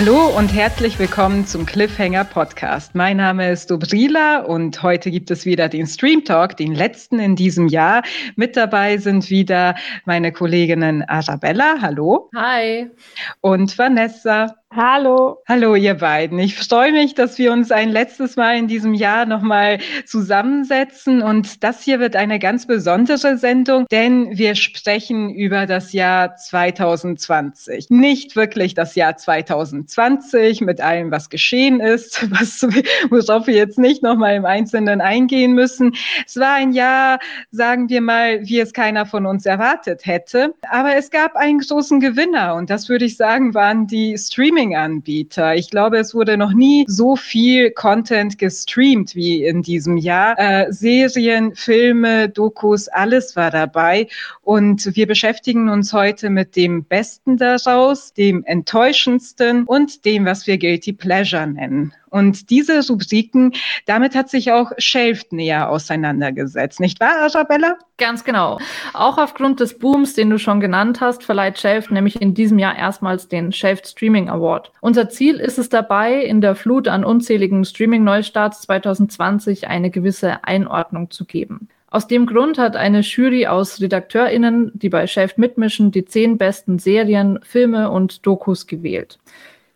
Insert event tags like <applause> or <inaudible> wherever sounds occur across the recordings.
Hallo und herzlich willkommen zum Cliffhanger Podcast. Mein Name ist Dobrila und heute gibt es wieder den Stream Talk, den letzten in diesem Jahr. Mit dabei sind wieder meine Kolleginnen Arabella, hallo. Hi. Und Vanessa. Hallo. Hallo, ihr beiden. Ich freue mich, dass wir uns ein letztes Mal in diesem Jahr nochmal zusammensetzen. Und das hier wird eine ganz besondere Sendung, denn wir sprechen über das Jahr 2020. Nicht wirklich das Jahr 2020 mit allem, was geschehen ist, <laughs> was, worauf wir jetzt nicht nochmal im Einzelnen eingehen müssen. Es war ein Jahr, sagen wir mal, wie es keiner von uns erwartet hätte. Aber es gab einen großen Gewinner und das würde ich sagen, waren die Streaming Streaming-Anbieter. Ich glaube, es wurde noch nie so viel Content gestreamt wie in diesem Jahr. Äh, Serien, Filme, Dokus, alles war dabei. Und wir beschäftigen uns heute mit dem Besten daraus, dem Enttäuschendsten und dem, was wir Guilty Pleasure nennen. Und diese Rubriken, damit hat sich auch Shelft näher auseinandergesetzt, nicht wahr, Arabella? Ganz genau. Auch aufgrund des Booms, den du schon genannt hast, verleiht Shelft nämlich in diesem Jahr erstmals den Shelft Streaming Award. Unser Ziel ist es dabei, in der Flut an unzähligen Streaming-Neustarts 2020 eine gewisse Einordnung zu geben. Aus dem Grund hat eine Jury aus RedakteurInnen, die bei Shelft mitmischen, die zehn besten Serien, Filme und Dokus gewählt.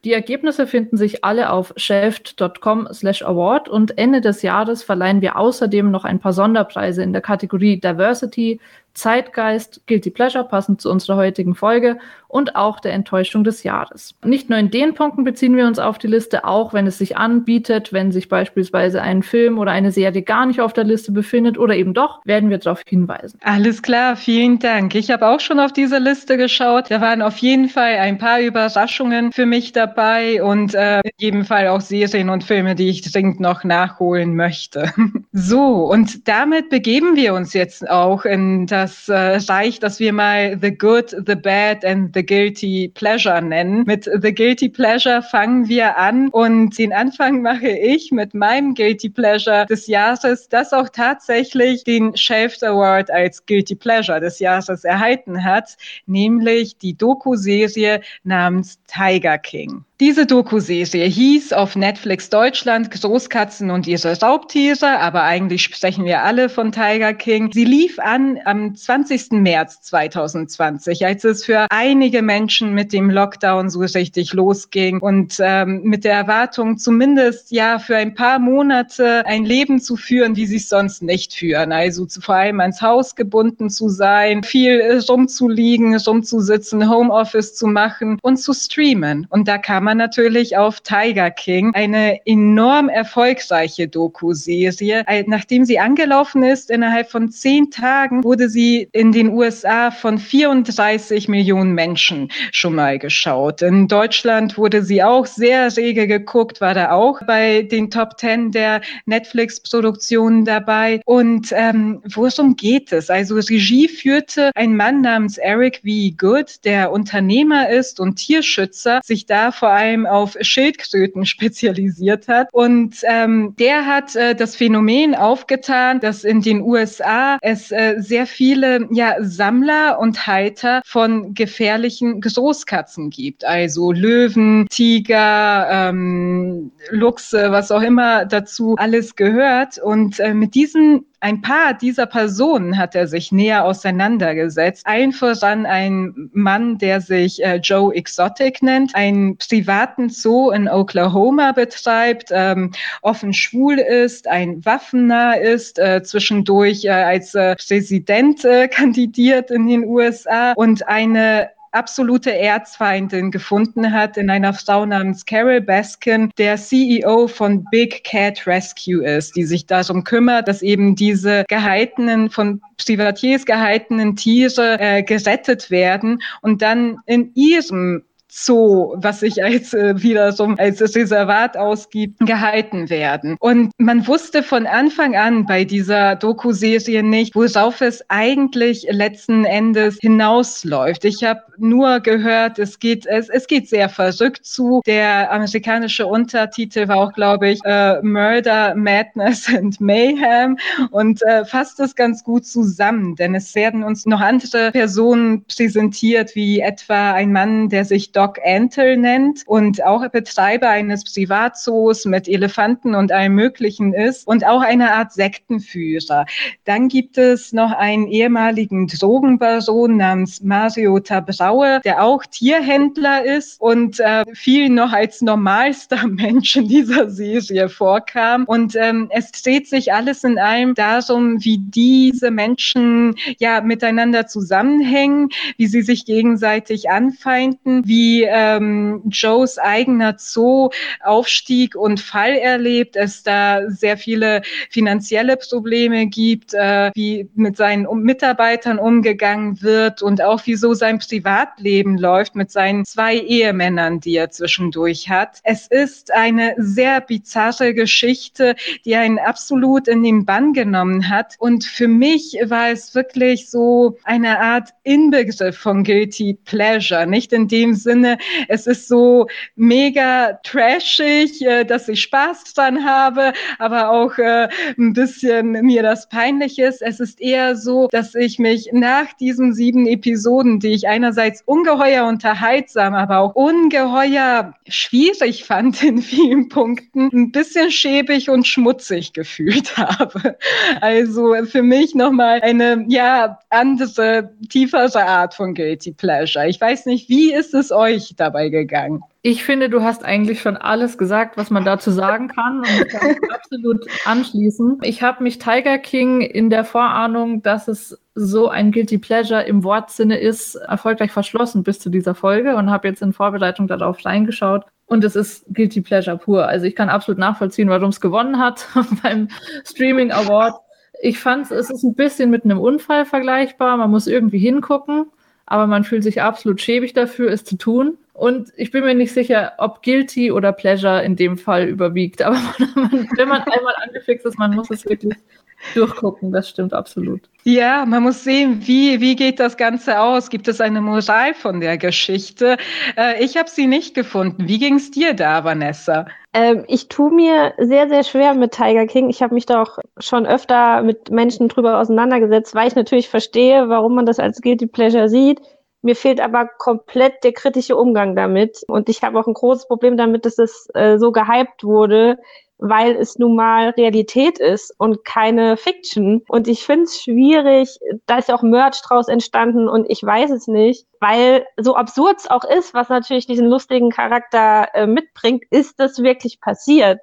Die Ergebnisse finden sich alle auf shelft.com slash award und Ende des Jahres verleihen wir außerdem noch ein paar Sonderpreise in der Kategorie Diversity, Zeitgeist, Guilty Pleasure passend zu unserer heutigen Folge und auch der Enttäuschung des Jahres. Nicht nur in den Punkten beziehen wir uns auf die Liste, auch wenn es sich anbietet, wenn sich beispielsweise ein Film oder eine Serie gar nicht auf der Liste befindet oder eben doch, werden wir darauf hinweisen. Alles klar, vielen Dank. Ich habe auch schon auf diese Liste geschaut. Da waren auf jeden Fall ein paar Überraschungen für mich dabei und äh, in jedem Fall auch Serien und Filme, die ich dringend noch nachholen möchte. <laughs> so, und damit begeben wir uns jetzt auch in das äh, reicht, dass wir mal The Good, The Bad and The Guilty Pleasure nennen. Mit The Guilty Pleasure fangen wir an und den Anfang mache ich mit meinem Guilty Pleasure des Jahres, das auch tatsächlich den Shelf Award als Guilty Pleasure des Jahres erhalten hat, nämlich die Doku-Serie namens Tiger King. Diese Doku-Serie hieß auf Netflix Deutschland Großkatzen und ihre Raubtiere, aber eigentlich sprechen wir alle von Tiger King. Sie lief an am 20. März 2020, als es für einige Menschen mit dem Lockdown so richtig losging und ähm, mit der Erwartung, zumindest ja für ein paar Monate ein Leben zu führen, wie sie es sonst nicht führen. Also zu, vor allem ans Haus gebunden zu sein, viel rumzuliegen, rumzusitzen, Homeoffice zu machen und zu streamen. Und da kam man natürlich auf Tiger King, eine enorm erfolgreiche Doku-Serie. Nachdem sie angelaufen ist, innerhalb von zehn Tagen wurde sie in den USA von 34 Millionen Menschen schon mal geschaut. In Deutschland wurde sie auch sehr rege geguckt, war da auch bei den Top Ten der Netflix-Produktionen dabei. Und ähm, worum geht es? Also Regie führte ein Mann namens Eric V. Good, der Unternehmer ist und Tierschützer, sich da vor allem auf Schildkröten <laughs> spezialisiert hat. Und ähm, der hat äh, das Phänomen aufgetan, dass in den USA es äh, sehr viele ja, Sammler und Halter von gefährlichen Großkatzen gibt. Also Löwen, Tiger, ähm, Luchse, was auch immer dazu alles gehört. Und äh, mit diesen ein paar dieser Personen hat er sich näher auseinandergesetzt. Allen voran ein Mann, der sich äh, Joe Exotic nennt, einen privaten Zoo in Oklahoma betreibt, ähm, offen schwul ist, ein Waffennah ist, äh, zwischendurch äh, als äh, Präsident äh, <laughs> kandidiert in den USA und eine absolute Erzfeindin gefunden hat in einer Frau namens Carol Baskin, der CEO von Big Cat Rescue ist, die sich darum kümmert, dass eben diese gehaltenen, von Privatiers gehaltenen Tiere äh, gerettet werden und dann in ihrem Zoo, was sich als äh, wieder so als Reservat ausgibt, gehalten werden. Und man wusste von Anfang an bei dieser Doku-Serie nicht, worauf es eigentlich letzten Endes hinausläuft. Ich habe nur gehört, es geht es, es geht sehr verrückt zu. Der amerikanische Untertitel war auch, glaube ich, äh, Murder, Madness and Mayhem und äh, fasst es ganz gut zusammen, denn es werden uns noch andere Personen präsentiert, wie etwa ein Mann, der sich dort Doc Antle nennt und auch Betreiber eines Privatzoos mit Elefanten und allem Möglichen ist und auch eine Art Sektenführer. Dann gibt es noch einen ehemaligen Drogenbaron namens Mario Tabraue, der auch Tierhändler ist und äh, vielen noch als normalster <laughs> Mensch in dieser Serie vorkam. Und ähm, es dreht sich alles in allem darum, wie diese Menschen ja miteinander zusammenhängen, wie sie sich gegenseitig anfeinden, wie ähm, Joes eigener Zoo Aufstieg und Fall erlebt, es da sehr viele finanzielle Probleme gibt, äh, wie mit seinen Mitarbeitern umgegangen wird und auch wieso sein Privatleben läuft mit seinen zwei Ehemännern, die er zwischendurch hat. Es ist eine sehr bizarre Geschichte, die einen absolut in den Bann genommen hat. Und für mich war es wirklich so eine Art Inbegriff von Guilty Pleasure. Nicht in dem Sinne, es ist so mega trashig, äh, dass ich Spaß dran habe, aber auch äh, ein bisschen mir das peinlich ist. Es ist eher so, dass ich mich nach diesen sieben Episoden, die ich einerseits ungeheuer unterhaltsam, aber auch ungeheuer schwierig fand in vielen Punkten, ein bisschen schäbig und schmutzig gefühlt <laughs> habe. Also für mich nochmal eine, ja, andere, tiefere Art von Guilty Pleasure. Ich weiß nicht, wie ist es euch dabei gegangen? Ich finde, du hast eigentlich schon alles gesagt, was man dazu sagen kann und ich kann <laughs> absolut anschließen. Ich habe mich Tiger King in der Vorahnung, dass es so ein Guilty Pleasure im Wortsinne ist, erfolgreich verschlossen bis zu dieser Folge und habe jetzt in Vorbereitung darauf reingeschaut. Und es ist Guilty Pleasure pur. Also ich kann absolut nachvollziehen, warum es gewonnen hat <laughs> beim Streaming Award. Ich fand es ist ein bisschen mit einem Unfall vergleichbar. Man muss irgendwie hingucken, aber man fühlt sich absolut schäbig dafür, es zu tun. Und ich bin mir nicht sicher, ob Guilty oder Pleasure in dem Fall überwiegt. <laughs> Aber man, wenn man einmal angefixt ist, man muss es wirklich durchgucken, das stimmt absolut. Ja, man muss sehen, wie, wie geht das Ganze aus? Gibt es eine Moral von der Geschichte? Äh, ich habe sie nicht gefunden. Wie ging es dir da, Vanessa? Ähm, ich tue mir sehr, sehr schwer mit Tiger King. Ich habe mich doch schon öfter mit Menschen drüber auseinandergesetzt, weil ich natürlich verstehe, warum man das als Guilty Pleasure sieht. Mir fehlt aber komplett der kritische Umgang damit. Und ich habe auch ein großes Problem damit, dass es äh, so gehypt wurde, weil es nun mal Realität ist und keine Fiction. Und ich finde es schwierig, da ist ja auch Merch draus entstanden und ich weiß es nicht, weil so absurd es auch ist, was natürlich diesen lustigen Charakter äh, mitbringt, ist das wirklich passiert.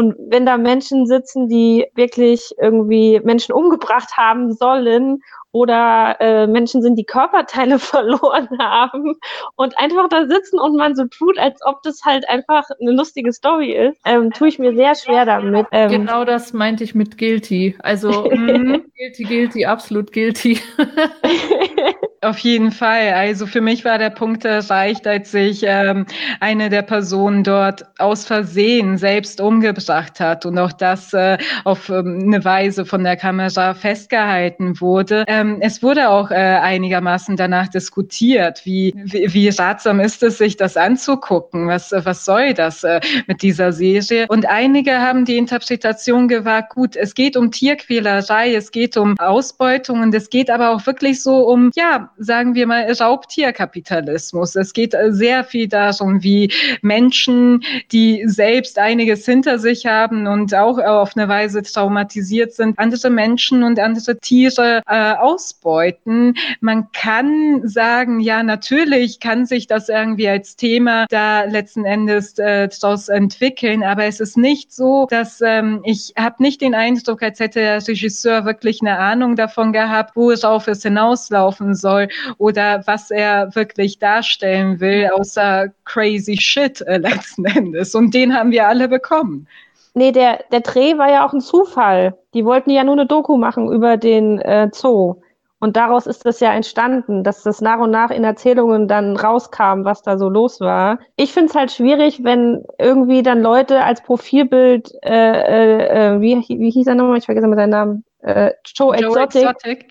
Und wenn da Menschen sitzen, die wirklich irgendwie Menschen umgebracht haben sollen oder äh, Menschen sind, die Körperteile <laughs> verloren haben und einfach da sitzen und man so tut, als ob das halt einfach eine lustige Story ist, ähm, tue ich mir sehr schwer damit. Ähm, genau das meinte ich mit guilty. Also <laughs> mm, guilty, guilty, absolut guilty. <laughs> Auf jeden Fall. Also für mich war der Punkt erreicht, als sich ähm, eine der Personen dort aus Versehen selbst umgebracht hat und auch das äh, auf ähm, eine Weise von der Kamera festgehalten wurde. Ähm, es wurde auch äh, einigermaßen danach diskutiert, wie, wie, wie ratsam ist es, sich das anzugucken? Was, was soll das äh, mit dieser Serie? Und einige haben die Interpretation gewagt, gut, es geht um Tierquälerei, es geht um Ausbeutung und es geht aber auch wirklich so um, ja, sagen wir mal, Raubtierkapitalismus. Es geht äh, sehr viel darum, wie Menschen, die selbst einiges hinter sich haben und auch auf eine Weise traumatisiert sind, andere Menschen und andere Tiere äh, ausbeuten. Man kann sagen, ja, natürlich kann sich das irgendwie als Thema da letzten Endes äh, daraus entwickeln, aber es ist nicht so, dass ähm, ich habe nicht den Eindruck, als hätte der Regisseur wirklich eine Ahnung davon gehabt, wo es auf es hinauslaufen soll soll oder was er wirklich darstellen will, außer crazy shit äh, <laughs> letzten Endes. Und den haben wir alle bekommen. Nee, der, der Dreh war ja auch ein Zufall. Die wollten ja nur eine Doku machen über den äh, Zoo. Und daraus ist das ja entstanden, dass das nach und nach in Erzählungen dann rauskam, was da so los war. Ich finde es halt schwierig, wenn irgendwie dann Leute als Profilbild, äh, äh, äh wie, wie hieß er nochmal? Ich vergesse mal seinen Namen. Äh, Joe, Joe Exotic. Exotic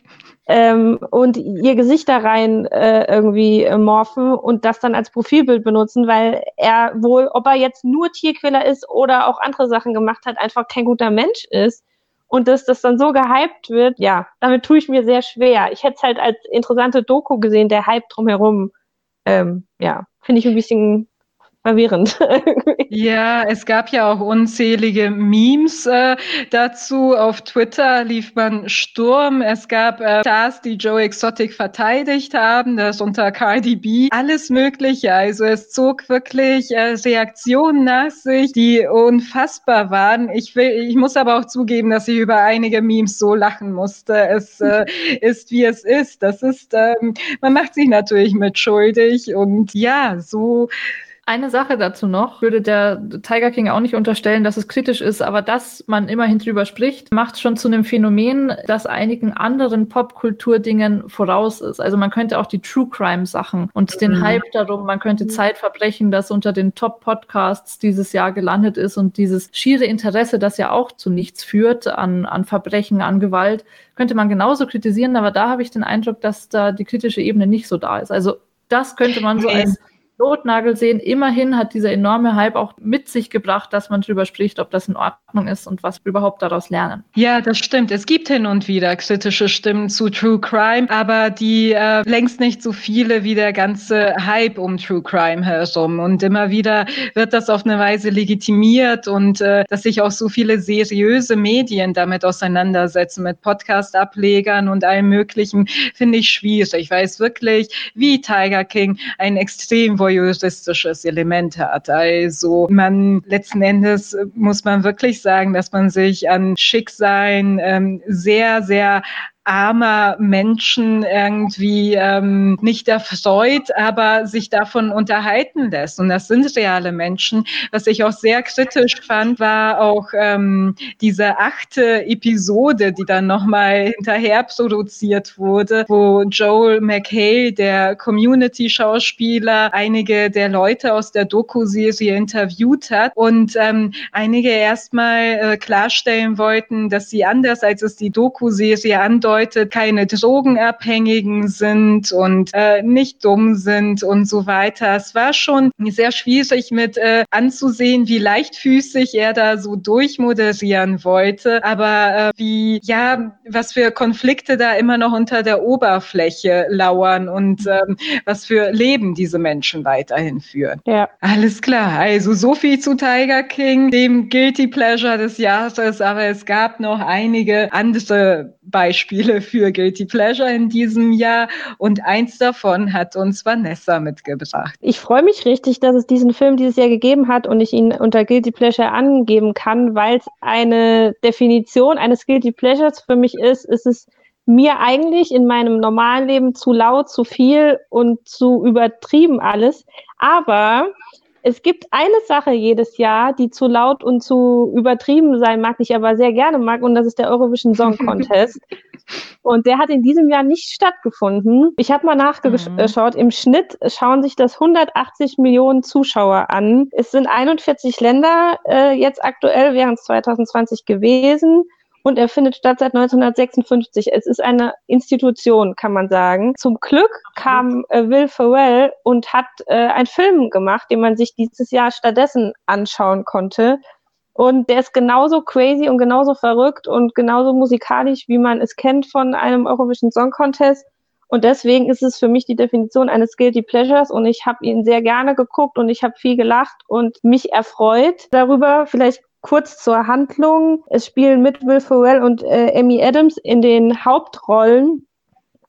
ähm, und ihr Gesicht da rein äh, irgendwie äh, morphen und das dann als Profilbild benutzen, weil er wohl, ob er jetzt nur Tierquäler ist oder auch andere Sachen gemacht hat, einfach kein guter Mensch ist. Und dass das dann so gehypt wird, ja, damit tue ich mir sehr schwer. Ich hätte es halt als interessante Doku gesehen, der Hype drumherum, ähm, ja, finde ich ein bisschen verwirrend. <laughs> ja, es gab ja auch unzählige Memes äh, dazu. Auf Twitter lief man Sturm. Es gab äh, Stars, die Joe Exotic verteidigt haben, das unter Cardi B. Alles Mögliche. Also es zog wirklich äh, Reaktionen nach sich, die unfassbar waren. Ich will, ich muss aber auch zugeben, dass ich über einige Memes so lachen musste. Es äh, <laughs> ist, wie es ist. Das ist, ähm, man macht sich natürlich mitschuldig und ja, so eine Sache dazu noch, würde der Tiger King auch nicht unterstellen, dass es kritisch ist, aber dass man immerhin drüber spricht, macht schon zu einem Phänomen, das einigen anderen Popkulturdingen voraus ist. Also man könnte auch die True Crime Sachen und den mhm. Hype darum, man könnte mhm. Zeitverbrechen, das unter den Top Podcasts dieses Jahr gelandet ist und dieses schiere Interesse, das ja auch zu nichts führt an, an Verbrechen, an Gewalt, könnte man genauso kritisieren, aber da habe ich den Eindruck, dass da die kritische Ebene nicht so da ist. Also das könnte man so als Notnagel sehen. Immerhin hat dieser enorme Hype auch mit sich gebracht, dass man darüber spricht, ob das in Ordnung ist und was wir überhaupt daraus lernen. Ja, das stimmt. Es gibt hin und wieder kritische Stimmen zu True Crime, aber die äh, längst nicht so viele wie der ganze Hype um True Crime herum. Und immer wieder wird das auf eine Weise legitimiert und äh, dass sich auch so viele seriöse Medien damit auseinandersetzen, mit Podcast-Ablegern und allem Möglichen, finde ich schwierig. Ich weiß wirklich, wie Tiger King ein extrem voyeuristisches Element hat. Also man letzten Endes muss man wirklich sagen, dass man sich an Schicksalen ähm, sehr, sehr armer Menschen irgendwie ähm, nicht erfreut, aber sich davon unterhalten lässt. Und das sind reale Menschen. Was ich auch sehr kritisch fand, war auch ähm, diese achte Episode, die dann nochmal hinterher produziert wurde, wo Joel McHale, der Community-Schauspieler, einige der Leute aus der Doku-Serie interviewt hat und ähm, einige erstmal äh, klarstellen wollten, dass sie anders als es die Doku-Serie andeutet, Leute keine Drogenabhängigen sind und äh, nicht dumm sind und so weiter. Es war schon sehr schwierig mit äh, anzusehen, wie leichtfüßig er da so durchmoderieren wollte, aber äh, wie, ja, was für Konflikte da immer noch unter der Oberfläche lauern und ähm, was für Leben diese Menschen weiterhin führen. Ja. Alles klar. Also so viel zu Tiger King, dem Guilty Pleasure des Jahres, aber es gab noch einige andere Beispiele für Guilty Pleasure in diesem Jahr und eins davon hat uns Vanessa mitgebracht. Ich freue mich richtig, dass es diesen Film dieses Jahr gegeben hat und ich ihn unter Guilty Pleasure angeben kann, weil es eine Definition eines Guilty Pleasures für mich ist. Ist es mir eigentlich in meinem normalen Leben zu laut, zu viel und zu übertrieben alles. Aber es gibt eine Sache jedes Jahr, die zu laut und zu übertrieben sein mag, die ich aber sehr gerne mag, und das ist der Eurovision Song <laughs> Contest. und der hat in diesem Jahr nicht stattgefunden. Ich habe mal nachgeschaut, mhm. im Schnitt schauen sich das 180 Millionen Zuschauer an. Es sind 41 Länder äh, jetzt aktuell, während es 2020 gewesen und er findet statt seit 1956. Es ist eine Institution, kann man sagen. Zum Glück kam äh, Will Ferrell und hat äh, einen Film gemacht, den man sich dieses Jahr stattdessen anschauen konnte. Und der ist genauso crazy und genauso verrückt und genauso musikalisch, wie man es kennt von einem Eurovision Song Contest. Und deswegen ist es für mich die Definition eines Guilty Pleasures und ich habe ihn sehr gerne geguckt und ich habe viel gelacht und mich erfreut darüber. Vielleicht Kurz zur Handlung. Es spielen mit Will Ferrell und äh, Amy Adams in den Hauptrollen.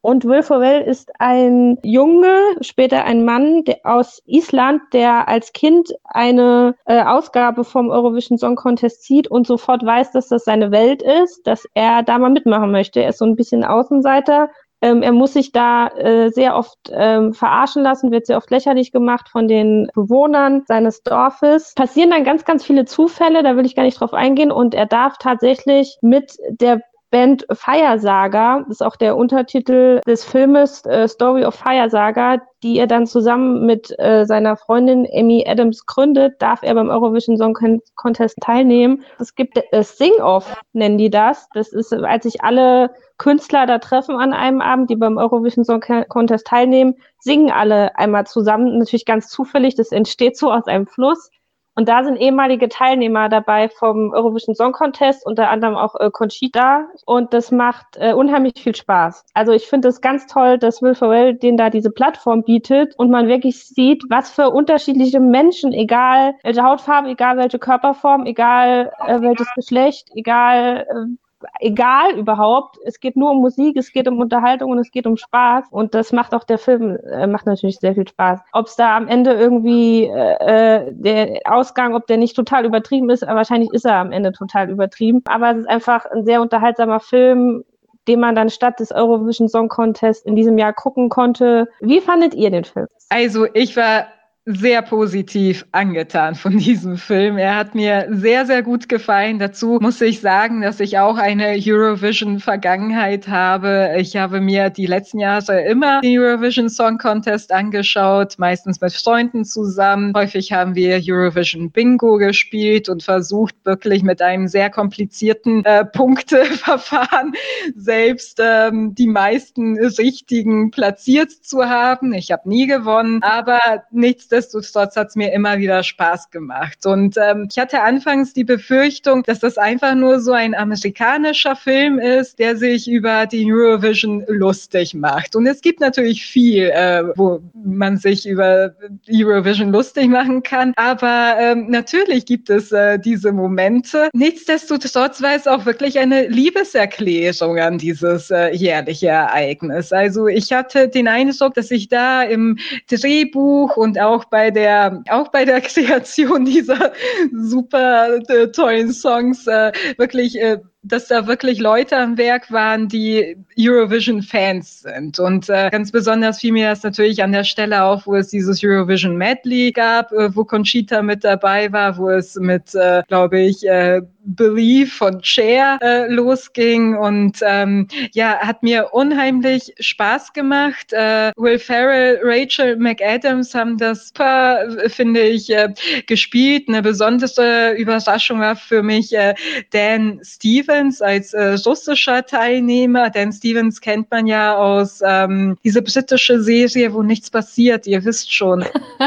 Und Will Ferrell ist ein Junge, später ein Mann der, aus Island, der als Kind eine äh, Ausgabe vom Eurovision Song Contest sieht und sofort weiß, dass das seine Welt ist, dass er da mal mitmachen möchte. Er ist so ein bisschen Außenseiter, ähm, er muss sich da äh, sehr oft ähm, verarschen lassen, wird sehr oft lächerlich gemacht von den Bewohnern seines Dorfes. Passieren dann ganz, ganz viele Zufälle, da will ich gar nicht drauf eingehen. Und er darf tatsächlich mit der Band Fire Saga, das ist auch der Untertitel des Filmes äh, Story of Fire Saga, die er dann zusammen mit äh, seiner Freundin Amy Adams gründet, darf er beim Eurovision Song Contest teilnehmen. Es gibt äh, Sing-Off, nennen die das. Das ist, als sich alle Künstler da treffen an einem Abend, die beim Eurovision Song Contest teilnehmen, singen alle einmal zusammen, natürlich ganz zufällig, das entsteht so aus einem Fluss. Und da sind ehemalige Teilnehmer dabei vom Eurovision Song Contest, unter anderem auch äh, Conchita. Und das macht äh, unheimlich viel Spaß. Also ich finde es ganz toll, dass Will Ferrell den da diese Plattform bietet und man wirklich sieht, was für unterschiedliche Menschen, egal welche Hautfarbe, egal welche Körperform, egal äh, welches Geschlecht, egal äh, egal überhaupt. Es geht nur um Musik, es geht um Unterhaltung und es geht um Spaß. Und das macht auch der Film, äh, macht natürlich sehr viel Spaß. Ob es da am Ende irgendwie äh, äh, der Ausgang, ob der nicht total übertrieben ist, wahrscheinlich ist er am Ende total übertrieben. Aber es ist einfach ein sehr unterhaltsamer Film, den man dann statt des Eurovision Song Contest in diesem Jahr gucken konnte. Wie fandet ihr den Film? Also ich war sehr positiv angetan von diesem Film. Er hat mir sehr, sehr gut gefallen. Dazu muss ich sagen, dass ich auch eine Eurovision-Vergangenheit habe. Ich habe mir die letzten Jahre immer den Eurovision Song Contest angeschaut, meistens mit Freunden zusammen. Häufig haben wir Eurovision Bingo gespielt und versucht, wirklich mit einem sehr komplizierten äh, Punkteverfahren <laughs> selbst ähm, die meisten richtigen platziert zu haben. Ich habe nie gewonnen, aber nichtsdestotrotz nichtsdestotrotz hat es mir immer wieder Spaß gemacht. Und ähm, ich hatte anfangs die Befürchtung, dass das einfach nur so ein amerikanischer Film ist, der sich über die Eurovision lustig macht. Und es gibt natürlich viel, äh, wo man sich über Eurovision lustig machen kann. Aber ähm, natürlich gibt es äh, diese Momente. Nichtsdestotrotz war es auch wirklich eine Liebeserklärung an dieses äh, jährliche Ereignis. Also ich hatte den Eindruck, dass ich da im Drehbuch und auch bei der, auch bei der <laughs> Kreation dieser super äh, tollen Songs äh, wirklich äh, dass da wirklich Leute am Werk waren, die Eurovision-Fans sind. Und äh, ganz besonders fiel mir das natürlich an der Stelle auf, wo es dieses Eurovision Medley gab, äh, wo Conchita mit dabei war, wo es mit, äh, glaube ich, äh, Believe von Cher äh, losging. Und ähm, ja, hat mir unheimlich Spaß gemacht. Äh, Will Ferrell, Rachel McAdams haben das super, finde ich, äh, gespielt. Eine besondere Überraschung war für mich äh, Dan Stevens als äh, russischer Teilnehmer. Dan Stevens kennt man ja aus ähm, diese britische Serie, wo nichts passiert. Ihr wisst schon.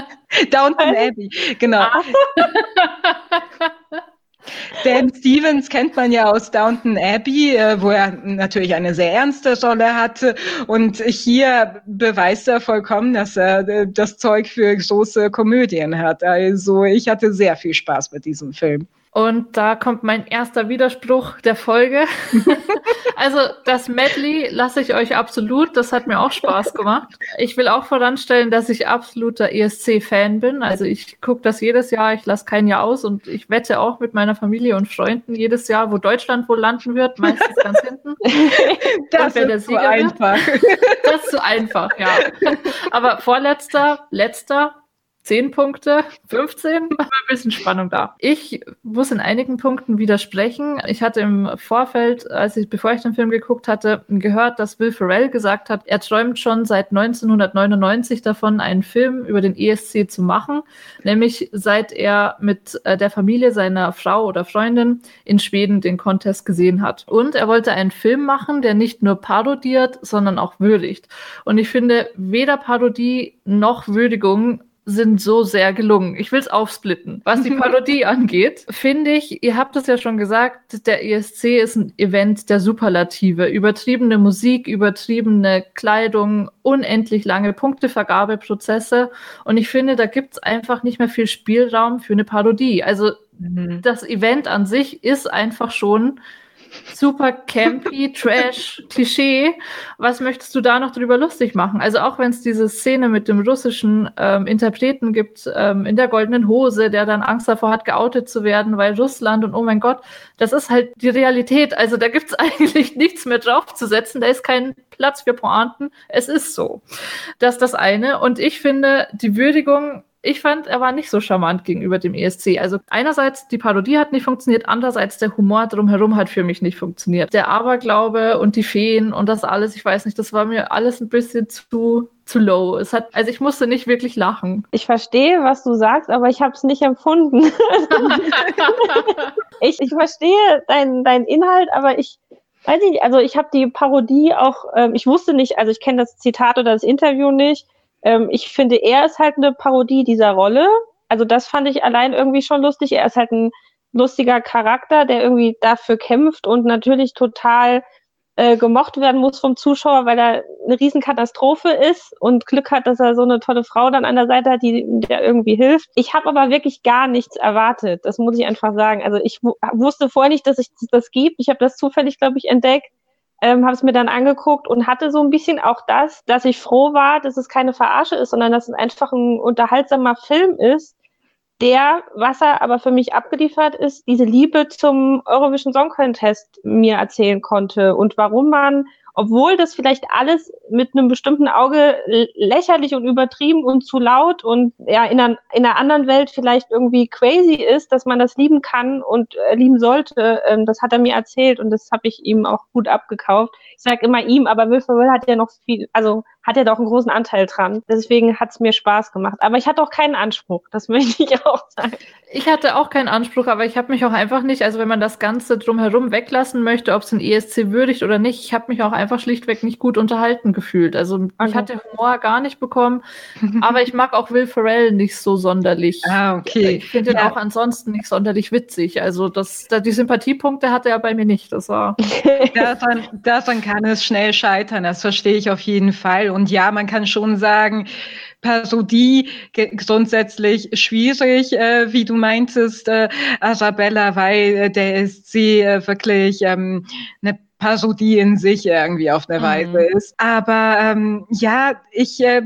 <laughs> Downton Abbey, genau. <laughs> Dan Stevens kennt man ja aus Downton Abbey, äh, wo er natürlich eine sehr ernste Rolle hatte. Und hier beweist er vollkommen, dass er äh, das Zeug für große Komödien hat. Also ich hatte sehr viel Spaß mit diesem Film. Und da kommt mein erster Widerspruch der Folge. <laughs> also das Medley lasse ich euch absolut. Das hat mir auch Spaß gemacht. Ich will auch voranstellen, dass ich absoluter ESC-Fan bin. Also ich gucke das jedes Jahr. Ich lasse kein Jahr aus und ich wette auch mit meiner Familie und Freunden jedes Jahr, wo Deutschland wohl landen wird. Meistens ganz hinten. <laughs> das ist zu einfach. Das ist zu einfach, ja. Aber vorletzter, letzter, 10 Punkte, 15, ein bisschen Spannung da. Ich muss in einigen Punkten widersprechen. Ich hatte im Vorfeld, als ich, bevor ich den Film geguckt hatte, gehört, dass Will Ferrell gesagt hat, er träumt schon seit 1999 davon, einen Film über den ESC zu machen, nämlich seit er mit äh, der Familie seiner Frau oder Freundin in Schweden den Contest gesehen hat. Und er wollte einen Film machen, der nicht nur parodiert, sondern auch würdigt. Und ich finde, weder Parodie noch Würdigung sind so sehr gelungen. Ich will es aufsplitten. Was die <laughs> Parodie angeht, finde ich, ihr habt es ja schon gesagt, der ESC ist ein Event der Superlative. Übertriebene Musik, übertriebene Kleidung, unendlich lange Punktevergabeprozesse. Und ich finde, da gibt es einfach nicht mehr viel Spielraum für eine Parodie. Also mhm. das Event an sich ist einfach schon super campy, <laughs> trash, Klischee. Was möchtest du da noch drüber lustig machen? Also auch wenn es diese Szene mit dem russischen ähm, Interpreten gibt ähm, in der goldenen Hose, der dann Angst davor hat, geoutet zu werden, weil Russland und oh mein Gott, das ist halt die Realität. Also da gibt es <laughs> eigentlich nichts mehr draufzusetzen. Da ist kein Platz für Pointen. Es ist so. Das ist das eine. Und ich finde, die Würdigung ich fand, er war nicht so charmant gegenüber dem ESC. Also einerseits die Parodie hat nicht funktioniert, andererseits der Humor drumherum hat für mich nicht funktioniert. Der Aberglaube und die Feen und das alles, ich weiß nicht, das war mir alles ein bisschen zu zu low. Es hat, also ich musste nicht wirklich lachen. Ich verstehe, was du sagst, aber ich habe es nicht empfunden. <laughs> ich, ich verstehe deinen dein Inhalt, aber ich weiß nicht, also ich habe die Parodie auch, ähm, ich wusste nicht, also ich kenne das Zitat oder das Interview nicht. Ähm, ich finde, er ist halt eine Parodie dieser Rolle. Also das fand ich allein irgendwie schon lustig. Er ist halt ein lustiger Charakter, der irgendwie dafür kämpft und natürlich total äh, gemocht werden muss vom Zuschauer, weil er eine Riesenkatastrophe ist und Glück hat, dass er so eine tolle Frau dann an der Seite hat, die der irgendwie hilft. Ich habe aber wirklich gar nichts erwartet. Das muss ich einfach sagen. Also ich wusste vorher nicht, dass es das gibt. Ich habe das zufällig, glaube ich, entdeckt. Ähm, habe es mir dann angeguckt und hatte so ein bisschen auch das, dass ich froh war, dass es keine Verarsche ist, sondern dass es einfach ein unterhaltsamer Film ist, der, was er aber für mich abgeliefert ist, diese Liebe zum Eurovision Song Contest mir erzählen konnte und warum man obwohl das vielleicht alles mit einem bestimmten Auge lächerlich und übertrieben und zu laut und ja in einer, in einer anderen Welt vielleicht irgendwie crazy ist, dass man das lieben kann und äh, lieben sollte. Ähm, das hat er mir erzählt und das habe ich ihm auch gut abgekauft. Ich sage immer ihm, aber Will Ferrell hat ja noch viel, also hat ja doch einen großen Anteil dran. Deswegen hat es mir Spaß gemacht. Aber ich hatte auch keinen Anspruch, das <laughs> möchte ich auch sagen. Ich hatte auch keinen Anspruch, aber ich habe mich auch einfach nicht, also wenn man das Ganze drumherum weglassen möchte, ob es ein ESC würdigt oder nicht, ich habe mich auch einfach schlichtweg nicht gut unterhalten gefühlt. Also okay. ich hatte Humor gar nicht bekommen, aber ich mag auch Will Ferrell nicht so sonderlich. Ah, okay. Ich finde ihn ja. auch ansonsten nicht sonderlich witzig. Also das, die Sympathiepunkte hatte er bei mir nicht. Das war. <laughs> daran, daran kann es schnell scheitern, das verstehe ich auf jeden Fall. Und ja, man kann schon sagen, Parodie grundsätzlich schwierig, äh, wie du meintest, äh, Arabella, weil äh, der ist sie äh, wirklich ähm, eine Parodie in sich irgendwie auf eine mhm. Weise ist. Aber ähm, ja, ich äh,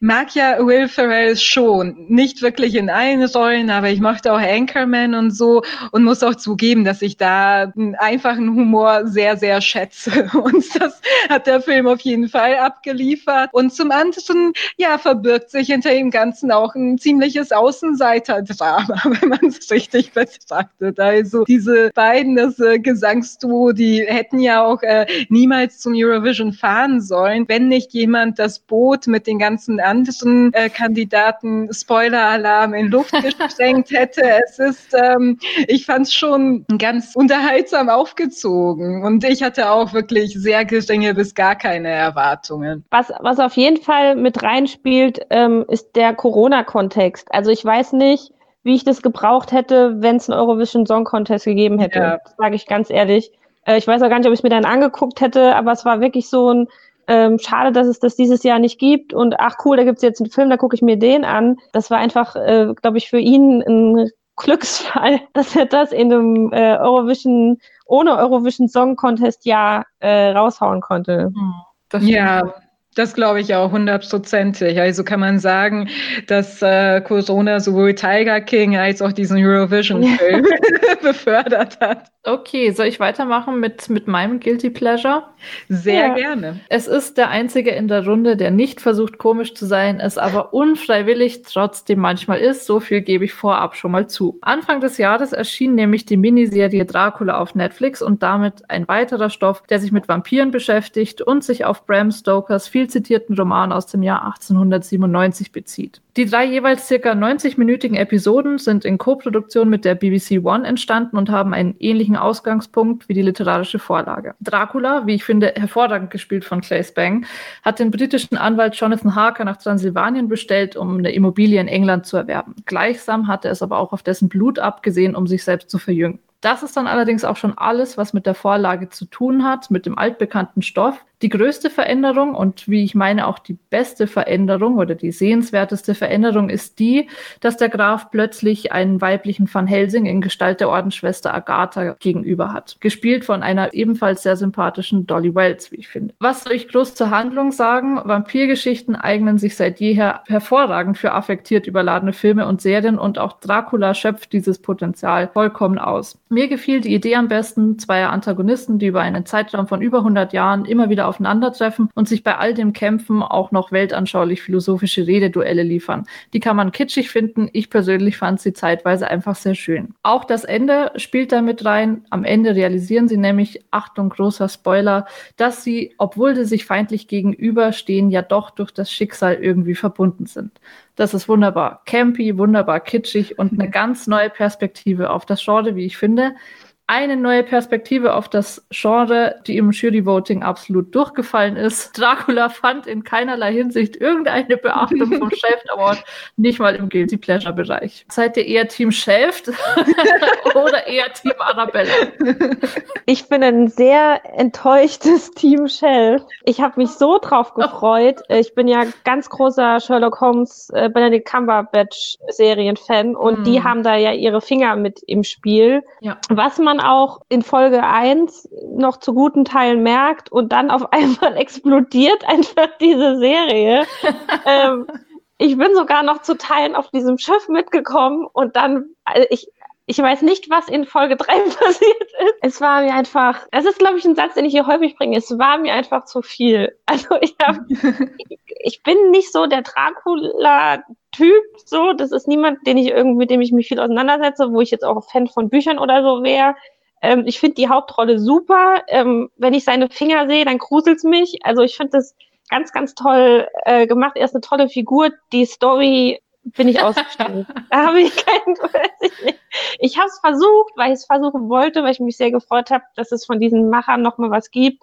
mag ja Will Ferrell schon. Nicht wirklich in allen Rollen, aber ich mochte auch Anchorman und so und muss auch zugeben, dass ich da einen einfachen Humor sehr, sehr schätze. <laughs> Und das hat der Film auf jeden Fall abgeliefert. Und zum anderen, ja, verbirgt sich hinter dem Ganzen auch ein ziemliches Außenseiter-Drama, <laughs> wenn man es richtig betrachtet. Also diese beiden, das äh, Gesangsduo, die hätten ja auch äh, niemals zum Eurovision fahren sollen, wenn nicht jemand das Boot mit den ganzen ganzen anderen äh, Kandidaten Spoiler-Alarm in Luft <laughs> gesprengt hätte. Es ist, ähm, ich fand es schon ganz unterhaltsam aufgezogen und ich hatte auch wirklich sehr geringe bis gar keine Erwartungen. Was, was auf jeden Fall mit reinspielt, ähm, ist der Corona-Kontext. Also ich weiß nicht, wie ich das gebraucht hätte, wenn es einen Eurovision Song Contest gegeben hätte. Ja. Sage ich ganz ehrlich. Äh, ich weiß auch gar nicht, ob ich es mir dann angeguckt hätte, aber es war wirklich so ein ähm, schade, dass es das dieses Jahr nicht gibt und ach cool, da gibt es jetzt einen Film, da gucke ich mir den an. Das war einfach, äh, glaube ich, für ihn ein Glücksfall, <laughs> dass er das in einem äh, Eurovision, ohne Eurovision Song Contest Jahr äh, raushauen konnte. Hm, ja, das glaube ich auch hundertprozentig. Also kann man sagen, dass äh, Corona sowohl Tiger King als auch diesen Eurovision-Film <laughs> befördert hat. Okay, soll ich weitermachen mit, mit meinem Guilty Pleasure? Sehr ja. gerne. Es ist der einzige in der Runde, der nicht versucht, komisch zu sein, es aber unfreiwillig trotzdem manchmal ist. So viel gebe ich vorab schon mal zu. Anfang des Jahres erschien nämlich die Miniserie Dracula auf Netflix und damit ein weiterer Stoff, der sich mit Vampiren beschäftigt und sich auf Bram Stokers viel zitierten Roman aus dem Jahr 1897 bezieht. Die drei jeweils circa 90-minütigen Episoden sind in Koproduktion mit der BBC One entstanden und haben einen ähnlichen Ausgangspunkt wie die literarische Vorlage. Dracula, wie ich finde, hervorragend gespielt von Clay Spang, hat den britischen Anwalt Jonathan Harker nach Transsilvanien bestellt, um eine Immobilie in England zu erwerben. Gleichsam hatte es aber auch auf dessen Blut abgesehen, um sich selbst zu verjüngen. Das ist dann allerdings auch schon alles, was mit der Vorlage zu tun hat, mit dem altbekannten Stoff. Die größte Veränderung und wie ich meine auch die beste Veränderung oder die sehenswerteste Veränderung ist die, dass der Graf plötzlich einen weiblichen Van Helsing in Gestalt der Ordensschwester Agatha gegenüber hat. Gespielt von einer ebenfalls sehr sympathischen Dolly Wells, wie ich finde. Was soll ich groß zur Handlung sagen? Vampirgeschichten eignen sich seit jeher hervorragend für affektiert überladene Filme und Serien und auch Dracula schöpft dieses Potenzial vollkommen aus. Mir gefiel die Idee am besten zweier Antagonisten, die über einen Zeitraum von über 100 Jahren immer wieder aufeinandertreffen und sich bei all dem Kämpfen auch noch weltanschaulich philosophische Rededuelle liefern. Die kann man kitschig finden. Ich persönlich fand sie zeitweise einfach sehr schön. Auch das Ende spielt damit rein. Am Ende realisieren sie nämlich, Achtung, großer Spoiler, dass sie, obwohl sie sich feindlich gegenüberstehen, ja doch durch das Schicksal irgendwie verbunden sind. Das ist wunderbar campy, wunderbar kitschig und eine <laughs> ganz neue Perspektive auf das Genre, wie ich finde. Eine neue Perspektive auf das Genre, die im Jury-Voting absolut durchgefallen ist. Dracula fand in keinerlei Hinsicht irgendeine Beachtung vom <laughs> Shaft Award, nicht mal im Guilty Pleasure-Bereich. Seid ihr eher Team Shaft <laughs> oder eher Team Arabella? Ich bin ein sehr enttäuschtes Team Shell. Ich habe mich so drauf gefreut. Ich bin ja ganz großer Sherlock Holmes, äh, Benedict Cumberbatch Serienfan und mm. die haben da ja ihre Finger mit im Spiel. Ja. Was man man auch in Folge 1 noch zu guten Teilen merkt und dann auf <laughs> einmal explodiert einfach diese Serie. <laughs> ähm, ich bin sogar noch zu Teilen auf diesem Schiff mitgekommen und dann, also ich, ich weiß nicht, was in Folge 3 <laughs> passiert ist. Es war mir einfach, das ist, glaube ich, ein Satz, den ich hier häufig bringe. Es war mir einfach zu viel. Also ich, hab, ich, ich bin nicht so der Dracula-Typ, so. Das ist niemand, den ich irgendwie, mit dem ich mich viel auseinandersetze, wo ich jetzt auch Fan von Büchern oder so wäre. Ähm, ich finde die Hauptrolle super. Ähm, wenn ich seine Finger sehe, dann gruselt's mich. Also ich finde das ganz, ganz toll äh, gemacht. Er ist eine tolle Figur. Die Story bin ich ausgestiegen. <laughs> da habe ich keinen, ich. Ich habe es versucht, weil ich es versuchen wollte, weil ich mich sehr gefreut habe, dass es von diesen Machern nochmal was gibt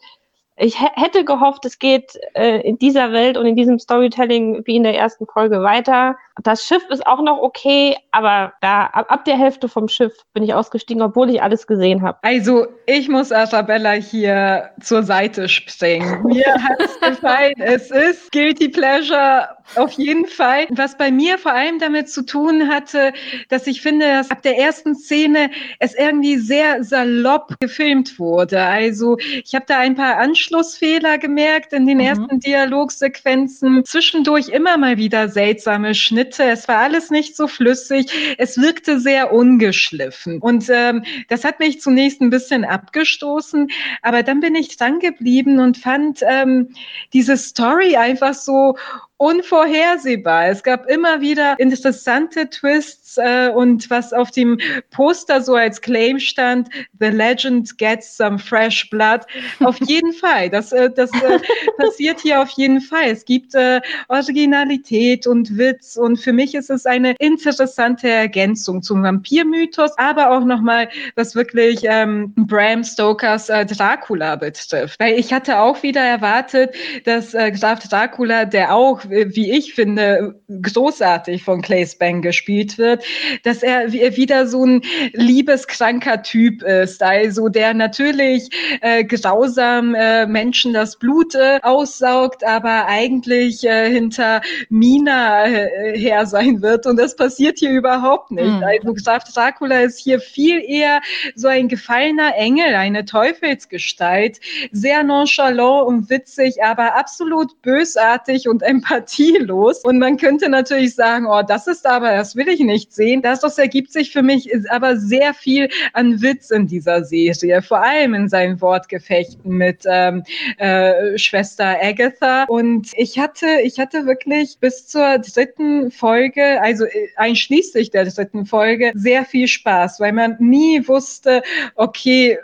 ich hätte gehofft, es geht äh, in dieser Welt und in diesem Storytelling wie in der ersten Folge weiter. Das Schiff ist auch noch okay, aber da ab, ab der Hälfte vom Schiff bin ich ausgestiegen, obwohl ich alles gesehen habe. Also ich muss Arabella hier zur Seite springen. Mir hat es <laughs> gefallen. Es ist Guilty Pleasure auf jeden Fall. Was bei mir vor allem damit zu tun hatte, dass ich finde, dass ab der ersten Szene es irgendwie sehr salopp gefilmt wurde. Also ich habe da ein paar Anschlussfehler gemerkt in den mhm. ersten Dialogsequenzen. Zwischendurch immer mal wieder seltsame Schnitte. Es war alles nicht so flüssig. Es wirkte sehr ungeschliffen. Und ähm, das hat mich zunächst ein bisschen abgestoßen. Aber dann bin ich dran geblieben und fand ähm, diese Story einfach so unvorhersehbar. Es gab immer wieder interessante Twists äh, und was auf dem Poster so als Claim stand, The Legend gets some fresh blood. Auf <laughs> jeden Fall, das, äh, das äh, passiert hier auf jeden Fall. Es gibt äh, Originalität und Witz und für mich ist es eine interessante Ergänzung zum Vampirmythos, aber auch nochmal, was wirklich ähm, Bram Stokers äh, Dracula betrifft. Weil ich hatte auch wieder erwartet, dass äh, Graf Dracula, der auch wie ich finde, großartig von Clay Spang gespielt wird, dass er wieder so ein liebeskranker Typ ist, also der natürlich äh, grausam äh, Menschen das Blut äh, aussaugt, aber eigentlich äh, hinter Mina äh, her sein wird und das passiert hier überhaupt nicht. Mhm. Also Graf Dracula ist hier viel eher so ein gefallener Engel, eine Teufelsgestalt, sehr nonchalant und witzig, aber absolut bösartig und empathisch sympathielos. Und man könnte natürlich sagen, oh, das ist aber, das will ich nicht sehen. Das ergibt sich für mich aber sehr viel an Witz in dieser Serie, vor allem in seinen Wortgefechten mit ähm, äh, Schwester Agatha. Und ich hatte, ich hatte wirklich bis zur dritten Folge, also äh, einschließlich der dritten Folge, sehr viel Spaß, weil man nie wusste, okay,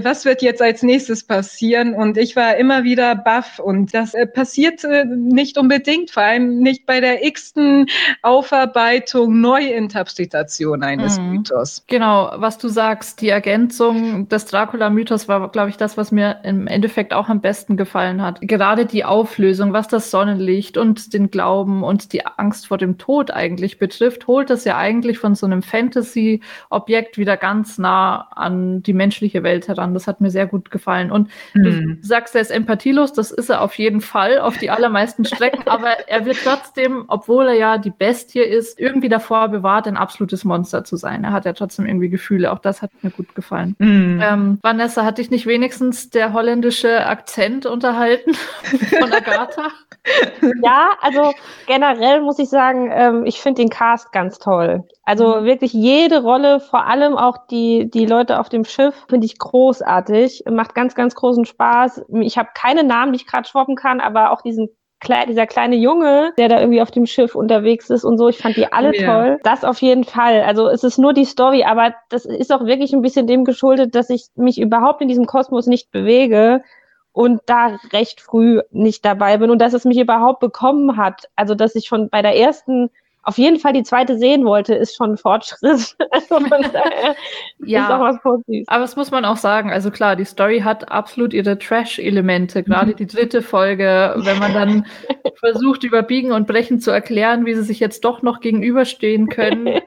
was wird jetzt als nächstes passieren? Und ich war immer wieder baff und das äh, passiert nicht unbedingt unbedingt, vor allem nicht bei der x-ten Aufarbeitung, Neuinterpretation eines mhm. Mythos. Genau, was du sagst, die Ergänzung des Dracula-Mythos war, glaube ich, das, was mir im Endeffekt auch am besten gefallen hat. Gerade die Auflösung, was das Sonnenlicht und den Glauben und die Angst vor dem Tod eigentlich betrifft, holt das ja eigentlich von so einem Fantasy-Objekt wieder ganz nah an die menschliche Welt heran. Das hat mir sehr gut gefallen. Und mhm. du sagst, er ist empathielos, das ist er auf jeden Fall, auf die allermeisten Strecken, <laughs> aber er wird trotzdem, obwohl er ja die Bestie ist, irgendwie davor bewahrt, ein absolutes Monster zu sein. Er hat ja trotzdem irgendwie Gefühle. Auch das hat mir gut gefallen. Mm. Ähm, Vanessa, hat dich nicht wenigstens der holländische Akzent unterhalten <laughs> von Agatha? ja, also generell muss ich sagen, ähm, ich finde den Cast ganz toll. Also mhm. wirklich jede Rolle, vor allem auch die, die Leute auf dem Schiff, finde ich großartig. Macht ganz, ganz großen Spaß. Ich habe keine Namen, die ich gerade schwoppen kann, aber auch diesen dieser kleine Junge, der da irgendwie auf dem Schiff unterwegs ist und so, ich fand die alle ja. toll. Das auf jeden Fall. Also es ist nur die Story, aber das ist auch wirklich ein bisschen dem geschuldet, dass ich mich überhaupt in diesem Kosmos nicht bewege und da recht früh nicht dabei bin und dass es mich überhaupt bekommen hat. Also dass ich schon bei der ersten auf jeden Fall die zweite sehen wollte, ist schon ein Fortschritt. <laughs> Also von <laughs> daher ja, ist auch was Positives. Aber das muss man auch sagen. Also klar, die Story hat absolut ihre Trash-Elemente. Gerade die dritte Folge, wenn man dann <laughs> versucht, überbiegen und brechen zu erklären, wie sie sich jetzt doch noch gegenüberstehen können.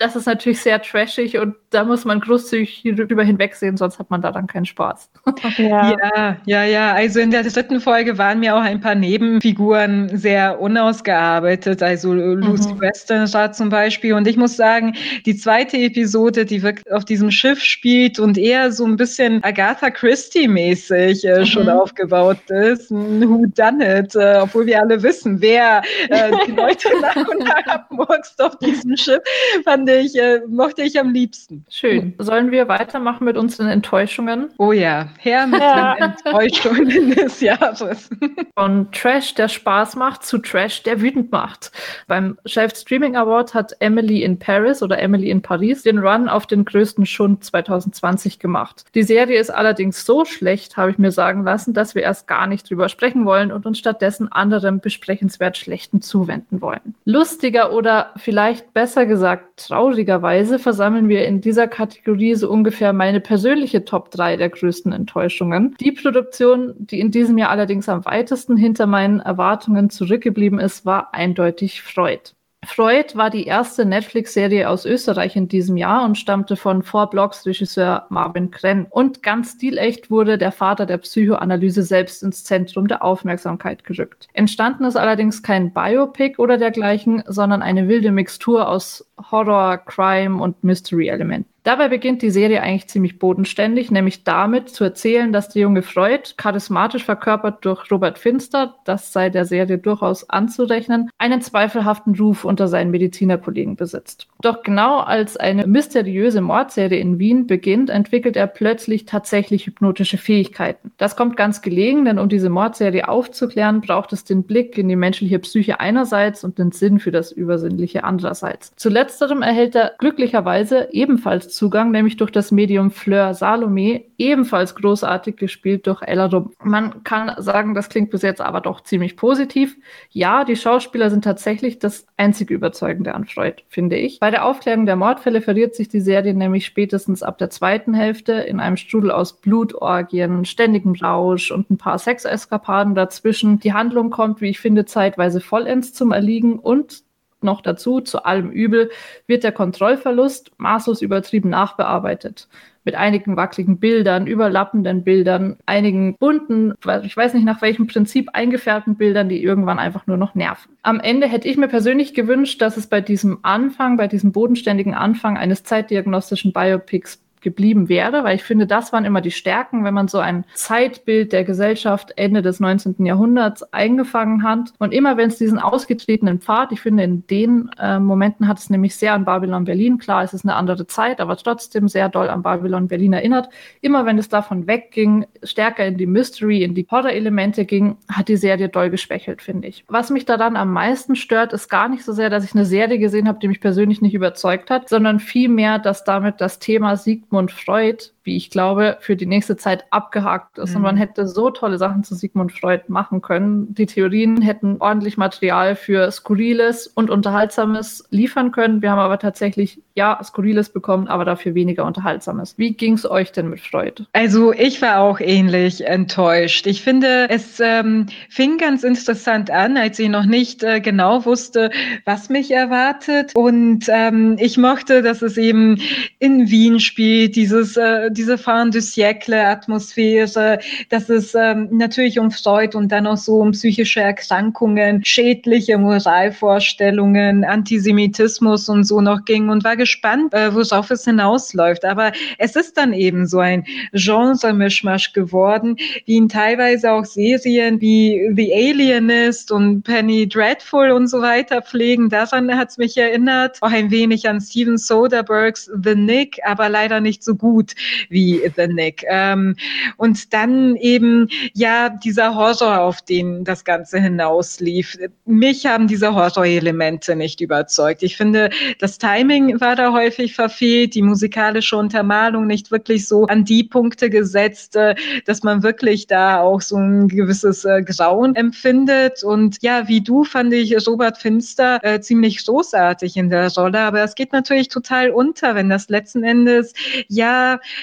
Das ist natürlich sehr trashig und da muss man großzügig drüber hinwegsehen, sonst hat man da dann keinen Spaß. <laughs> Ja. ja, ja, ja. Also in der dritten Folge waren mir auch ein paar Nebenfiguren sehr unausgearbeitet. Also Lucy mhm. Westenra zum Beispiel. Und ich muss sagen, die zweite Episode, die wirklich auf diesem Schiff spielt und eher so ein bisschen Agatha Christie-mäßig äh, mhm. schon aufgebaut ist. Who done it? Äh, obwohl wir alle wissen, wer äh, die Leute <laughs> nach und nach abmurkst auf diesem Schiff, fand ich, äh, mochte ich am liebsten. Schön. Sollen wir weitermachen mit unseren Enttäuschungen? Oh ja, her mit ja. den <laughs> Enttäuschungen des Jahres. <laughs> Von Trash, der Spaß macht, zu Trash, der wütend macht. Beim Chef Streaming Award hat Emily in Paris oder Emily in Paris den Run auf den größten Schund 2020 gemacht. Die Serie ist allerdings so schlecht, habe ich mir sagen lassen, dass wir erst gar nicht drüber sprechen wollen und uns stattdessen anderem besprechenswert Schlechten zuwenden wollen. Lustiger oder vielleicht besser gesagt traurigerweise versammeln wir in dieser Kategorie so ungefähr meine persönliche Top 3 der größten Enttäuschungen. Die Produktion, die in diesem Jahr allerdings am weitesten hinter meinen Erwartungen zurückgeblieben ist, war eindeutig Freud. Freud war die erste Netflix-Serie aus Österreich in diesem Jahr und stammte von Four Blocks Regisseur Marvin Krenn. Und ganz stilecht wurde der Vater der Psychoanalyse selbst ins Zentrum der Aufmerksamkeit gerückt. Entstanden ist allerdings kein Biopic oder dergleichen, sondern eine wilde Mixtur aus Horror, Crime und Mystery-Elementen. Dabei beginnt die Serie eigentlich ziemlich bodenständig, nämlich damit zu erzählen, dass der junge Freud, charismatisch verkörpert durch Robert Finster, das sei der Serie durchaus anzurechnen, einen zweifelhaften Ruf unter seinen Medizinerkollegen besitzt. Doch genau als eine mysteriöse Mordserie in Wien beginnt, entwickelt er plötzlich tatsächlich hypnotische Fähigkeiten. Das kommt ganz gelegen, denn um diese Mordserie aufzuklären, braucht es den Blick in die menschliche Psyche einerseits und den Sinn für das Übersinnliche andererseits. Zu letzterem erhält er glücklicherweise ebenfalls Zugang, nämlich durch das Medium Fleur Salome, ebenfalls großartig gespielt durch Ella Rum. Man kann sagen, das klingt bis jetzt aber doch ziemlich positiv. Ja, die Schauspieler sind tatsächlich das einzige Überzeugende an Freud, finde ich. Bei der Aufklärung der Mordfälle verliert sich die Serie nämlich spätestens ab der zweiten Hälfte in einem Strudel aus Blutorgien, ständigem Rausch und ein paar Sexeskapaden dazwischen. Die Handlung kommt, wie ich finde, zeitweise vollends zum Erliegen und noch dazu, zu allem Übel, wird der Kontrollverlust maßlos übertrieben nachbearbeitet. Mit einigen wackeligen Bildern, überlappenden Bildern, einigen bunten, ich weiß nicht nach welchem Prinzip eingefärbten Bildern, die irgendwann einfach nur noch nerven. Am Ende hätte ich mir persönlich gewünscht, dass es bei diesem Anfang, bei diesem bodenständigen Anfang eines zeitdiagnostischen Biopics geblieben wäre, weil ich finde, das waren immer die Stärken, wenn man so ein Zeitbild der Gesellschaft Ende des 19. Jahrhunderts eingefangen hat. Und immer wenn es diesen ausgetretenen Pfad, ich finde, in den äh, Momenten hat es nämlich sehr an Babylon Berlin, klar, es ist eine andere Zeit, aber trotzdem sehr doll an Babylon Berlin erinnert. Immer wenn es davon wegging, stärker in die Mystery, in die Horror-Elemente ging, hat die Serie doll geschwächelt, finde ich. Was mich daran am meisten stört, ist gar nicht so sehr, dass ich eine Serie gesehen habe, die mich persönlich nicht überzeugt hat, sondern vielmehr, dass damit das Thema Sieg Sigmund Freud wie ich glaube, für die nächste Zeit abgehakt ist. Mhm. Und man mhm. hätte so tolle Sachen zu Sigmund Freud machen können. Die Theorien hätten ordentlich Material für Skurriles und Unterhaltsames liefern können. Wir haben aber tatsächlich, ja, Skurriles bekommen, aber dafür weniger Unterhaltsames. Wie ging es euch denn mit Freud? Also ich war auch ähnlich enttäuscht. Ich finde, es ähm, fing ganz interessant an, als ich noch nicht äh, genau wusste, was mich erwartet. Und ähm, ich mochte, dass es eben in Wien spielt, dieses äh, diese Fin du siècle Atmosphäre, dass es ähm, natürlich um Freud und dann auch so um psychische Erkrankungen, schädliche Moralvorstellungen, Antisemitismus und so noch ging und war gespannt, äh, worauf es hinausläuft. Aber es ist dann eben so ein Genre-Mischmasch geworden, wie ihn teilweise auch Serien wie The Alienist und Penny Dreadful und so weiter pflegen. Daran hat es mich erinnert, auch ein wenig an Steven Soderberghs The Nick, aber leider nicht so gut wie The Nick. Ähm, und dann eben, ja, dieser Horror, auf den das Ganze hinauslief. Mich haben diese Horror-Elemente nicht überzeugt. Ich finde, das Timing war da häufig verfehlt, die musikalische Untermalung nicht wirklich so an die Punkte gesetzt, äh, dass man wirklich da auch so ein gewisses äh, Grauen empfindet. Und ja, wie du fand ich Robert Finster äh, ziemlich großartig in der Rolle, aber es geht natürlich total unter, wenn das letzten Endes ja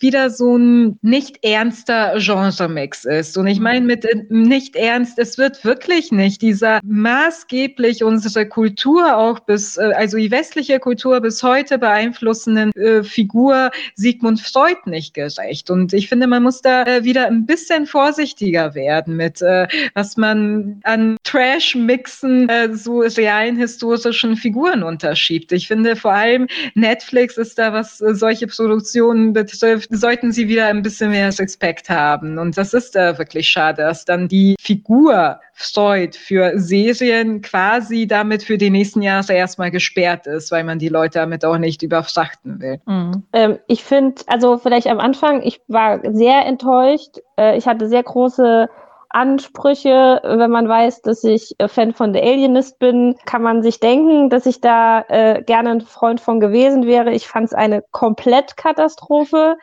wieder so ein nicht ernster Genre-Mix ist. Und ich meine mit äh, nicht ernst, es wird wirklich nicht dieser maßgeblich unsere Kultur auch bis, äh, also die westliche Kultur bis heute beeinflussenden äh, Figur Sigmund Freud nicht gerecht. Und ich finde, man muss da äh, wieder ein bisschen vorsichtiger werden mit, äh, was man an Trash-Mixen äh, so realen historischen Figuren unterschiebt. Ich finde vor allem Netflix ist da, was äh, solche Produktionen betrifft, sollten sie wieder ein bisschen mehr Respekt haben. Und das ist da wirklich schade, dass dann die Figur Freud für Serien quasi damit für die nächsten Jahre erstmal gesperrt ist, weil man die Leute damit auch nicht überfrachten will. Mhm. Ähm, ich finde, also vielleicht am Anfang, ich war sehr enttäuscht. Äh, ich hatte sehr große Ansprüche. Wenn man weiß, dass ich äh, Fan von The Alienist bin, kann man sich denken, dass ich da äh, gerne ein Freund von gewesen wäre. Ich fand es eine Komplettkatastrophe.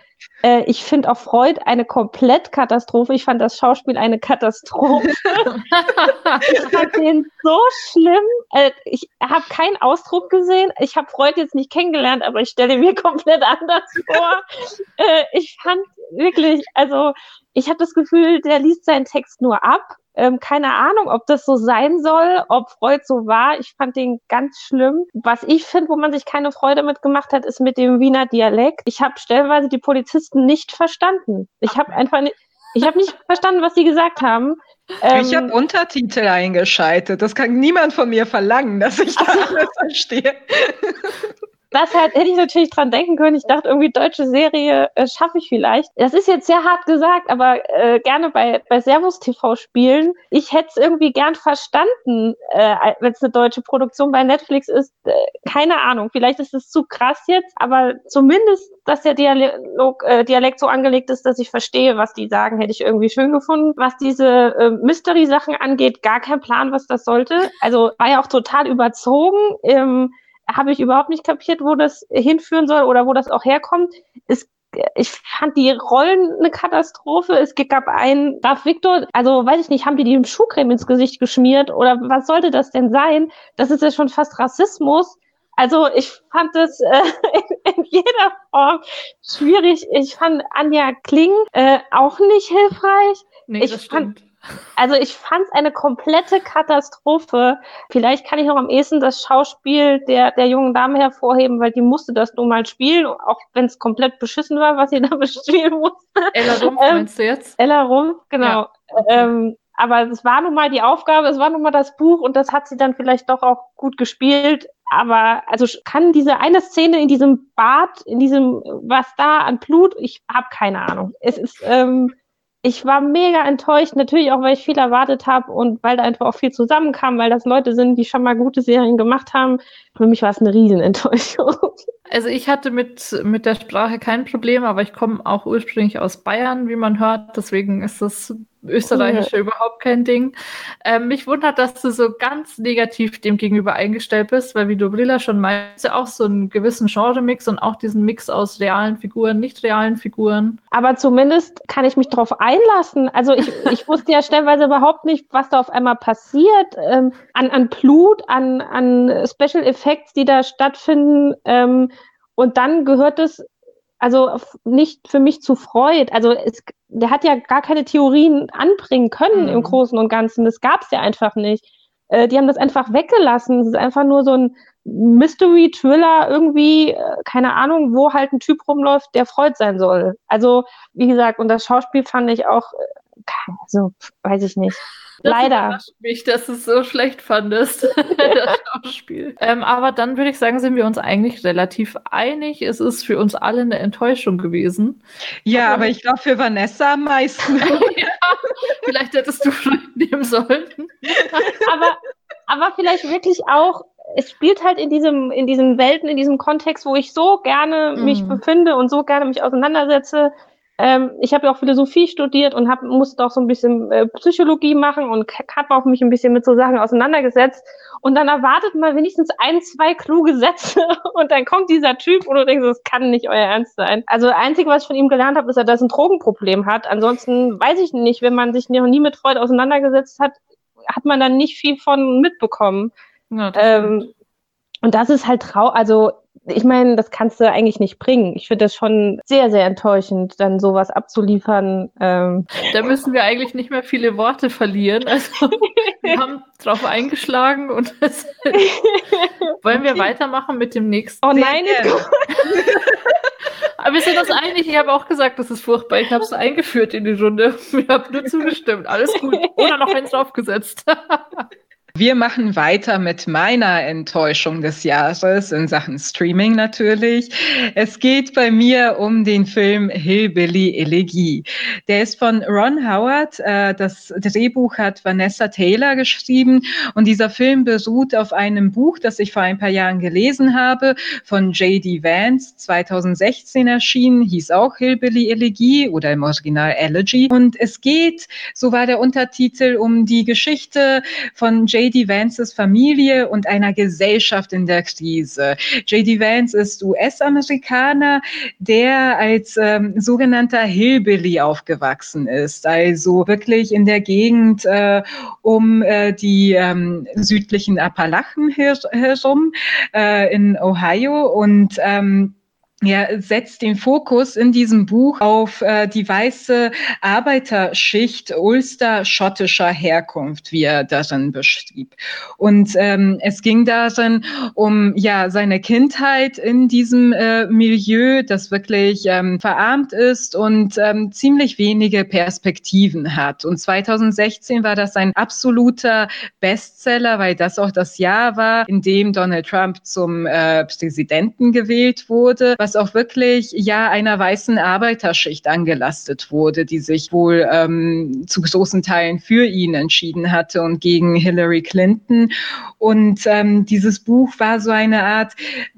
Äh, ich finde auch Freud eine Komplettkatastrophe. Ich fand das Schauspiel eine Katastrophe. <laughs> ich fand den so schlimm. Äh, ich habe keinen Ausdruck gesehen. Ich habe Freud jetzt nicht kennengelernt, aber ich stelle mir <laughs> komplett anders vor. Äh, ich fand wirklich, also ich habe das Gefühl, der liest seinen Text nur ab. Ähm, keine Ahnung, ob das so sein soll, ob Freud so war. Ich fand den ganz schlimm. Was ich finde, wo man sich keine Freude mit gemacht hat, ist mit dem Wiener Dialekt. Ich habe stellenweise die Polizisten nicht verstanden. Ich habe einfach nicht, ich habe nicht verstanden, was sie gesagt haben. Ähm, ich habe Untertitel eingeschaltet. Das kann niemand von mir verlangen, dass ich da alles verstehe das halt hätte ich natürlich dran denken können. Ich dachte irgendwie, deutsche Serie äh, schaffe ich vielleicht. Das ist jetzt sehr hart gesagt, aber äh, gerne bei, bei Servus TV spielen. Ich hätte es irgendwie gern verstanden, äh, wenn es eine deutsche Produktion bei Netflix ist. Äh, keine Ahnung, vielleicht ist es zu krass jetzt, aber zumindest, dass der Dialog, äh, Dialekt so angelegt ist, dass ich verstehe, was die sagen, hätte ich irgendwie schön gefunden. Was diese äh, Mystery-Sachen angeht, gar kein Plan, was das sollte. Also war ja auch total überzogen. Ähm, habe ich überhaupt nicht kapiert, wo das hinführen soll oder wo das auch herkommt. Es ich fand die Rollen eine Katastrophe. Es gab einen Graf Victor, also weiß ich nicht, haben die die Schuhcreme ins Gesicht geschmiert oder was sollte das denn sein? Das ist ja schon fast Rassismus. Also ich fand es äh, in, <laughs> in, jeder Form schwierig. Ich fand Anja Kling äh, auch nicht hilfreich. Nee, ich das stimmt. Also ich fand es eine komplette Katastrophe. Vielleicht kann ich noch am ehesten das Schauspiel der, der jungen Dame hervorheben, weil die musste das nun mal spielen, auch wenn es komplett beschissen war, was sie <laughs> da bespielen musste. Ella Rumpf ähm, meinst du jetzt? Ella Rumpf, genau. Ja. Ähm, aber es war nun mal die Aufgabe, es war nun mal das Buch und das hat sie dann vielleicht doch auch gut gespielt. Aber also kann diese eine Szene in diesem Bad, in diesem, was da an Blut, ich habe keine Ahnung. Es ist, ähm, ich war mega enttäuscht, natürlich auch, weil ich viel erwartet habe und weil da einfach auch viel zusammenkam, weil das Leute sind, die schon mal gute Serien gemacht haben. Für mich war es eine Riesenenttäuschung. <laughs> Also ich hatte mit, mit der Sprache kein Problem, aber ich komme auch ursprünglich aus Bayern, wie man hört. Deswegen ist das Österreichische cool. überhaupt kein Ding. Ähm, mich wundert, dass du so ganz negativ dem gegenüber eingestellt bist, weil wie du Brilla schon meinst, ja auch so einen gewissen Genre-Mix und auch diesen Mix aus realen Figuren, nicht realen Figuren. Aber zumindest kann ich mich darauf einlassen. Also ich, <laughs> ich wusste ja stellenweise überhaupt nicht, was da auf einmal passiert. Ähm, an, an Blut, an, an Special Effects, die da stattfinden. Ähm, und dann gehört es also nicht für mich zu Freud. Also es, der hat ja gar keine Theorien anbringen können mhm. im Großen und Ganzen. Das gab es ja einfach nicht. Äh, die haben das einfach weggelassen. Es ist einfach nur so ein Mystery-Thriller irgendwie, äh, keine Ahnung, wo halt ein Typ rumläuft, der Freud sein soll. Also, wie gesagt, und das Schauspiel fand ich auch, äh, also, weiß ich nicht. Das Leider. mich, dass du es so schlecht fandest, <laughs> das Schauspiel. Ähm, aber dann würde ich sagen, sind wir uns eigentlich relativ einig. Es ist für uns alle eine Enttäuschung gewesen. Ja, aber, aber ich glaube für Vanessa am meisten. <laughs> ja, vielleicht hättest du nehmen sollen. aber, aber vielleicht wirklich auch es spielt halt in diesem, in diesen Welten, in diesem Kontext, wo ich so gerne mich befinde und so gerne mich auseinandersetze. Ähm, ich habe ja auch Philosophie studiert und hab, musste auch so ein bisschen äh, Psychologie machen und habe auch mich ein bisschen mit so Sachen auseinandergesetzt. Und dann erwartet man wenigstens ein, zwei kluge Sätze <laughs> und dann kommt dieser Typ und du denkst, das kann nicht euer Ernst sein. Also einzige, was ich von ihm gelernt habe, ist, dass er ein Drogenproblem hat. Ansonsten weiß ich nicht, wenn man sich noch nie mit Freud auseinandergesetzt hat, hat man dann nicht viel von mitbekommen. Ja, ähm, und das ist halt trau, also ich meine, das kannst du eigentlich nicht bringen. Ich finde das schon sehr, sehr enttäuschend, dann sowas abzuliefern. Ähm. Da müssen wir eigentlich nicht mehr viele Worte verlieren. Also wir haben drauf eingeschlagen und <laughs> wollen wir weitermachen mit dem nächsten. Oh nein, Aber wir sind uns einig, ich habe auch gesagt, das ist furchtbar. Ich habe es eingeführt in die Runde. Ich habe nur zugestimmt. Alles gut. Oder noch eins draufgesetzt. <laughs> Wir machen weiter mit meiner Enttäuschung des Jahres in Sachen Streaming natürlich. Es geht bei mir um den Film Hillbilly Elegie. Der ist von Ron Howard. Äh, das Drehbuch hat Vanessa Taylor geschrieben und dieser Film beruht auf einem Buch, das ich vor ein paar Jahren gelesen habe, von J.D. Vance, 2016 erschienen, hieß auch Hillbilly Elegie oder im Original Elegy. Und es geht, so war der Untertitel, um die Geschichte von J.D. J.D. Vances Familie und einer Gesellschaft in der Krise. J.D. Vance ist US-Amerikaner, der als ähm, sogenannter Hillbilly aufgewachsen ist, also wirklich in der Gegend äh, um äh, die ähm, südlichen Appalachen herum äh, in Ohio und ähm, er setzt den Fokus in diesem Buch auf äh, die weiße Arbeiterschicht ulster-schottischer Herkunft, wie er darin beschrieb. Und ähm, es ging darin um ja seine Kindheit in diesem äh, Milieu, das wirklich ähm, verarmt ist und ähm, ziemlich wenige Perspektiven hat. Und 2016 war das ein absoluter Bestseller, weil das auch das Jahr war, in dem Donald Trump zum äh, Präsidenten gewählt wurde was auch wirklich ja einer weißen Arbeiterschicht angelastet wurde, die sich wohl ähm, zu großen Teilen für ihn entschieden hatte und gegen Hillary Clinton. Und ähm, dieses Buch war so eine Art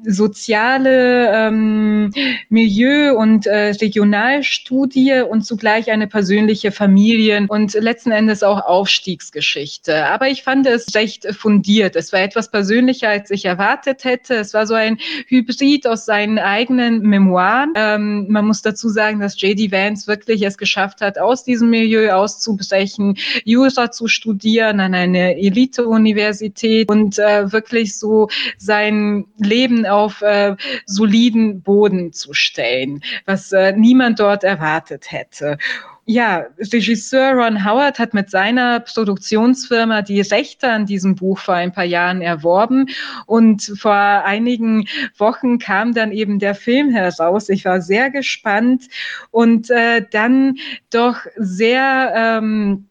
soziale ähm, Milieu- und äh, Regionalstudie und zugleich eine persönliche Familien- und letzten Endes auch Aufstiegsgeschichte. Aber ich fand es recht fundiert. Es war etwas persönlicher, als ich erwartet hätte. Es war so ein Hybrid aus seinen eigenen eigenen Memoiren. Ähm, man muss dazu sagen, dass J.D. Vance wirklich es geschafft hat, aus diesem Milieu auszubrechen, Jura zu studieren an einer Elite-Universität und äh, wirklich so sein Leben auf äh, soliden Boden zu stellen, was äh, niemand dort erwartet hätte. Ja, Regisseur Ron Howard hat mit seiner Produktionsfirma die Rechte an diesem Buch vor ein paar Jahren erworben und vor einigen Wochen kam dann eben der Film heraus. Ich war sehr gespannt und äh, dann doch sehr ähm,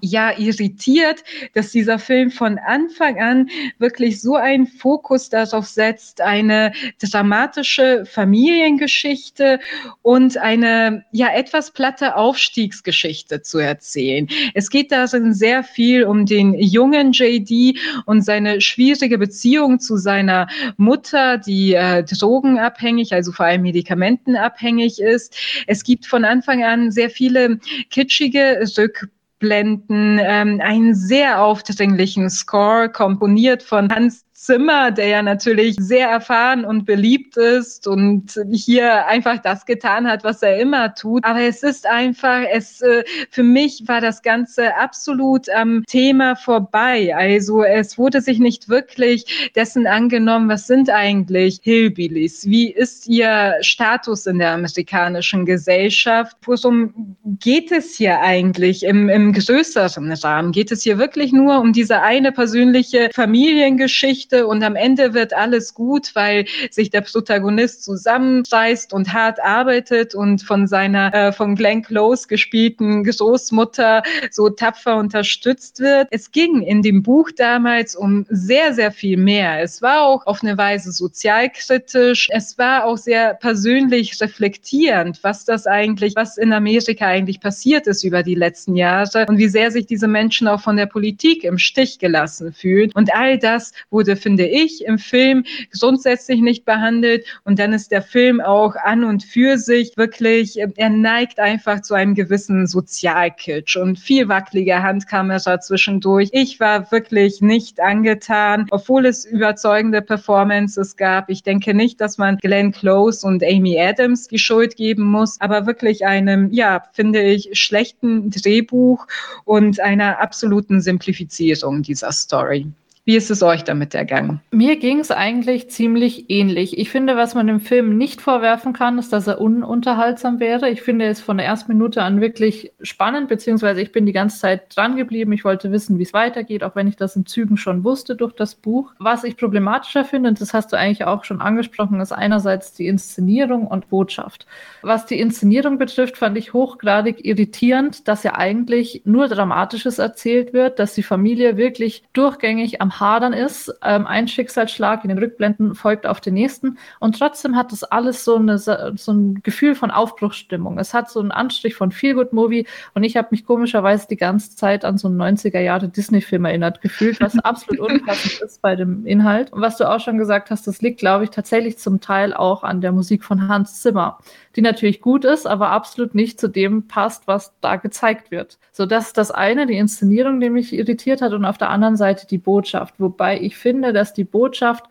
ja irritiert, dass dieser Film von Anfang an wirklich so einen Fokus darauf setzt, eine dramatische Familiengeschichte und eine ja etwas platte Aufstiegsgeschichte zu erzählen. Es geht darin sehr viel um den jungen JD und seine schwierige Beziehung zu seiner Mutter, die äh, drogenabhängig, also vor allem medikamentenabhängig ist. Es gibt von Anfang an sehr viele kitschige Rück Blenden, ähm, einen sehr aufdringlichen Score, komponiert von Hans Zimmer, der ja natürlich sehr erfahren und beliebt ist und hier einfach das getan hat, was er immer tut. Aber es ist einfach, es äh, für mich war das Ganze absolut am Thema vorbei. Also es wurde sich nicht wirklich dessen angenommen, was sind eigentlich Hillbillies? Wie ist ihr Status in der amerikanischen Gesellschaft? Worum geht es hier eigentlich im, im größeren Rahmen? Geht es hier wirklich nur um diese eine persönliche Familiengeschichte? Geschichte und am Ende wird alles gut, weil sich der Protagonist zusammenreißt und hart arbeitet und von seiner äh, von Glenn Close gespielten Großmutter so tapfer unterstützt wird. Es ging in dem Buch damals um sehr, sehr viel mehr. Es war auch auf eine Weise sozialkritisch. Es war auch sehr persönlich reflektierend, was das eigentlich, was in Amerika eigentlich passiert ist über die letzten Jahre und wie sehr sich diese Menschen auch von der Politik im Stich gelassen fühlen. Und all das wurde finde ich, im Film grundsätzlich nicht behandelt. Und dann ist der Film auch an und für sich wirklich, er neigt einfach zu einem gewissen Sozialkitsch und viel wackeliger Handkamera zwischendurch. Ich war wirklich nicht angetan, obwohl es überzeugende Performances gab. Ich denke nicht, dass man Glenn Close und Amy Adams die Schuld geben muss, aber wirklich einem, ja, finde ich, schlechten Drehbuch und einer absoluten Simplifizierung dieser Story. Wie ist es euch damit ergangen? Mir ging es eigentlich ziemlich ähnlich. Ich finde, was man dem Film nicht vorwerfen kann, ist, dass er ununterhaltsam wäre. Ich finde es von der ersten Minute an wirklich spannend, beziehungsweise ich bin die ganze Zeit dran geblieben. Ich wollte wissen, wie es weitergeht, auch wenn ich das in Zügen schon wusste durch das Buch. Was ich problematischer finde, und das hast du eigentlich auch schon angesprochen, ist einerseits die Inszenierung und Botschaft. Was die Inszenierung betrifft, fand ich hochgradig irritierend, dass ja eigentlich nur Dramatisches erzählt wird, dass die Familie wirklich durchgängig am Hadern ist. Ähm, ein Schicksalsschlag in den Rückblenden folgt auf den nächsten. Und trotzdem hat das alles so, eine, so ein Gefühl von Aufbruchsstimmung. Es hat so einen Anstrich von Feel-Good-Movie. Und ich habe mich komischerweise die ganze Zeit an so einen 90er-Jahre Disney-Film erinnert gefühlt, was absolut unpassend <laughs> ist bei dem Inhalt. Und was du auch schon gesagt hast, das liegt, glaube ich, tatsächlich zum Teil auch an der Musik von Hans Zimmer die natürlich gut ist, aber absolut nicht zu dem passt, was da gezeigt wird. So, das ist das eine, die Inszenierung, die mich irritiert hat, und auf der anderen Seite die Botschaft. Wobei ich finde, dass die Botschaft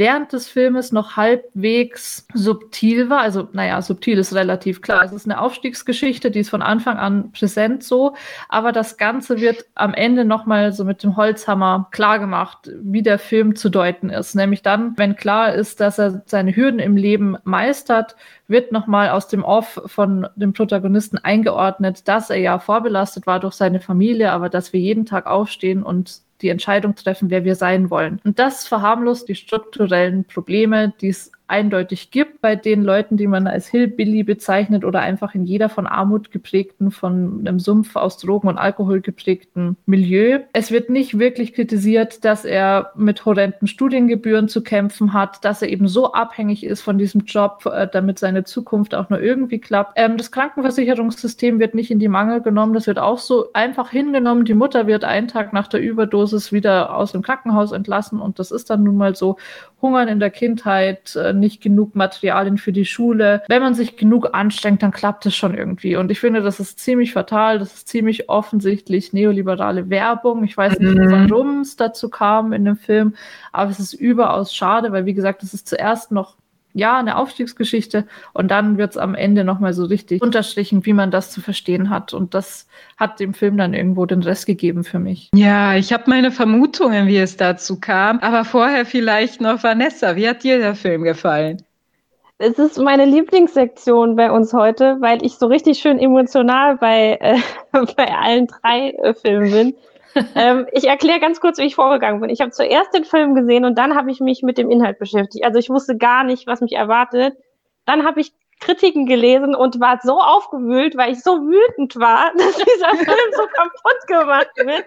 während des Filmes noch halbwegs subtil war. Also, naja, subtil ist relativ klar. Es ist eine Aufstiegsgeschichte, die ist von Anfang an präsent so, aber das Ganze wird am Ende nochmal so mit dem Holzhammer klargemacht, wie der Film zu deuten ist. Nämlich dann, wenn klar ist, dass er seine Hürden im Leben meistert, wird nochmal aus dem Off von dem Protagonisten eingeordnet, dass er ja vorbelastet war durch seine Familie, aber dass wir jeden Tag aufstehen und die Entscheidung treffen, wer wir sein wollen. Und das verharmlost die strukturellen Probleme, die es eindeutig gibt bei den Leuten, die man als Hillbilly bezeichnet oder einfach in jeder von Armut geprägten, von einem Sumpf aus Drogen und Alkohol geprägten Milieu. Es wird nicht wirklich kritisiert, dass er mit horrenden Studiengebühren zu kämpfen hat, dass er eben so abhängig ist von diesem Job, äh, damit seine Zukunft auch nur irgendwie klappt. Ähm, das Krankenversicherungssystem wird nicht in die Mangel genommen, das wird auch so einfach hingenommen. Die Mutter wird einen Tag nach der Überdosis wieder aus dem Krankenhaus entlassen und das ist dann nun mal so. Hungern in der Kindheit, äh, nicht genug Materialien für die Schule. Wenn man sich genug anstrengt, dann klappt es schon irgendwie. Und ich finde, das ist ziemlich fatal. Das ist ziemlich offensichtlich neoliberale Werbung. Ich weiß nicht, mhm. warum es dazu kam in dem Film, aber es ist überaus schade, weil wie gesagt, es ist zuerst noch ja, eine Aufstiegsgeschichte und dann wird es am Ende nochmal so richtig unterstrichen, wie man das zu verstehen hat. Und das hat dem Film dann irgendwo den Rest gegeben für mich. Ja, ich habe meine Vermutungen, wie es dazu kam. Aber vorher vielleicht noch Vanessa, wie hat dir der Film gefallen? Es ist meine Lieblingssektion bei uns heute, weil ich so richtig schön emotional bei, äh, <laughs> bei allen drei äh, Filmen bin ähm, ich erkläre ganz kurz, wie ich vorgegangen bin. Ich habe zuerst den Film gesehen und dann habe ich mich mit dem Inhalt beschäftigt. Also ich wusste gar nicht, was mich erwartet. Dann habe ich Kritiken gelesen und war so aufgewühlt, weil ich so wütend war, <laughs> dass dieser Film so kaputt gemacht wird.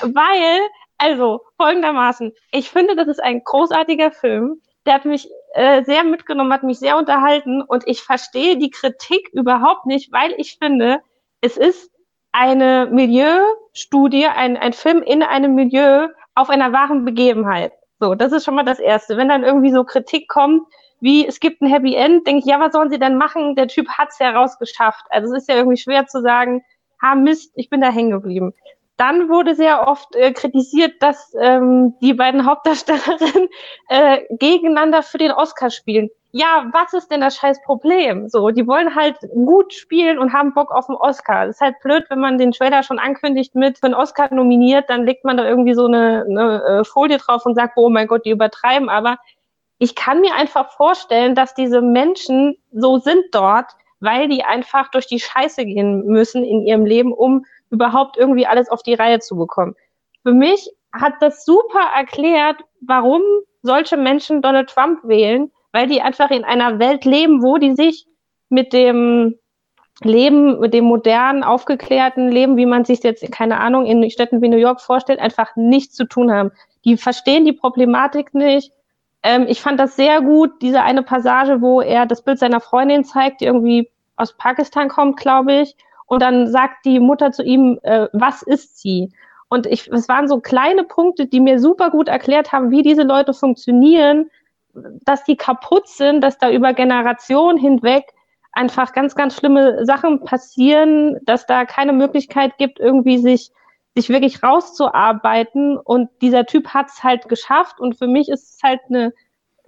Weil, also folgendermaßen, ich finde, das ist ein großartiger Film. Der hat mich äh, sehr mitgenommen, hat mich sehr unterhalten und ich verstehe die Kritik überhaupt nicht, weil ich finde, es ist eine Milieustudie, ein, ein Film in einem Milieu auf einer wahren Begebenheit. So, das ist schon mal das Erste. Wenn dann irgendwie so Kritik kommt, wie es gibt ein Happy End, denke ich, ja, was sollen sie denn machen? Der Typ hat's ja rausgeschafft. Also es ist ja irgendwie schwer zu sagen, ha Mist, ich bin da hängen geblieben. Dann wurde sehr oft äh, kritisiert, dass ähm, die beiden Hauptdarstellerinnen äh, gegeneinander für den Oscar spielen ja, was ist denn das scheiß Problem? So, die wollen halt gut spielen und haben Bock auf den Oscar. Das ist halt blöd, wenn man den Trailer schon ankündigt mit für einen Oscar nominiert, dann legt man da irgendwie so eine, eine äh, Folie drauf und sagt, oh mein Gott, die übertreiben. Aber ich kann mir einfach vorstellen, dass diese Menschen so sind dort, weil die einfach durch die Scheiße gehen müssen in ihrem Leben, um überhaupt irgendwie alles auf die Reihe zu bekommen. Für mich hat das super erklärt, warum solche Menschen Donald Trump wählen, weil die einfach in einer Welt leben, wo die sich mit dem Leben, mit dem modernen, aufgeklärten Leben, wie man sich jetzt, keine Ahnung, in Städten wie New York vorstellt, einfach nichts zu tun haben. Die verstehen die Problematik nicht. Ähm, ich fand das sehr gut, diese eine Passage, wo er das Bild seiner Freundin zeigt, die irgendwie aus Pakistan kommt, glaube ich. Und dann sagt die Mutter zu ihm, äh, was ist sie? Und ich, es waren so kleine Punkte, die mir super gut erklärt haben, wie diese Leute funktionieren, dass die kaputt sind, dass da über Generationen hinweg einfach ganz, ganz schlimme Sachen passieren, dass da keine Möglichkeit gibt, irgendwie sich, sich wirklich rauszuarbeiten. Und dieser Typ hat es halt geschafft. Und für mich ist es halt eine,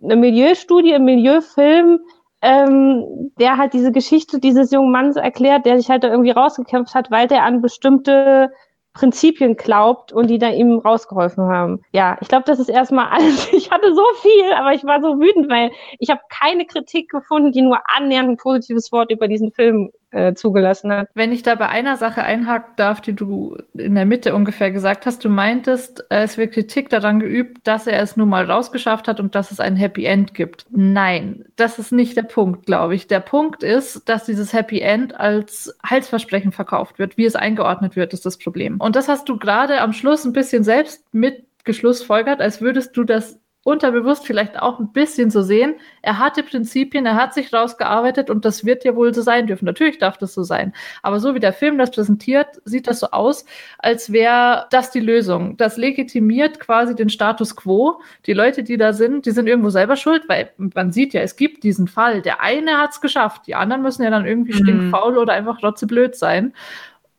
eine Milieustudie, ein Milieufilm, ähm, der halt diese Geschichte dieses jungen Mannes erklärt, der sich halt da irgendwie rausgekämpft hat, weil der an bestimmte Prinzipien glaubt und die da ihm rausgeholfen haben. Ja, ich glaube, das ist erstmal <laughs> alles. Ich hatte so viel, aber ich war so wütend, weil ich habe keine Kritik gefunden, die nur annähernd ein positives Wort über diesen Film äh, zugelassen hat. Wenn ich da bei einer Sache einhaken darf, die du in der Mitte ungefähr gesagt hast, du meintest, äh, es wird Kritik daran geübt, dass er es nun mal rausgeschafft hat und dass es ein Happy End gibt. Nein, das ist nicht der Punkt, glaube ich. Der Punkt ist, dass dieses Happy End als Heilsversprechen verkauft wird. Wie es eingeordnet wird, ist das Problem. Und das hast du gerade am Schluss ein bisschen selbst mitgeschlussfolgert, als würdest du das unterbewusst vielleicht auch ein bisschen so sehen. Er hatte Prinzipien, er hat sich rausgearbeitet und das wird ja wohl so sein dürfen. Natürlich darf das so sein. Aber so wie der Film das präsentiert, sieht das so aus, als wäre das die Lösung. Das legitimiert quasi den Status quo. Die Leute, die da sind, die sind irgendwo selber schuld, weil man sieht ja, es gibt diesen Fall. Der eine hat es geschafft, die anderen müssen ja dann irgendwie mhm. stinkfaul oder einfach rotzeblöd sein.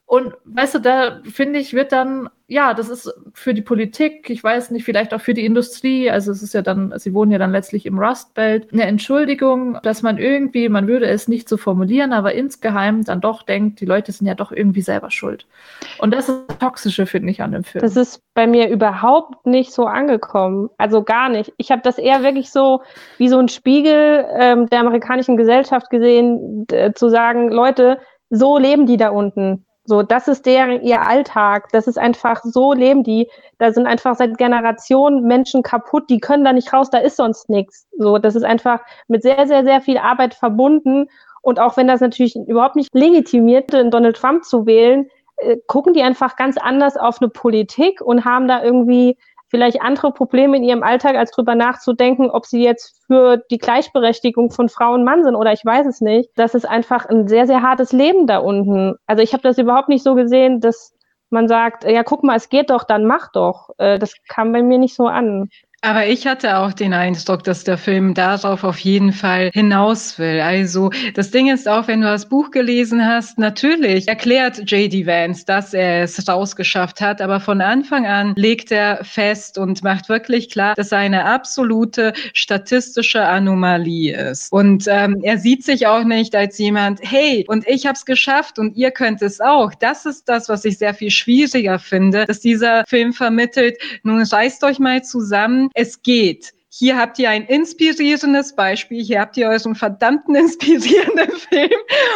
Und weißt du, da finde ich, wird dann, ja, das ist für die Politik, ich weiß nicht, vielleicht auch für die Industrie, also es ist ja dann, sie wohnen ja dann letztlich im Rustbelt, eine Entschuldigung, dass man irgendwie, man würde es nicht so formulieren, aber insgeheim dann doch denkt, die Leute sind ja doch irgendwie selber schuld. Und das ist das Toxische, finde ich, an dem Film. Das ist bei mir überhaupt nicht so angekommen. Also gar nicht. Ich habe das eher wirklich so wie so ein Spiegel ähm, der amerikanischen Gesellschaft gesehen, zu sagen, Leute, so leben die da unten so, das ist deren ihr Alltag. Das ist einfach so leben die. Da sind einfach seit Generationen Menschen kaputt, die können da nicht raus, da ist sonst nichts. So, das ist einfach mit sehr, sehr, sehr viel Arbeit verbunden. Und auch wenn das natürlich überhaupt nicht legitimiert, Donald Trump zu wählen, äh, gucken die einfach ganz anders auf eine Politik und haben da irgendwie vielleicht andere Probleme in ihrem Alltag, als drüber nachzudenken, ob sie jetzt für die Gleichberechtigung von Frau und Mann sind oder ich weiß es nicht. Das ist einfach ein sehr, sehr hartes Leben da unten. Also ich habe das überhaupt nicht so gesehen, dass man sagt, ja, guck mal, es geht doch, dann mach doch. Äh, das kam bei mir nicht so an. Aber ich hatte auch den Eindruck, dass der Film darauf auf jeden Fall hinaus will. Also das Ding ist auch, wenn du das Buch gelesen hast, natürlich erklärt J.D. Vance, dass er es rausgeschafft hat, aber von Anfang an legt er fest und macht wirklich klar, dass er eine absolute statistische Anomalie ist. Und ähm, er sieht sich auch nicht als jemand, hey, und ich habe es geschafft und ihr könnt es auch. Das ist das, was ich sehr viel schwieriger finde, dass dieser Film vermittelt, nun reißt euch mal zusammen, es geht. Hier habt ihr ein inspirierendes Beispiel, hier habt ihr euren verdammten inspirierenden <laughs> Film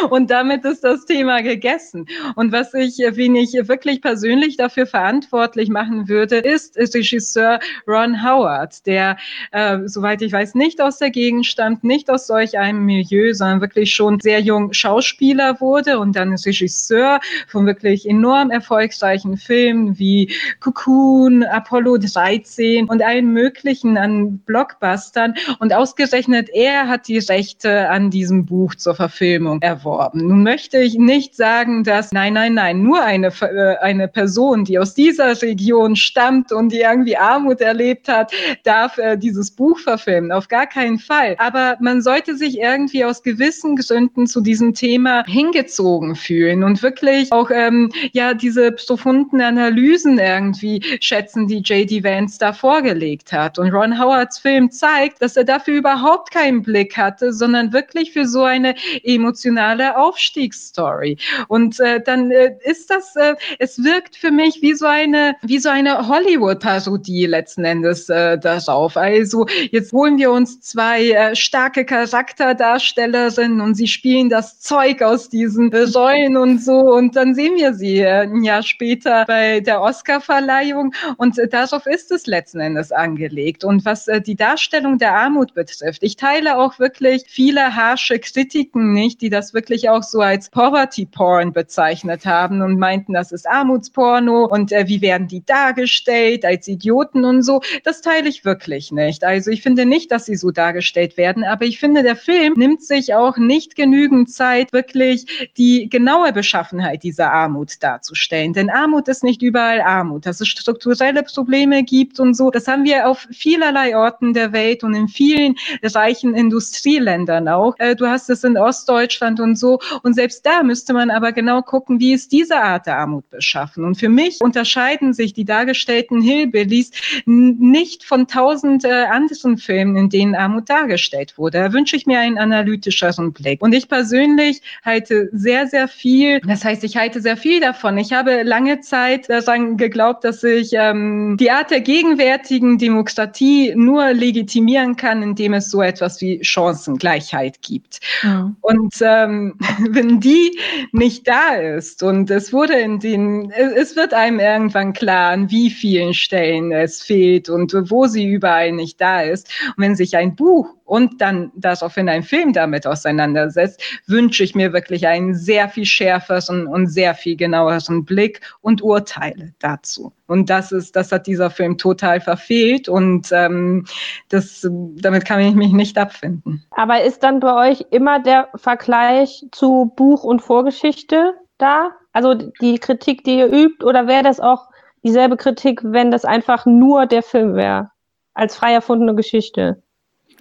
und damit ist das Thema gegessen. Und was ich, wen ich wirklich persönlich dafür verantwortlich machen würde, ist Regisseur Ron Howard, der, äh, soweit ich weiß, nicht aus der Gegend stammt, nicht aus solch einem Milieu, sondern wirklich schon sehr jung Schauspieler wurde und dann Regisseur von wirklich enorm erfolgreichen Filmen wie Cocoon, Apollo 13 und allen möglichen an Blockbustern und ausgerechnet er hat die Rechte an diesem Buch zur Verfilmung erworben. Nun möchte ich nicht sagen, dass nein, nein, nein, nur eine, äh, eine Person, die aus dieser Region stammt und die irgendwie Armut erlebt hat, darf äh, dieses Buch verfilmen. Auf gar keinen Fall. Aber man sollte sich irgendwie aus gewissen Gründen zu diesem Thema hingezogen fühlen und wirklich auch ähm, ja diese profunden Analysen irgendwie schätzen, die J.D. Vance da vorgelegt hat. Und Ron Howards Film zeigt, dass er dafür überhaupt keinen Blick hatte, sondern wirklich für so eine emotionale Aufstiegsstory. Und äh, dann äh, ist das, äh, es wirkt für mich wie so eine, wie so eine Hollywood-Parodie letzten Endes äh, darauf. Also jetzt holen wir uns zwei äh, starke Charakterdarstellerinnen und sie spielen das Zeug aus diesen äh, Säulen und so und dann sehen wir sie äh, ein Jahr später bei der Oscar-Verleihung und äh, darauf ist es letzten Endes angelegt. Und was äh, die Darstellung der Armut betrifft. Ich teile auch wirklich viele harsche Kritiken nicht, die das wirklich auch so als Poverty Porn bezeichnet haben und meinten, das ist Armutsporno und äh, wie werden die dargestellt als Idioten und so. Das teile ich wirklich nicht. Also ich finde nicht, dass sie so dargestellt werden, aber ich finde, der Film nimmt sich auch nicht genügend Zeit, wirklich die genaue Beschaffenheit dieser Armut darzustellen. Denn Armut ist nicht überall Armut. Dass es strukturelle Probleme gibt und so, das haben wir auf vielerlei Orten der Welt und in vielen reichen Industrieländern auch. Äh, du hast es in Ostdeutschland und so. Und selbst da müsste man aber genau gucken, wie ist diese Art der Armut beschaffen. Und für mich unterscheiden sich die dargestellten Hillbillies nicht von tausend äh, anderen Filmen, in denen Armut dargestellt wurde. Da wünsche ich mir einen analytischeren Blick. Und ich persönlich halte sehr, sehr viel, das heißt, ich halte sehr viel davon. Ich habe lange Zeit daran geglaubt, dass ich ähm, die Art der gegenwärtigen Demokratie nur legitimieren kann, indem es so etwas wie Chancengleichheit gibt. Mhm. Und ähm, <laughs> wenn die nicht da ist und es wurde in den, es wird einem irgendwann klar, an wie vielen Stellen es fehlt und wo sie überall nicht da ist. Und wenn sich ein Buch und dann das auch in einem Film damit auseinandersetzt, wünsche ich mir wirklich einen sehr viel schärferen und sehr viel genaueren Blick und Urteile dazu. Und das ist, das hat dieser Film total verfehlt und ähm, das, damit kann ich mich nicht abfinden. Aber ist dann bei euch immer der Vergleich zu Buch und Vorgeschichte da? Also die Kritik, die ihr übt, oder wäre das auch dieselbe Kritik, wenn das einfach nur der Film wäre? Als frei erfundene Geschichte?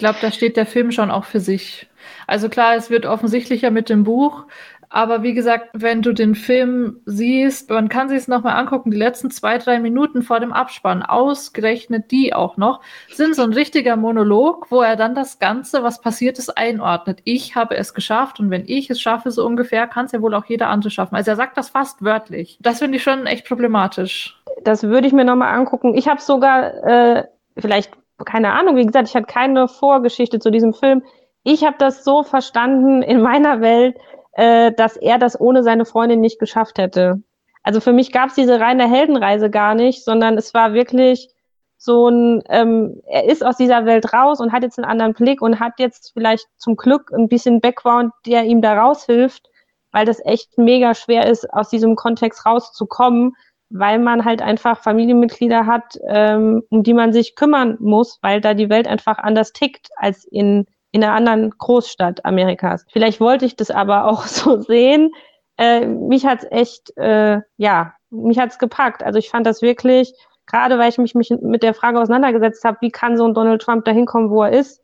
Ich glaube, da steht der Film schon auch für sich. Also klar, es wird offensichtlicher mit dem Buch, aber wie gesagt, wenn du den Film siehst, man kann sich es nochmal angucken, die letzten zwei, drei Minuten vor dem Abspann, ausgerechnet die auch noch, sind so ein richtiger Monolog, wo er dann das Ganze, was passiert ist, einordnet. Ich habe es geschafft und wenn ich es schaffe, so ungefähr, kann es ja wohl auch jeder andere schaffen. Also er sagt das fast wörtlich. Das finde ich schon echt problematisch. Das würde ich mir nochmal angucken. Ich habe sogar, äh, vielleicht, keine Ahnung, wie gesagt, ich hatte keine Vorgeschichte zu diesem Film. Ich habe das so verstanden in meiner Welt, äh, dass er das ohne seine Freundin nicht geschafft hätte. Also für mich gab es diese reine Heldenreise gar nicht, sondern es war wirklich so ein, ähm, er ist aus dieser Welt raus und hat jetzt einen anderen Blick und hat jetzt vielleicht zum Glück ein bisschen Background, der ihm da raushilft, weil das echt mega schwer ist, aus diesem Kontext rauszukommen, weil man halt einfach Familienmitglieder hat, ähm, um die man sich kümmern muss, weil da die Welt einfach anders tickt als in in einer anderen Großstadt Amerikas. Vielleicht wollte ich das aber <laughs> auch so sehen. Äh, mich hat's echt, äh, ja, mich hat's gepackt. Also ich fand das wirklich, gerade weil ich mich, mich mit der Frage auseinandergesetzt habe, wie kann so ein Donald Trump da hinkommen, wo er ist,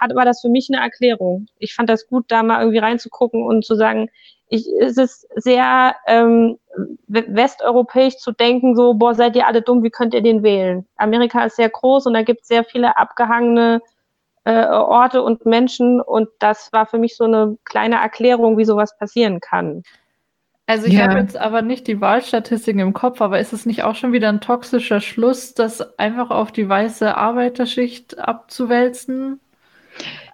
hat, war das für mich eine Erklärung. Ich fand das gut, da mal irgendwie reinzugucken und zu sagen, ich, es ist sehr ähm, westeuropäisch zu denken, so, boah, seid ihr alle dumm, wie könnt ihr den wählen? Amerika ist sehr groß und da gibt es sehr viele abgehangene äh, Orte und Menschen und das war für mich so eine kleine Erklärung, wie sowas passieren kann. Also ich ja. habe jetzt aber nicht die Wahlstatistiken im Kopf, aber ist es nicht auch schon wieder ein toxischer Schluss, das einfach auf die weiße Arbeiterschicht abzuwälzen?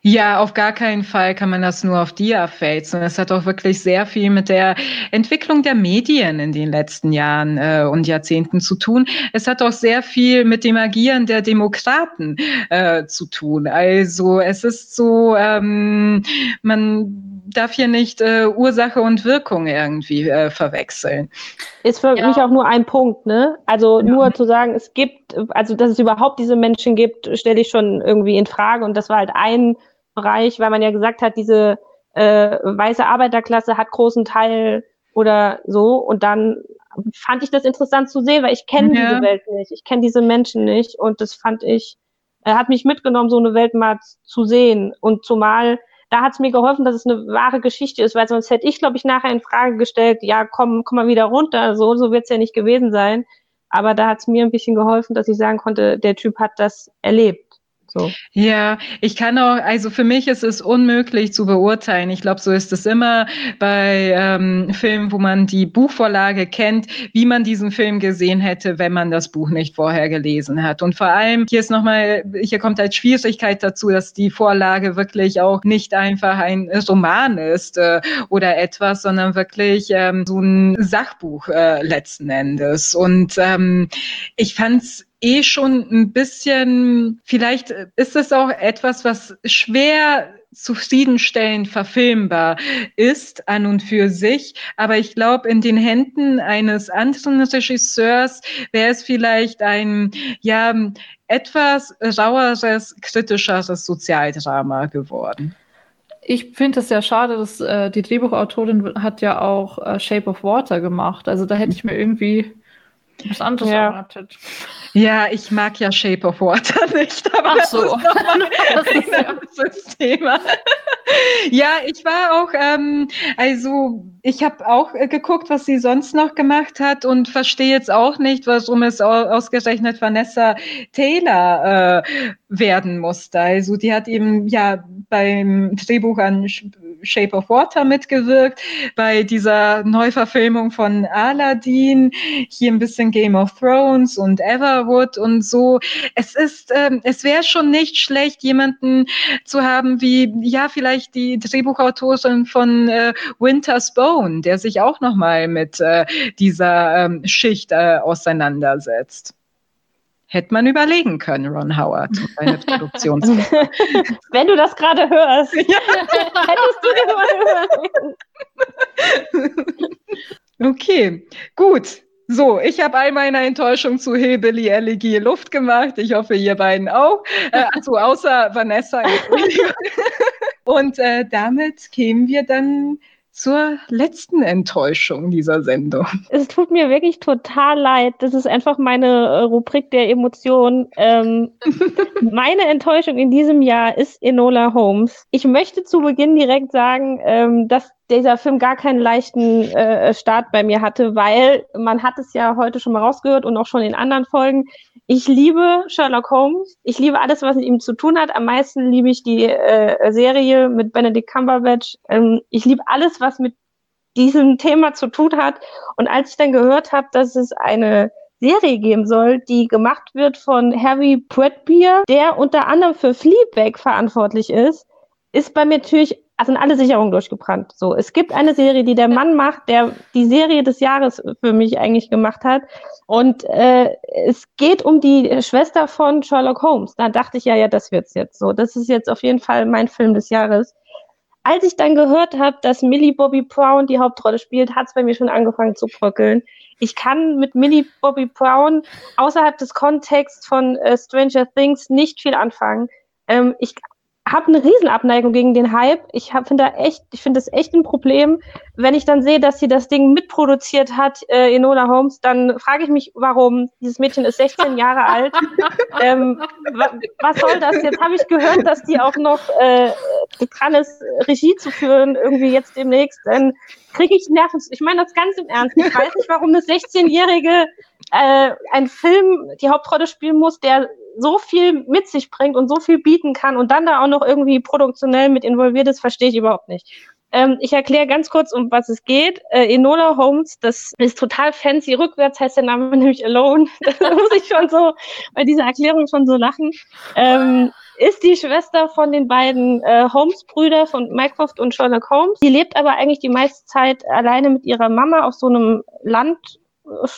Ja, auf gar keinen Fall kann man das nur auf die abwälzen. Es hat auch wirklich sehr viel mit der Entwicklung der Medien in den letzten Jahren äh, und Jahrzehnten zu tun. Es hat auch sehr viel mit dem Agieren der Demokraten äh, zu tun. Also es ist so, ähm, man darf hier nicht äh, Ursache und Wirkung irgendwie äh, verwechseln. Ist für ja. mich auch nur ein Punkt, ne? Also ja. nur zu sagen, es gibt, also dass es überhaupt diese Menschen gibt, stelle ich schon irgendwie in Frage. Und das war halt ein Bereich, weil man ja gesagt hat, diese äh, weiße Arbeiterklasse hat großen Teil oder so. Und dann fand ich das interessant zu sehen, weil ich kenne ja. diese Welt nicht, ich kenne diese Menschen nicht. Und das fand ich, er hat mich mitgenommen, so eine Welt mal zu sehen. Und zumal da hat es mir geholfen, dass es eine wahre Geschichte ist, weil sonst hätte ich, glaube ich, nachher in Frage gestellt, ja, komm, komm mal wieder runter, so, so wird es ja nicht gewesen sein. Aber da hat es mir ein bisschen geholfen, dass ich sagen konnte, der Typ hat das erlebt. So. Ja, ich kann auch, also für mich ist es unmöglich zu beurteilen. Ich glaube, so ist es immer bei ähm, Filmen, wo man die Buchvorlage kennt, wie man diesen Film gesehen hätte, wenn man das Buch nicht vorher gelesen hat. Und vor allem, hier ist nochmal, hier kommt als Schwierigkeit dazu, dass die Vorlage wirklich auch nicht einfach ein Roman ist äh, oder etwas, sondern wirklich ähm, so ein Sachbuch äh, letzten Endes. Und ähm, ich fand's eh schon ein bisschen, vielleicht ist es auch etwas, was schwer zufriedenstellend verfilmbar ist an und für sich. Aber ich glaube, in den Händen eines anderen Regisseurs wäre es vielleicht ein, ja, etwas raueres, kritischeres Sozialdrama geworden. Ich finde es sehr schade, dass äh, die Drehbuchautorin hat ja auch äh, Shape of Water gemacht. Also da hätte ich mir irgendwie was anderes ja. erwartet. Ja, ich mag ja Shape of Water <laughs> nicht, aber Ach so. <laughs> das ist ein anderes Thema. ja, ich war auch, ähm, also ich habe auch äh, geguckt, was sie sonst noch gemacht hat und verstehe jetzt auch nicht, warum es ausgerechnet Vanessa Taylor äh, werden musste. Also die hat eben ja beim Drehbuch an Shape of Water mitgewirkt, bei dieser Neuverfilmung von Aladdin, hier ein bisschen Game of Thrones und Everwood und so. Es ist, ähm, es wäre schon nicht schlecht, jemanden zu haben wie, ja, vielleicht die Drehbuchautorin von äh, Winter's Bone, der sich auch nochmal mit äh, dieser ähm, Schicht äh, auseinandersetzt. Hätte man überlegen können, Ron Howard, seine <laughs> Produktionsfirma. <laughs> Wenn du das gerade hörst, ja. <laughs> hättest du mal hören. Okay, gut. So, ich habe all meine Enttäuschung zu Hillbilly Elegie Luft gemacht. Ich hoffe, ihr beiden auch. Äh, also außer Vanessa. Und äh, damit kämen wir dann zur letzten Enttäuschung dieser Sendung. Es tut mir wirklich total leid. Das ist einfach meine äh, Rubrik der Emotionen. Ähm, <laughs> meine Enttäuschung in diesem Jahr ist Enola Holmes. Ich möchte zu Beginn direkt sagen, ähm, dass dieser Film gar keinen leichten äh, Start bei mir hatte, weil man hat es ja heute schon mal rausgehört und auch schon in anderen Folgen. Ich liebe Sherlock Holmes. Ich liebe alles, was mit ihm zu tun hat. Am meisten liebe ich die äh, Serie mit Benedict Cumberbatch. Ähm, ich liebe alles, was mit diesem Thema zu tun hat. Und als ich dann gehört habe, dass es eine Serie geben soll, die gemacht wird von Harry Poetbier, der unter anderem für Fleabag verantwortlich ist, ist bei mir natürlich sind alle Sicherungen durchgebrannt. So, es gibt eine Serie, die der Mann macht, der die Serie des Jahres für mich eigentlich gemacht hat. Und äh, es geht um die Schwester von Sherlock Holmes. Da dachte ich ja, ja, das wird's jetzt so. Das ist jetzt auf jeden Fall mein Film des Jahres. Als ich dann gehört habe, dass Millie Bobby Brown die Hauptrolle spielt, hat es bei mir schon angefangen zu bröckeln. Ich kann mit Millie Bobby Brown außerhalb des Kontexts von äh, Stranger Things nicht viel anfangen. Ähm, ich habe eine Riesenabneigung gegen den Hype. Ich finde da echt, ich finde das echt ein Problem. Wenn ich dann sehe, dass sie das Ding mitproduziert hat, äh, Enola Holmes, dann frage ich mich, warum. Dieses Mädchen ist 16 Jahre alt. <laughs> Ähm, wa was soll das? Jetzt habe ich gehört, dass die auch noch äh, dran ist, Regie zu führen, irgendwie jetzt demnächst. Dann kriege ich Nerven. Ich meine das ganz im Ernst. Ich weiß nicht, warum eine 16-Jährige äh, einen Film die Hauptrolle spielen muss, der so viel mit sich bringt und so viel bieten kann und dann da auch noch irgendwie produktionell mit involviert ist, verstehe ich überhaupt nicht. Ähm, ich erkläre ganz kurz, um was es geht. Äh, Enola Holmes, das ist total fancy. Rückwärts heißt der Name <laughs> nämlich Alone. <laughs> da muss ich schon so bei dieser Erklärung schon so lachen. Ähm, ist die Schwester von den beiden äh, Holmes-Brüder von Mycroft und Sherlock Holmes. Die lebt aber eigentlich die meiste Zeit alleine mit ihrer Mama auf so einem Land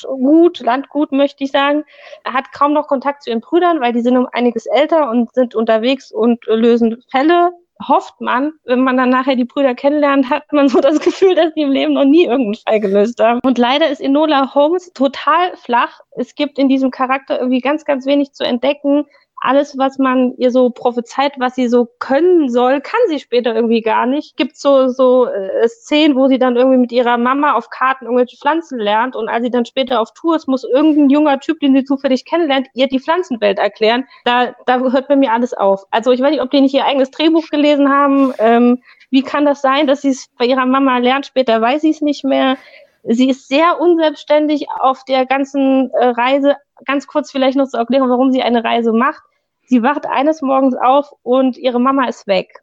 Gut, Landgut möchte ich sagen. Er hat kaum noch Kontakt zu ihren Brüdern, weil die sind um einiges älter und sind unterwegs und lösen Fälle. Hofft man, wenn man dann nachher die Brüder kennenlernt, hat man so das Gefühl, dass die im Leben noch nie irgendeinen Fall gelöst haben. Und leider ist Enola Holmes total flach. Es gibt in diesem Charakter irgendwie ganz, ganz wenig zu entdecken alles, was man ihr so prophezeit, was sie so können soll, kann sie später irgendwie gar nicht. Gibt so so äh, Szenen, wo sie dann irgendwie mit ihrer Mama auf Karten irgendwelche Pflanzen lernt und als sie dann später auf Tour ist, muss irgendein junger Typ, den sie zufällig kennenlernt, ihr die Pflanzenwelt erklären. Da da hört bei mir alles auf. Also ich weiß nicht, ob die nicht ihr eigenes Drehbuch gelesen haben. Ähm, wie kann das sein, dass sie es bei ihrer Mama lernt? Später weiß sie es nicht mehr. Sie ist sehr unselbstständig auf der ganzen äh, Reise. Ganz kurz vielleicht noch zur Erklärung, warum sie eine Reise macht. Sie wacht eines Morgens auf und ihre Mama ist weg.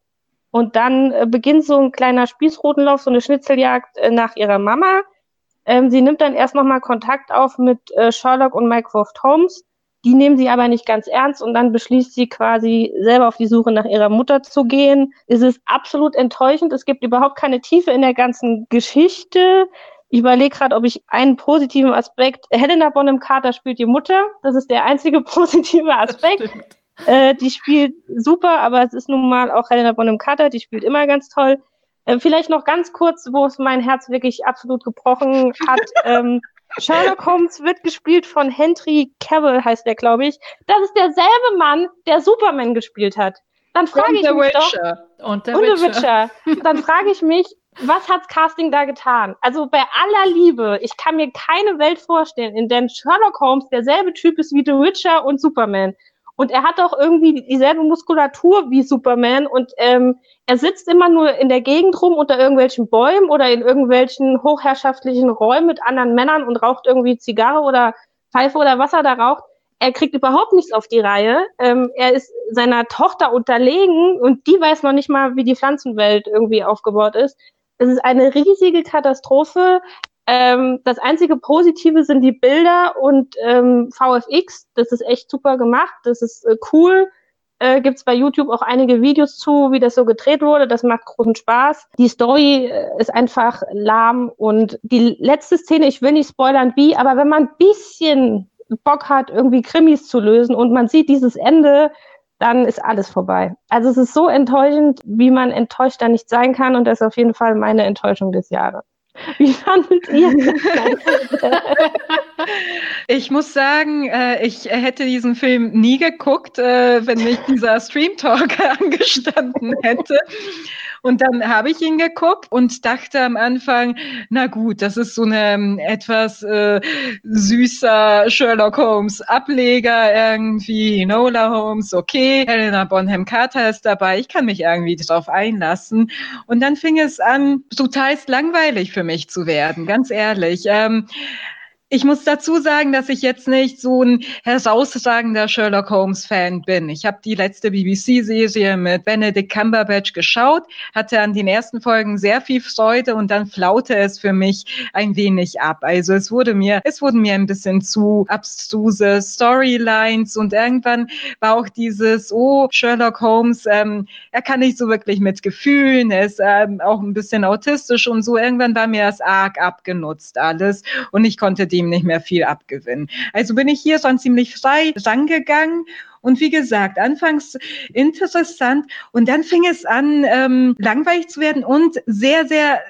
Und dann äh, beginnt so ein kleiner Spießrutenlauf, so eine Schnitzeljagd äh, nach ihrer Mama. Ähm, sie nimmt dann erst nochmal Kontakt auf mit äh, Sherlock und Mycroft Holmes. Die nehmen sie aber nicht ganz ernst und dann beschließt sie quasi selber auf die Suche nach ihrer Mutter zu gehen. Es ist absolut enttäuschend. Es gibt überhaupt keine Tiefe in der ganzen Geschichte. Ich überlege gerade, ob ich einen positiven Aspekt. Helena Bonham Carter spielt die Mutter. Das ist der einzige <laughs> positive Aspekt. Äh, die spielt super, aber es ist nun mal auch Helena Bonham Carter, die spielt immer ganz toll. Äh, vielleicht noch ganz kurz, wo es mein Herz wirklich absolut gebrochen hat. <laughs> ähm, Sherlock Holmes wird gespielt von Henry Cavill, heißt der, glaube ich. Das ist derselbe Mann, der Superman gespielt hat. Dann frage ich mich Witcher. doch. Und der und Witcher. Witcher. <laughs> Dann frage ich mich, was hat's Casting da getan? Also bei aller Liebe, ich kann mir keine Welt vorstellen, in der Sherlock Holmes derselbe Typ ist wie The Witcher und Superman. Und er hat auch irgendwie dieselbe Muskulatur wie Superman und ähm, er sitzt immer nur in der Gegend rum unter irgendwelchen Bäumen oder in irgendwelchen hochherrschaftlichen Räumen mit anderen Männern und raucht irgendwie Zigarre oder Pfeife oder was er da raucht. Er kriegt überhaupt nichts auf die Reihe. Ähm, er ist seiner Tochter unterlegen und die weiß noch nicht mal, wie die Pflanzenwelt irgendwie aufgebaut ist. Es ist eine riesige Katastrophe. Ähm, das einzige Positive sind die Bilder und ähm, VFX. Das ist echt super gemacht. Das ist äh, cool. Äh, Gibt es bei YouTube auch einige Videos zu, wie das so gedreht wurde. Das macht großen Spaß. Die Story äh, ist einfach lahm und die letzte Szene, ich will nicht spoilern wie, aber wenn man ein bisschen Bock hat, irgendwie Krimis zu lösen und man sieht dieses Ende, dann ist alles vorbei. Also es ist so enttäuschend, wie man enttäuscht da nicht sein kann und das ist auf jeden Fall meine Enttäuschung des Jahres. Wie fandet ihr? Ich muss sagen, äh, ich hätte diesen Film nie geguckt, äh, wenn mich dieser Stream Talk <laughs> angestanden hätte. Und dann habe ich ihn geguckt und dachte am Anfang, na gut, das ist so eine ähm, etwas äh, süßer Sherlock Holmes Ableger irgendwie, Nola Holmes, okay, Helena Bonham Carter ist dabei, ich kann mich irgendwie darauf einlassen. Und dann fing es an, total langweilig für mich zu werden, ganz ehrlich. Ähm, ich muss dazu sagen, dass ich jetzt nicht so ein herausragender Sherlock Holmes-Fan bin. Ich habe die letzte BBC-Serie mit Benedict Cumberbatch geschaut, hatte an den ersten Folgen sehr viel Freude und dann flaute es für mich ein wenig ab. Also es wurde mir, es wurden mir ein bisschen zu abstruse Storylines und irgendwann war auch dieses, oh, Sherlock Holmes, ähm, er kann nicht so wirklich mit Gefühlen, er ist ähm, auch ein bisschen autistisch und so. Irgendwann war mir das arg abgenutzt alles und ich konnte ihm nicht mehr viel abgewinnen. Also bin ich hier schon ziemlich frei rangegangen und wie gesagt, anfangs interessant und dann fing es an, ähm, langweilig zu werden und sehr, sehr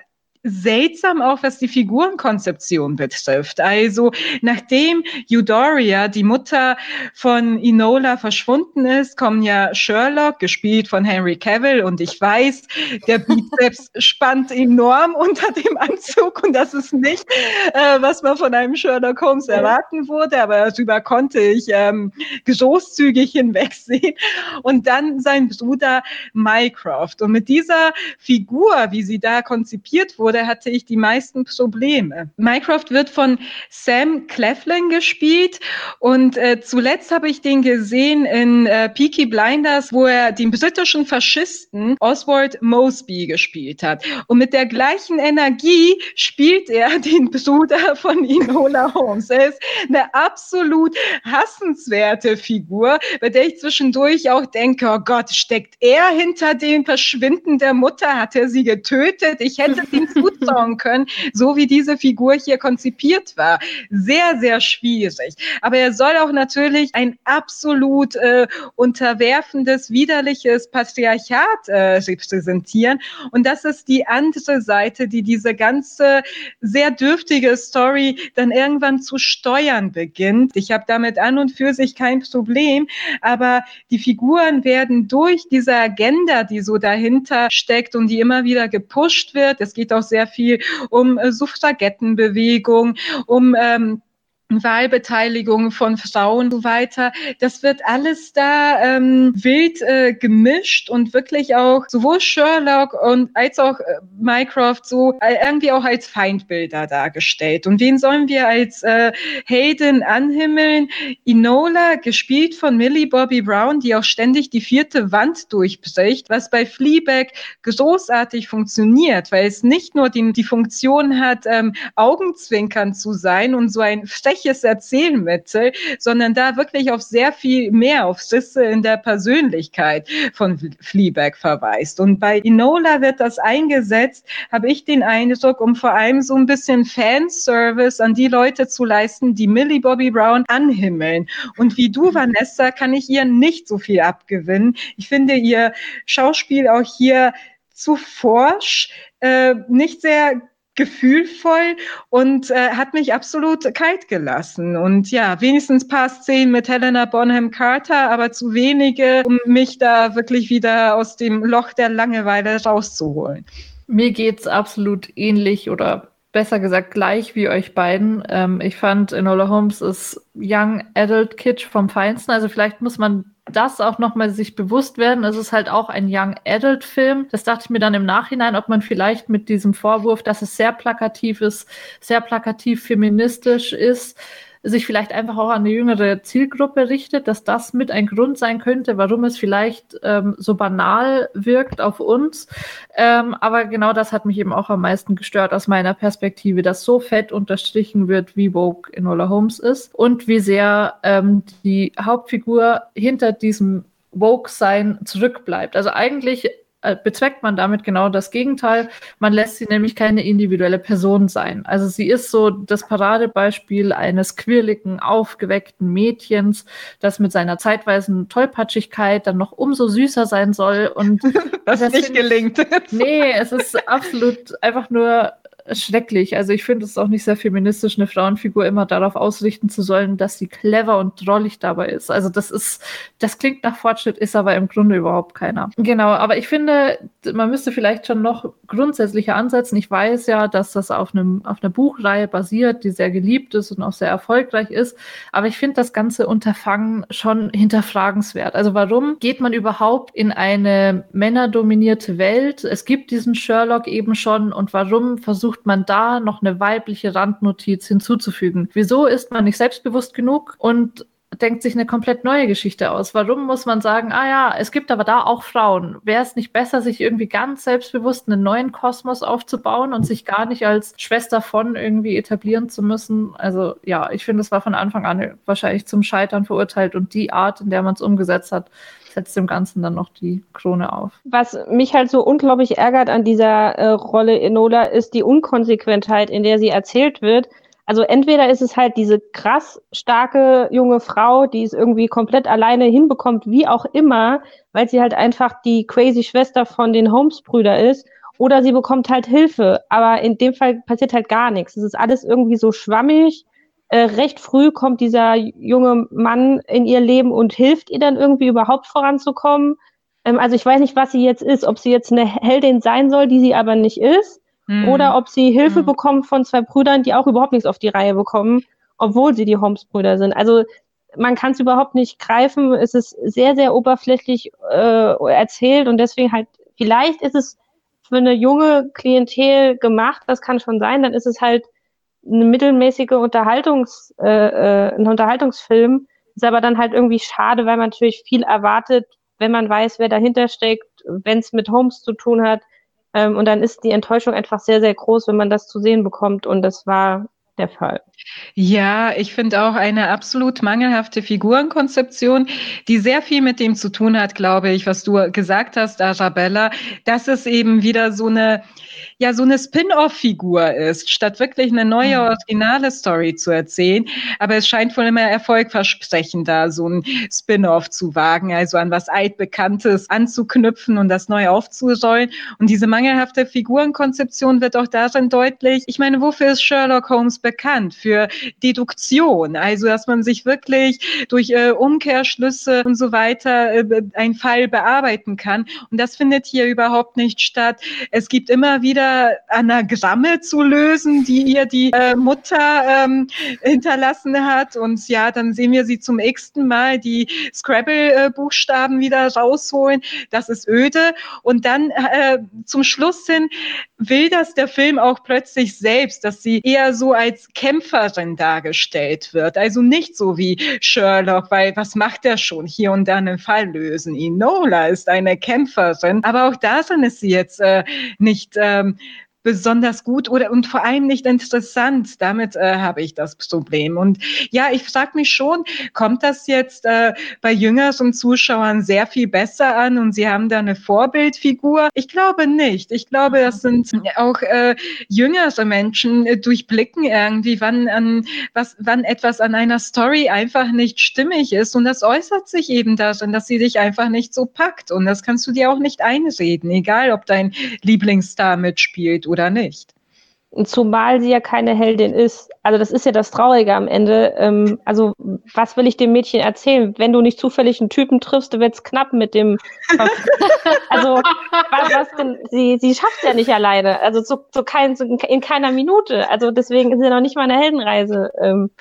seltsam auch, was die Figurenkonzeption betrifft. Also nachdem Eudoria, die Mutter von Enola, verschwunden ist, kommen ja Sherlock, gespielt von Henry Cavill, und ich weiß, der Bizeps <laughs> spannt enorm unter dem Anzug und das ist nicht, äh, was man von einem Sherlock Holmes erwarten würde, aber darüber konnte ich ähm, großzügig hinwegsehen. Und dann sein Bruder Mycroft. Und mit dieser Figur, wie sie da konzipiert wurde, wurde, hatte ich die meisten Probleme. Mycroft wird von Sam Cleflin gespielt und äh, zuletzt habe ich den gesehen in äh, Peaky Blinders, wo er den britischen Faschisten Oswald Mosby gespielt hat. Und mit der gleichen Energie spielt er <laughs> den Bruder von Enola Holmes. Er ist eine absolut hassenswerte Figur, bei der ich zwischendurch auch denke, oh Gott, steckt er hinter dem Verschwinden der Mutter? Hat er sie getötet? Ich hätte <laughs> den zutrauen <laughs> können, so wie diese Figur hier konzipiert war. Sehr, sehr schwierig. Aber er soll auch natürlich ein absolut äh, unterwerfendes, widerliches Patriarchat äh, repräsentieren. Und das ist die andere Seite, die diese ganze sehr dürftige Story dann irgendwann zu steuern beginnt. Ich habe damit an und für sich kein Problem, aber die Figuren werden durch diese Agenda, die so dahinter steckt und die immer wieder gepusht wird, es geht auch sehr viel um äh, Suffragettenbewegung, um ähm, Wahlbeteiligung von Frauen und so weiter. Das wird alles da ähm, wild äh, gemischt und wirklich auch sowohl Sherlock und als auch äh, Mycroft so äh, irgendwie auch als Feindbilder dargestellt. Und wen sollen wir als äh, Helden anhimmeln? Enola, gespielt von Millie Bobby Brown, die auch ständig die vierte Wand durchbricht, was bei Fleabag großartig funktioniert, weil es nicht nur die, die Funktion hat, ähm, Augenzwinkern zu sein und so ein solches Erzählmittel, sondern da wirklich auf sehr viel mehr, auf Sisse in der Persönlichkeit von Fleabag verweist. Und bei Enola wird das eingesetzt, habe ich den Eindruck, um vor allem so ein bisschen Fanservice an die Leute zu leisten, die Millie Bobby Brown anhimmeln. Und wie du, Vanessa, kann ich ihr nicht so viel abgewinnen. Ich finde ihr Schauspiel auch hier zu forsch, äh, nicht sehr gefühlvoll und äh, hat mich absolut kalt gelassen. Und ja, wenigstens paar Szenen mit Helena Bonham Carter, aber zu wenige, um mich da wirklich wieder aus dem Loch der Langeweile rauszuholen. Mir geht's absolut ähnlich oder besser gesagt gleich wie euch beiden. Ähm, ich fand Enola Holmes ist Young Adult Kitsch vom Feinsten. Also vielleicht muss man das auch nochmal sich bewusst werden. Es ist halt auch ein Young Adult Film. Das dachte ich mir dann im Nachhinein, ob man vielleicht mit diesem Vorwurf, dass es sehr plakativ ist, sehr plakativ feministisch ist, sich vielleicht einfach auch an eine jüngere Zielgruppe richtet, dass das mit ein Grund sein könnte, warum es vielleicht ähm, so banal wirkt auf uns. Ähm, aber genau das hat mich eben auch am meisten gestört aus meiner Perspektive, dass so fett unterstrichen wird, wie Vogue Enola Holmes ist und wie sehr ähm, die Hauptfigur hinter diesem Vogue-Sein zurückbleibt. Also eigentlich bezweckt man damit genau das Gegenteil. Man lässt sie nämlich keine individuelle Person sein. Also sie ist so das Paradebeispiel eines quirligen, aufgeweckten Mädchens, das mit seiner zeitweisen Tollpatschigkeit dann noch umso süßer sein soll. Und <laughs> das, das nicht gelingt. Nee, es ist absolut einfach nur schrecklich. Also ich finde es auch nicht sehr feministisch, eine Frauenfigur immer darauf ausrichten zu sollen, dass sie clever und drollig dabei ist. Also das ist, das klingt nach Fortschritt, ist aber im Grunde überhaupt keiner. Genau, aber ich finde, man müsste vielleicht schon noch grundsätzlicher ansetzen. Ich weiß ja, dass das auf einem, auf einer Buchreihe basiert, die sehr geliebt ist und auch sehr erfolgreich ist. Aber ich finde das ganze Unterfangen schon hinterfragenswert. Also warum geht man überhaupt in eine männerdominierte Welt? Es gibt diesen Sherlock eben schon und warum versucht versucht man da noch eine weibliche Randnotiz hinzuzufügen. Wieso ist man nicht selbstbewusst genug und denkt sich eine komplett neue Geschichte aus. Warum muss man sagen, ah ja, es gibt aber da auch Frauen. Wäre es nicht besser, sich irgendwie ganz selbstbewusst einen neuen Kosmos aufzubauen und sich gar nicht als Schwester von irgendwie etablieren zu müssen? Also ja, ich finde, es war von Anfang an wahrscheinlich zum Scheitern verurteilt und die Art, in der man es umgesetzt hat, setzt dem Ganzen dann noch die Krone auf. Was mich halt so unglaublich ärgert an dieser äh, Rolle Enola, ist die Unkonsequentheit, in der sie erzählt wird. Also entweder ist es halt diese krass starke junge Frau, die es irgendwie komplett alleine hinbekommt, wie auch immer, weil sie halt einfach die crazy Schwester von den Holmes-Brüder ist, oder sie bekommt halt Hilfe. Aber in dem Fall passiert halt gar nichts. Es ist alles irgendwie so schwammig äh, recht früh kommt dieser junge Mann in ihr Leben und hilft ihr dann irgendwie überhaupt voranzukommen. Ähm, also ich weiß nicht, was sie jetzt ist, ob sie jetzt eine Heldin sein soll, die sie aber nicht ist, mhm. oder ob sie Hilfe mhm. bekommt von zwei Brüdern, die auch überhaupt nichts auf die Reihe bekommen, obwohl sie die Holmes-Brüder sind. Also man kann es überhaupt nicht greifen. Es ist sehr, sehr oberflächlich äh, erzählt und deswegen halt, vielleicht ist es für eine junge Klientel gemacht, das kann schon sein, dann ist es halt eine mittelmäßige Unterhaltungs, äh, äh, ein Unterhaltungsfilm. Ist aber dann halt irgendwie schade, weil man natürlich viel erwartet, wenn man weiß, wer dahinter steckt, wenn es mit Holmes zu tun hat. Ähm, und dann ist die Enttäuschung einfach sehr, sehr groß, wenn man das zu sehen bekommt. Und das war der Fall. Ja, ich finde auch eine absolut mangelhafte Figurenkonzeption, die sehr viel mit dem zu tun hat, glaube ich, was du gesagt hast, Arabella, dass es eben wieder so eine, ja, so eine Spin-off-Figur ist, statt wirklich eine neue, mhm. originale Story zu erzählen. Aber es scheint wohl immer erfolgversprechender, so ein Spin-off zu wagen, also an was Altbekanntes anzuknüpfen und das neu aufzurollen. Und diese mangelhafte Figurenkonzeption wird auch darin deutlich. Ich meine, wofür ist Sherlock Holmes bekannt? Für Deduktion, also dass man sich wirklich durch äh, Umkehrschlüsse und so weiter äh, einen Fall bearbeiten kann. Und das findet hier überhaupt nicht statt. Es gibt immer wieder Anagramme zu lösen, die ihr die äh, Mutter ähm, hinterlassen hat. Und ja, dann sehen wir sie zum x-ten Mal die Scrabble-Buchstaben wieder rausholen. Das ist öde. Und dann äh, zum Schluss hin will das der Film auch plötzlich selbst, dass sie eher so als Kämpferin dargestellt wird. Also nicht so wie Sherlock, weil was macht er schon? Hier und da einen Fall lösen. Enola ist eine Kämpferin, aber auch darin ist sie jetzt äh, nicht ähm, besonders gut oder und vor allem nicht interessant. Damit äh, habe ich das Problem. Und ja, ich frage mich schon, kommt das jetzt äh, bei jüngeren Zuschauern sehr viel besser an und sie haben da eine Vorbildfigur? Ich glaube nicht. Ich glaube, das sind auch äh, jüngere Menschen äh, durchblicken irgendwie, wann an was, wann etwas an einer Story einfach nicht stimmig ist. Und das äußert sich eben darin, dass sie dich einfach nicht so packt. Und das kannst du dir auch nicht einreden, egal ob dein Lieblingsstar mitspielt oder nicht. Zumal sie ja keine Heldin ist. Also das ist ja das Traurige am Ende. Ähm, also was will ich dem Mädchen erzählen? Wenn du nicht zufällig einen Typen triffst, wird es knapp mit dem. <laughs> also was, was denn? Sie, sie schafft ja nicht alleine. Also zu, zu kein, zu, in keiner Minute. Also deswegen ist ja noch nicht mal eine Heldenreise. Ähm,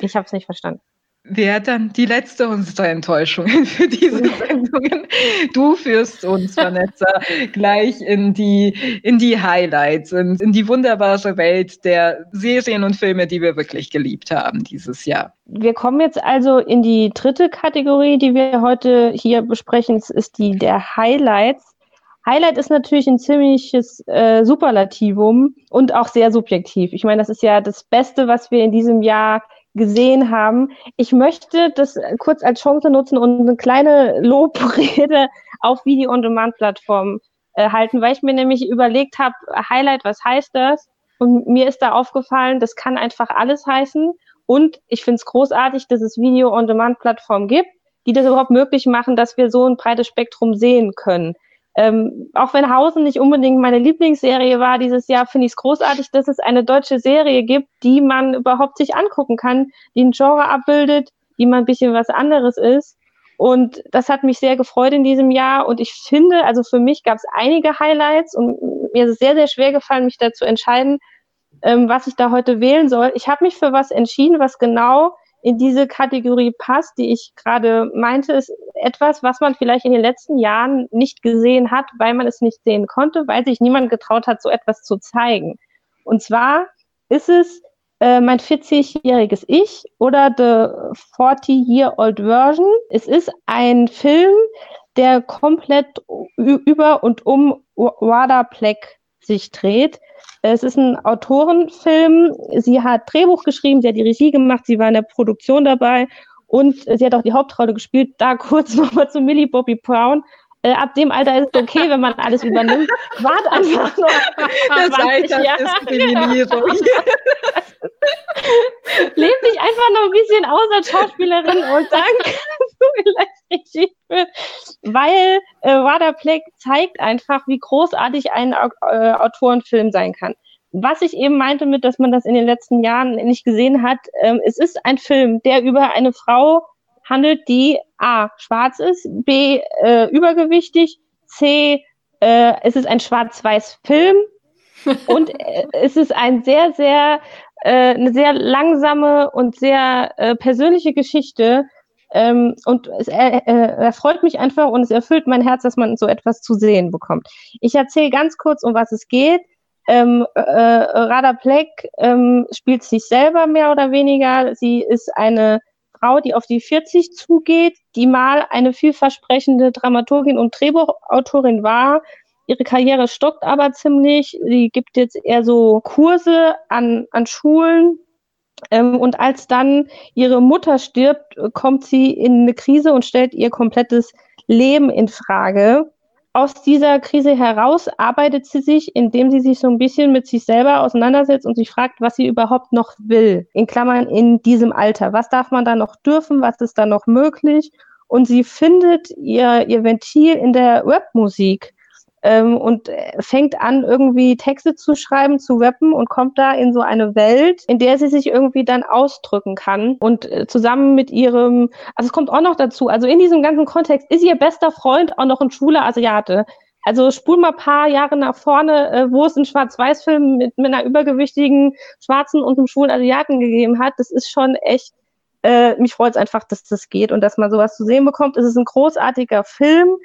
ich habe es nicht verstanden wäre dann die letzte unserer Enttäuschungen <laughs> für diese Sendungen. Du führst uns, Vanessa, <laughs> gleich in die, in die Highlights, in, in die wunderbare Welt der Serien und Filme, die wir wirklich geliebt haben dieses Jahr. Wir kommen jetzt also in die dritte Kategorie, die wir heute hier besprechen. Es ist die der Highlights. Highlight ist natürlich ein ziemliches äh, Superlativum und auch sehr subjektiv. Ich meine, das ist ja das Beste, was wir in diesem Jahr gesehen haben. Ich möchte das kurz als Chance nutzen und eine kleine <laughs> Lobrede auf Video-on-Demand-Plattformen äh, halten, weil ich mir nämlich überlegt habe, Highlight, was heißt das? Und mir ist da aufgefallen, das kann einfach alles heißen. Und ich finde es großartig, dass es Video-on-Demand-Plattformen gibt, die das überhaupt möglich machen, dass wir so ein breites Spektrum sehen können. Ähm, auch wenn Hausen nicht unbedingt meine Lieblingsserie war dieses Jahr, finde ich es großartig, dass es eine deutsche Serie gibt, die man überhaupt sich angucken kann, die ein Genre abbildet, die mal ein bisschen was anderes ist. Und das hat mich sehr gefreut in diesem Jahr. Und ich finde, also für mich gab es einige Highlights und mir ist es sehr, sehr schwer gefallen, mich da zu entscheiden, ähm, was ich da heute wählen soll. Ich habe mich für was entschieden, was genau in diese Kategorie passt, die ich gerade meinte, ist etwas, was man vielleicht in den letzten Jahren nicht gesehen hat, weil man es nicht sehen konnte, weil sich niemand getraut hat, so etwas zu zeigen. Und zwar ist es äh, mein 40-jähriges Ich oder The 40-Year-Old Version. Es ist ein Film, der komplett über und um Wada Pleck sich dreht. Es ist ein Autorenfilm. Sie hat Drehbuch geschrieben, sie hat die Regie gemacht, sie war in der Produktion dabei und sie hat auch die Hauptrolle gespielt. Da <laughs> kurz nochmal zu Millie Bobby Brown. Äh, ab dem Alter ist es okay, wenn man alles übernimmt. Wart einfach noch. <laughs> Das Alter Diskriminierung. <laughs> Lebt dich einfach noch ein bisschen aus als Schauspielerin und dann <laughs> kannst du vielleicht Regie führen. Weil äh, Wada Pleck zeigt einfach, wie großartig ein äh, Autorenfilm sein kann. Was ich eben meinte mit, dass man das in den letzten Jahren nicht gesehen hat, ähm, es ist ein Film, der über eine Frau handelt, die A, schwarz ist, B, äh, übergewichtig, C, äh, es ist ein schwarz-weiß Film <laughs> und äh, es ist ein sehr, sehr, äh, eine sehr langsame und sehr äh, persönliche Geschichte. Ähm, und es er, erfreut mich einfach und es erfüllt mein Herz, dass man so etwas zu sehen bekommt. Ich erzähle ganz kurz, um was es geht. Ähm, äh, Rada Pleck ähm, spielt sich selber mehr oder weniger. Sie ist eine Frau, die auf die 40 zugeht, die mal eine vielversprechende Dramaturgin und Drehbuchautorin war. Ihre Karriere stockt aber ziemlich. Sie gibt jetzt eher so Kurse an, an Schulen. Ähm, und als dann ihre Mutter stirbt, kommt sie in eine Krise und stellt ihr komplettes Leben in Frage aus dieser Krise heraus arbeitet sie sich, indem sie sich so ein bisschen mit sich selber auseinandersetzt und sich fragt, was sie überhaupt noch will. In Klammern in diesem Alter. Was darf man da noch dürfen? Was ist da noch möglich? Und sie findet ihr, ihr Ventil in der Webmusik ähm, und äh, fängt an, irgendwie Texte zu schreiben, zu rappen und kommt da in so eine Welt, in der sie sich irgendwie dann ausdrücken kann. Und äh, zusammen mit ihrem, also es kommt auch noch dazu, also in diesem ganzen Kontext ist ihr bester Freund auch noch ein schwuler Asiate. Also spul mal ein paar Jahre nach vorne, äh, wo es einen Schwarz-Weiß-Film mit, mit einer übergewichtigen Schwarzen und einem schwulen Asiaten gegeben hat. Das ist schon echt äh, mich freut es einfach, dass das geht und dass man sowas zu sehen bekommt. Es ist ein großartiger Film.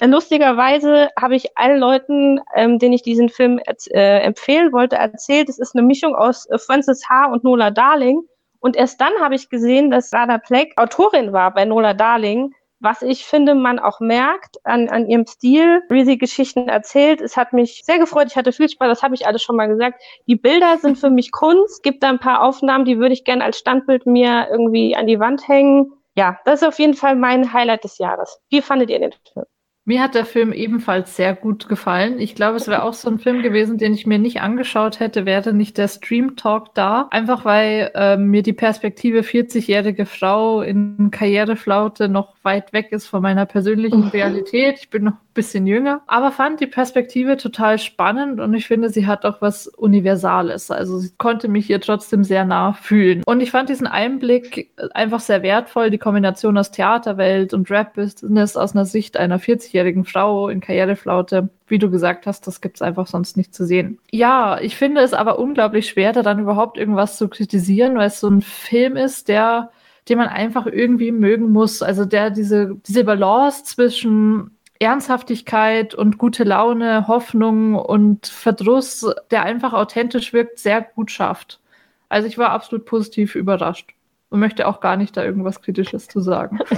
Lustigerweise habe ich allen Leuten, ähm, denen ich diesen Film äh, empfehlen wollte, erzählt, es ist eine Mischung aus äh, Frances H. und Nola Darling. Und erst dann habe ich gesehen, dass Rada Pleck Autorin war bei Nola Darling. was ich finde, man auch merkt an, an ihrem Stil, wie sie Geschichten erzählt. Es hat mich sehr gefreut. Ich hatte viel Spaß. Das habe ich alles schon mal gesagt. Die Bilder sind für mich Kunst. Gibt da ein paar Aufnahmen, die würde ich gerne als Standbild mir irgendwie an die Wand hängen. Ja, das ist auf jeden Fall mein Highlight des Jahres. Wie fandet ihr den Film? Mir hat der Film ebenfalls sehr gut gefallen. Ich glaube, es wäre auch so ein Film gewesen, den ich mir nicht angeschaut hätte, wäre nicht der Stream Talk da. Einfach weil äh, mir die Perspektive 40-jährige Frau in Karriereflaute noch weit weg ist von meiner persönlichen Realität. Ich bin noch ein bisschen jünger, aber fand die Perspektive total spannend und ich finde, sie hat auch was Universales. Also sie konnte mich ihr trotzdem sehr nah fühlen. Und ich fand diesen Einblick einfach sehr wertvoll, die Kombination aus Theaterwelt und Rap-Business aus einer Sicht einer 40 40-jährigen Frau in Karriereflaute, wie du gesagt hast, das gibt es einfach sonst nicht zu sehen. Ja, ich finde es aber unglaublich schwer, da dann überhaupt irgendwas zu kritisieren, weil es so ein Film ist, der, den man einfach irgendwie mögen muss. Also der diese, diese Balance zwischen Ernsthaftigkeit und gute Laune, Hoffnung und Verdruss, der einfach authentisch wirkt, sehr gut schafft. Also ich war absolut positiv überrascht und möchte auch gar nicht da irgendwas Kritisches zu sagen. <laughs>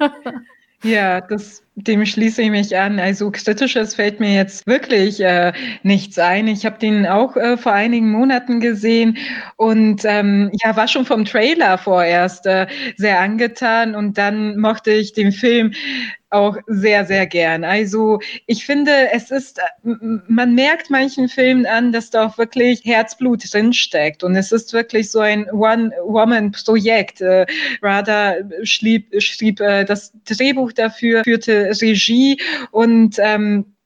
Okay. Ja, das, dem schließe ich mich an. Also kritisches fällt mir jetzt wirklich äh, nichts ein. Ich habe den auch äh, vor einigen Monaten gesehen und ähm, ja, war schon vom Trailer vorerst äh, sehr angetan und dann mochte ich den Film auch sehr, sehr gern. Also ich finde, es ist, man merkt manchen Filmen an, dass da auch wirklich Herzblut drinsteckt. Und es ist wirklich so ein One-Woman-Projekt. Äh, Radha schrieb, schrieb äh, das Drehbuch dafür, führte Regie und ähm,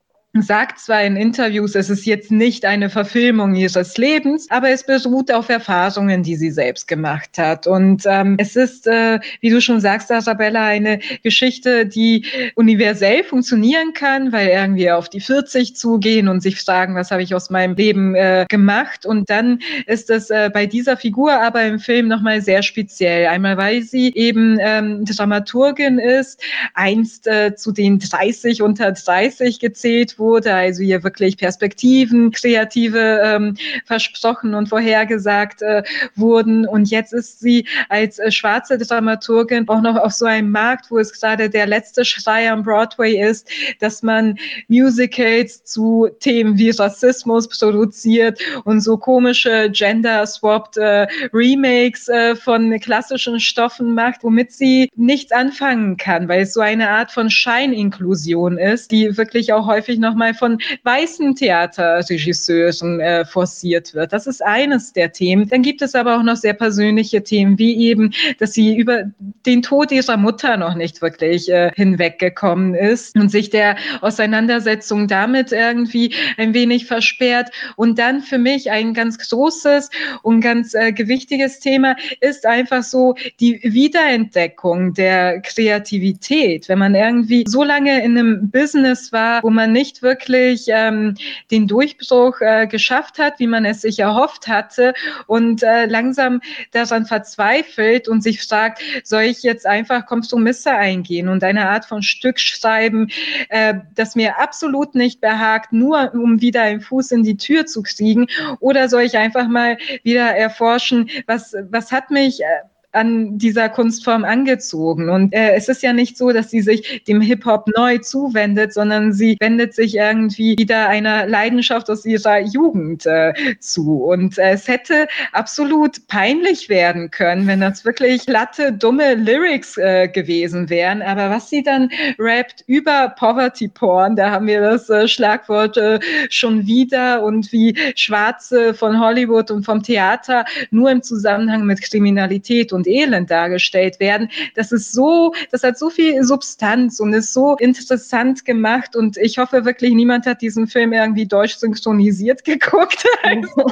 sagt zwar in Interviews, es ist jetzt nicht eine Verfilmung ihres Lebens, aber es beruht auf Erfahrungen, die sie selbst gemacht hat. Und ähm, es ist, äh, wie du schon sagst, Arabella, eine Geschichte, die universell funktionieren kann, weil irgendwie auf die 40 zugehen und sich fragen, was habe ich aus meinem Leben äh, gemacht. Und dann ist es äh, bei dieser Figur aber im Film nochmal sehr speziell. Einmal, weil sie eben ähm, Dramaturgin ist, einst äh, zu den 30 unter 30 gezählt wurde, also ihr wirklich Perspektiven, kreative ähm, versprochen und vorhergesagt äh, wurden. Und jetzt ist sie als äh, schwarze Dramaturgin auch noch auf so einem Markt, wo es gerade der letzte Schrei am Broadway ist, dass man Musicals zu Themen wie Rassismus produziert und so komische gender-swapped äh, Remakes äh, von klassischen Stoffen macht, womit sie nichts anfangen kann, weil es so eine Art von Scheininklusion ist, die wirklich auch häufig noch nochmal von weißen Theaterregisseuren äh, forciert wird. Das ist eines der Themen. Dann gibt es aber auch noch sehr persönliche Themen, wie eben, dass sie über den Tod ihrer Mutter noch nicht wirklich äh, hinweggekommen ist und sich der Auseinandersetzung damit irgendwie ein wenig versperrt. Und dann für mich ein ganz großes und ganz äh, gewichtiges Thema ist einfach so die Wiederentdeckung der Kreativität. Wenn man irgendwie so lange in einem Business war, wo man nicht wirklich ähm, den Durchbruch äh, geschafft hat, wie man es sich erhofft hatte und äh, langsam daran verzweifelt und sich fragt, soll ich jetzt einfach Kompromisse eingehen und eine Art von Stück schreiben, äh, das mir absolut nicht behagt, nur um wieder einen Fuß in die Tür zu kriegen, oder soll ich einfach mal wieder erforschen, was, was hat mich äh, an dieser Kunstform angezogen. Und äh, es ist ja nicht so, dass sie sich dem Hip-Hop neu zuwendet, sondern sie wendet sich irgendwie wieder einer Leidenschaft aus ihrer Jugend äh, zu. Und äh, es hätte absolut peinlich werden können, wenn das wirklich glatte, dumme Lyrics äh, gewesen wären. Aber was sie dann rappt über Poverty Porn, da haben wir das äh, Schlagwort äh, schon wieder und wie Schwarze von Hollywood und vom Theater nur im Zusammenhang mit Kriminalität und und Elend dargestellt werden. Das ist so, das hat so viel Substanz und ist so interessant gemacht und ich hoffe wirklich, niemand hat diesen Film irgendwie deutsch synchronisiert <laughs> geguckt. Also,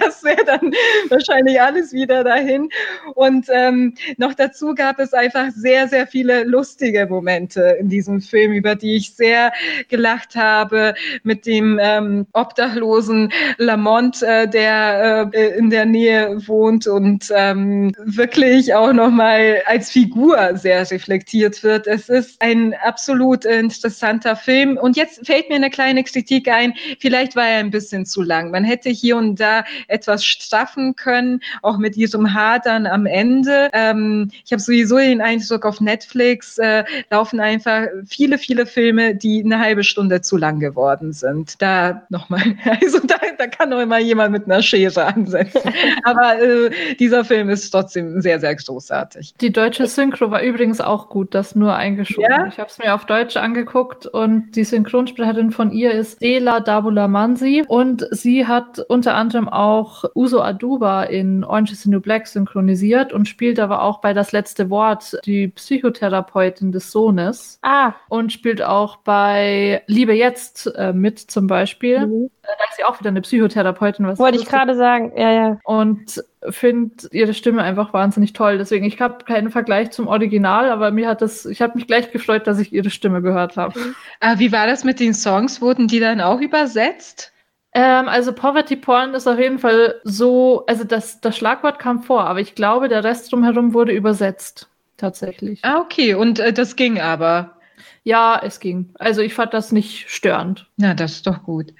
das wäre dann wahrscheinlich alles wieder dahin. Und ähm, noch dazu gab es einfach sehr, sehr viele lustige Momente in diesem Film, über die ich sehr gelacht habe mit dem ähm, obdachlosen Lamont, äh, der äh, in der Nähe wohnt und ähm, wirklich wirklich auch nochmal als Figur sehr reflektiert wird. Es ist ein absolut interessanter Film. Und jetzt fällt mir eine kleine Kritik ein. Vielleicht war er ein bisschen zu lang. Man hätte hier und da etwas straffen können, auch mit diesem Hadern am Ende. Ähm, ich habe sowieso den Eindruck, auf Netflix äh, laufen einfach viele, viele Filme, die eine halbe Stunde zu lang geworden sind. Da nochmal, <laughs> also da, da kann noch immer jemand mit einer Schere ansetzen. Aber äh, dieser Film ist trotzdem sehr, sehr großartig. Die deutsche Synchro war übrigens auch gut, das nur eingeschoben. Ja? Ich habe es mir auf Deutsch angeguckt und die Synchronsprecherin von ihr ist Dela Dabula Mansi und sie hat unter anderem auch Uso Aduba in Orange is the New Black synchronisiert und spielt aber auch bei Das letzte Wort die Psychotherapeutin des Sohnes. Ah. Und spielt auch bei Liebe jetzt äh, mit zum Beispiel. Mhm. Äh, da ist sie auch wieder eine Psychotherapeutin. Was Wollte ich gerade sagen, ja, ja. Und finde ihre Stimme einfach wahnsinnig toll. Deswegen, ich habe keinen Vergleich zum Original, aber mir hat das, ich habe mich gleich gefreut, dass ich ihre Stimme gehört habe. Ah, wie war das mit den Songs? Wurden die dann auch übersetzt? Ähm, also Poverty Porn ist auf jeden Fall so, also das, das Schlagwort kam vor, aber ich glaube, der Rest drumherum wurde übersetzt. Tatsächlich. Ah, okay. Und äh, das ging aber. Ja, es ging. Also ich fand das nicht störend. Na, das ist doch gut.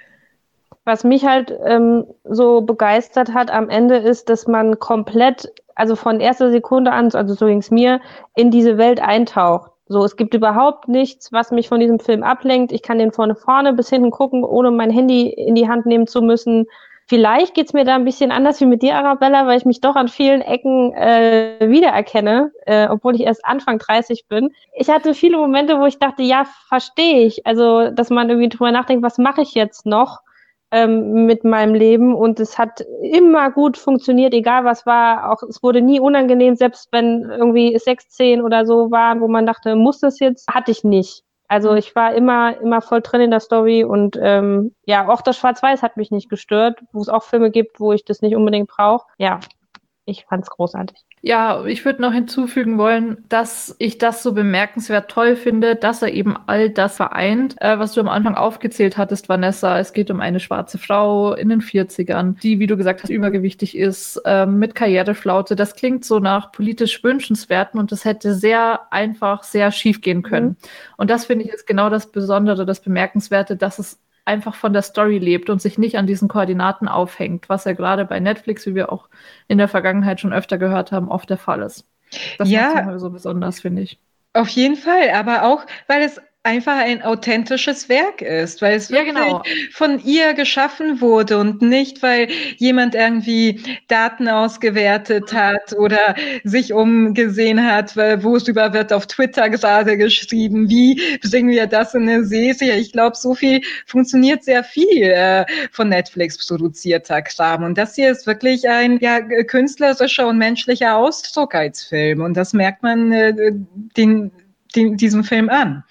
Was mich halt ähm, so begeistert hat am Ende ist, dass man komplett, also von erster Sekunde an, also so ging es mir, in diese Welt eintaucht. So, es gibt überhaupt nichts, was mich von diesem Film ablenkt. Ich kann den von vorne bis hinten gucken, ohne mein Handy in die Hand nehmen zu müssen. Vielleicht geht's mir da ein bisschen anders wie mit dir, Arabella, weil ich mich doch an vielen Ecken äh, wiedererkenne, äh, obwohl ich erst Anfang 30 bin. Ich hatte viele Momente, wo ich dachte, ja, verstehe ich. Also, dass man irgendwie drüber nachdenkt, was mache ich jetzt noch? Ähm, mit meinem Leben und es hat immer gut funktioniert, egal was war. Auch es wurde nie unangenehm, selbst wenn irgendwie sechs, zehn oder so waren, wo man dachte, muss das jetzt, hatte ich nicht. Also ich war immer, immer voll drin in der Story und ähm, ja, auch das Schwarz-Weiß hat mich nicht gestört, wo es auch Filme gibt, wo ich das nicht unbedingt brauche. Ja, ich fand's großartig. Ja, ich würde noch hinzufügen wollen, dass ich das so bemerkenswert toll finde, dass er eben all das vereint, äh, was du am Anfang aufgezählt hattest, Vanessa. Es geht um eine schwarze Frau in den 40ern, die, wie du gesagt hast, übergewichtig ist, äh, mit Karriereflaute. Das klingt so nach politisch wünschenswerten und das hätte sehr einfach, sehr schief gehen können. Mhm. Und das finde ich ist genau das Besondere, das Bemerkenswerte, dass es einfach von der Story lebt und sich nicht an diesen Koordinaten aufhängt, was ja gerade bei Netflix, wie wir auch in der Vergangenheit schon öfter gehört haben, oft der Fall ist. Das ja, so besonders, finde ich. Auf jeden Fall, aber auch, weil es einfach ein authentisches Werk ist, weil es ja, genau. von ihr geschaffen wurde und nicht, weil jemand irgendwie Daten ausgewertet hat oder sich umgesehen hat, worüber wird auf Twitter gerade geschrieben, wie bringen wir das in eine Serie. Ich glaube, so viel funktioniert sehr viel äh, von Netflix produzierter Kram und das hier ist wirklich ein ja, künstlerischer und menschlicher Ausdruck als Film und das merkt man äh, den, den, diesem Film an.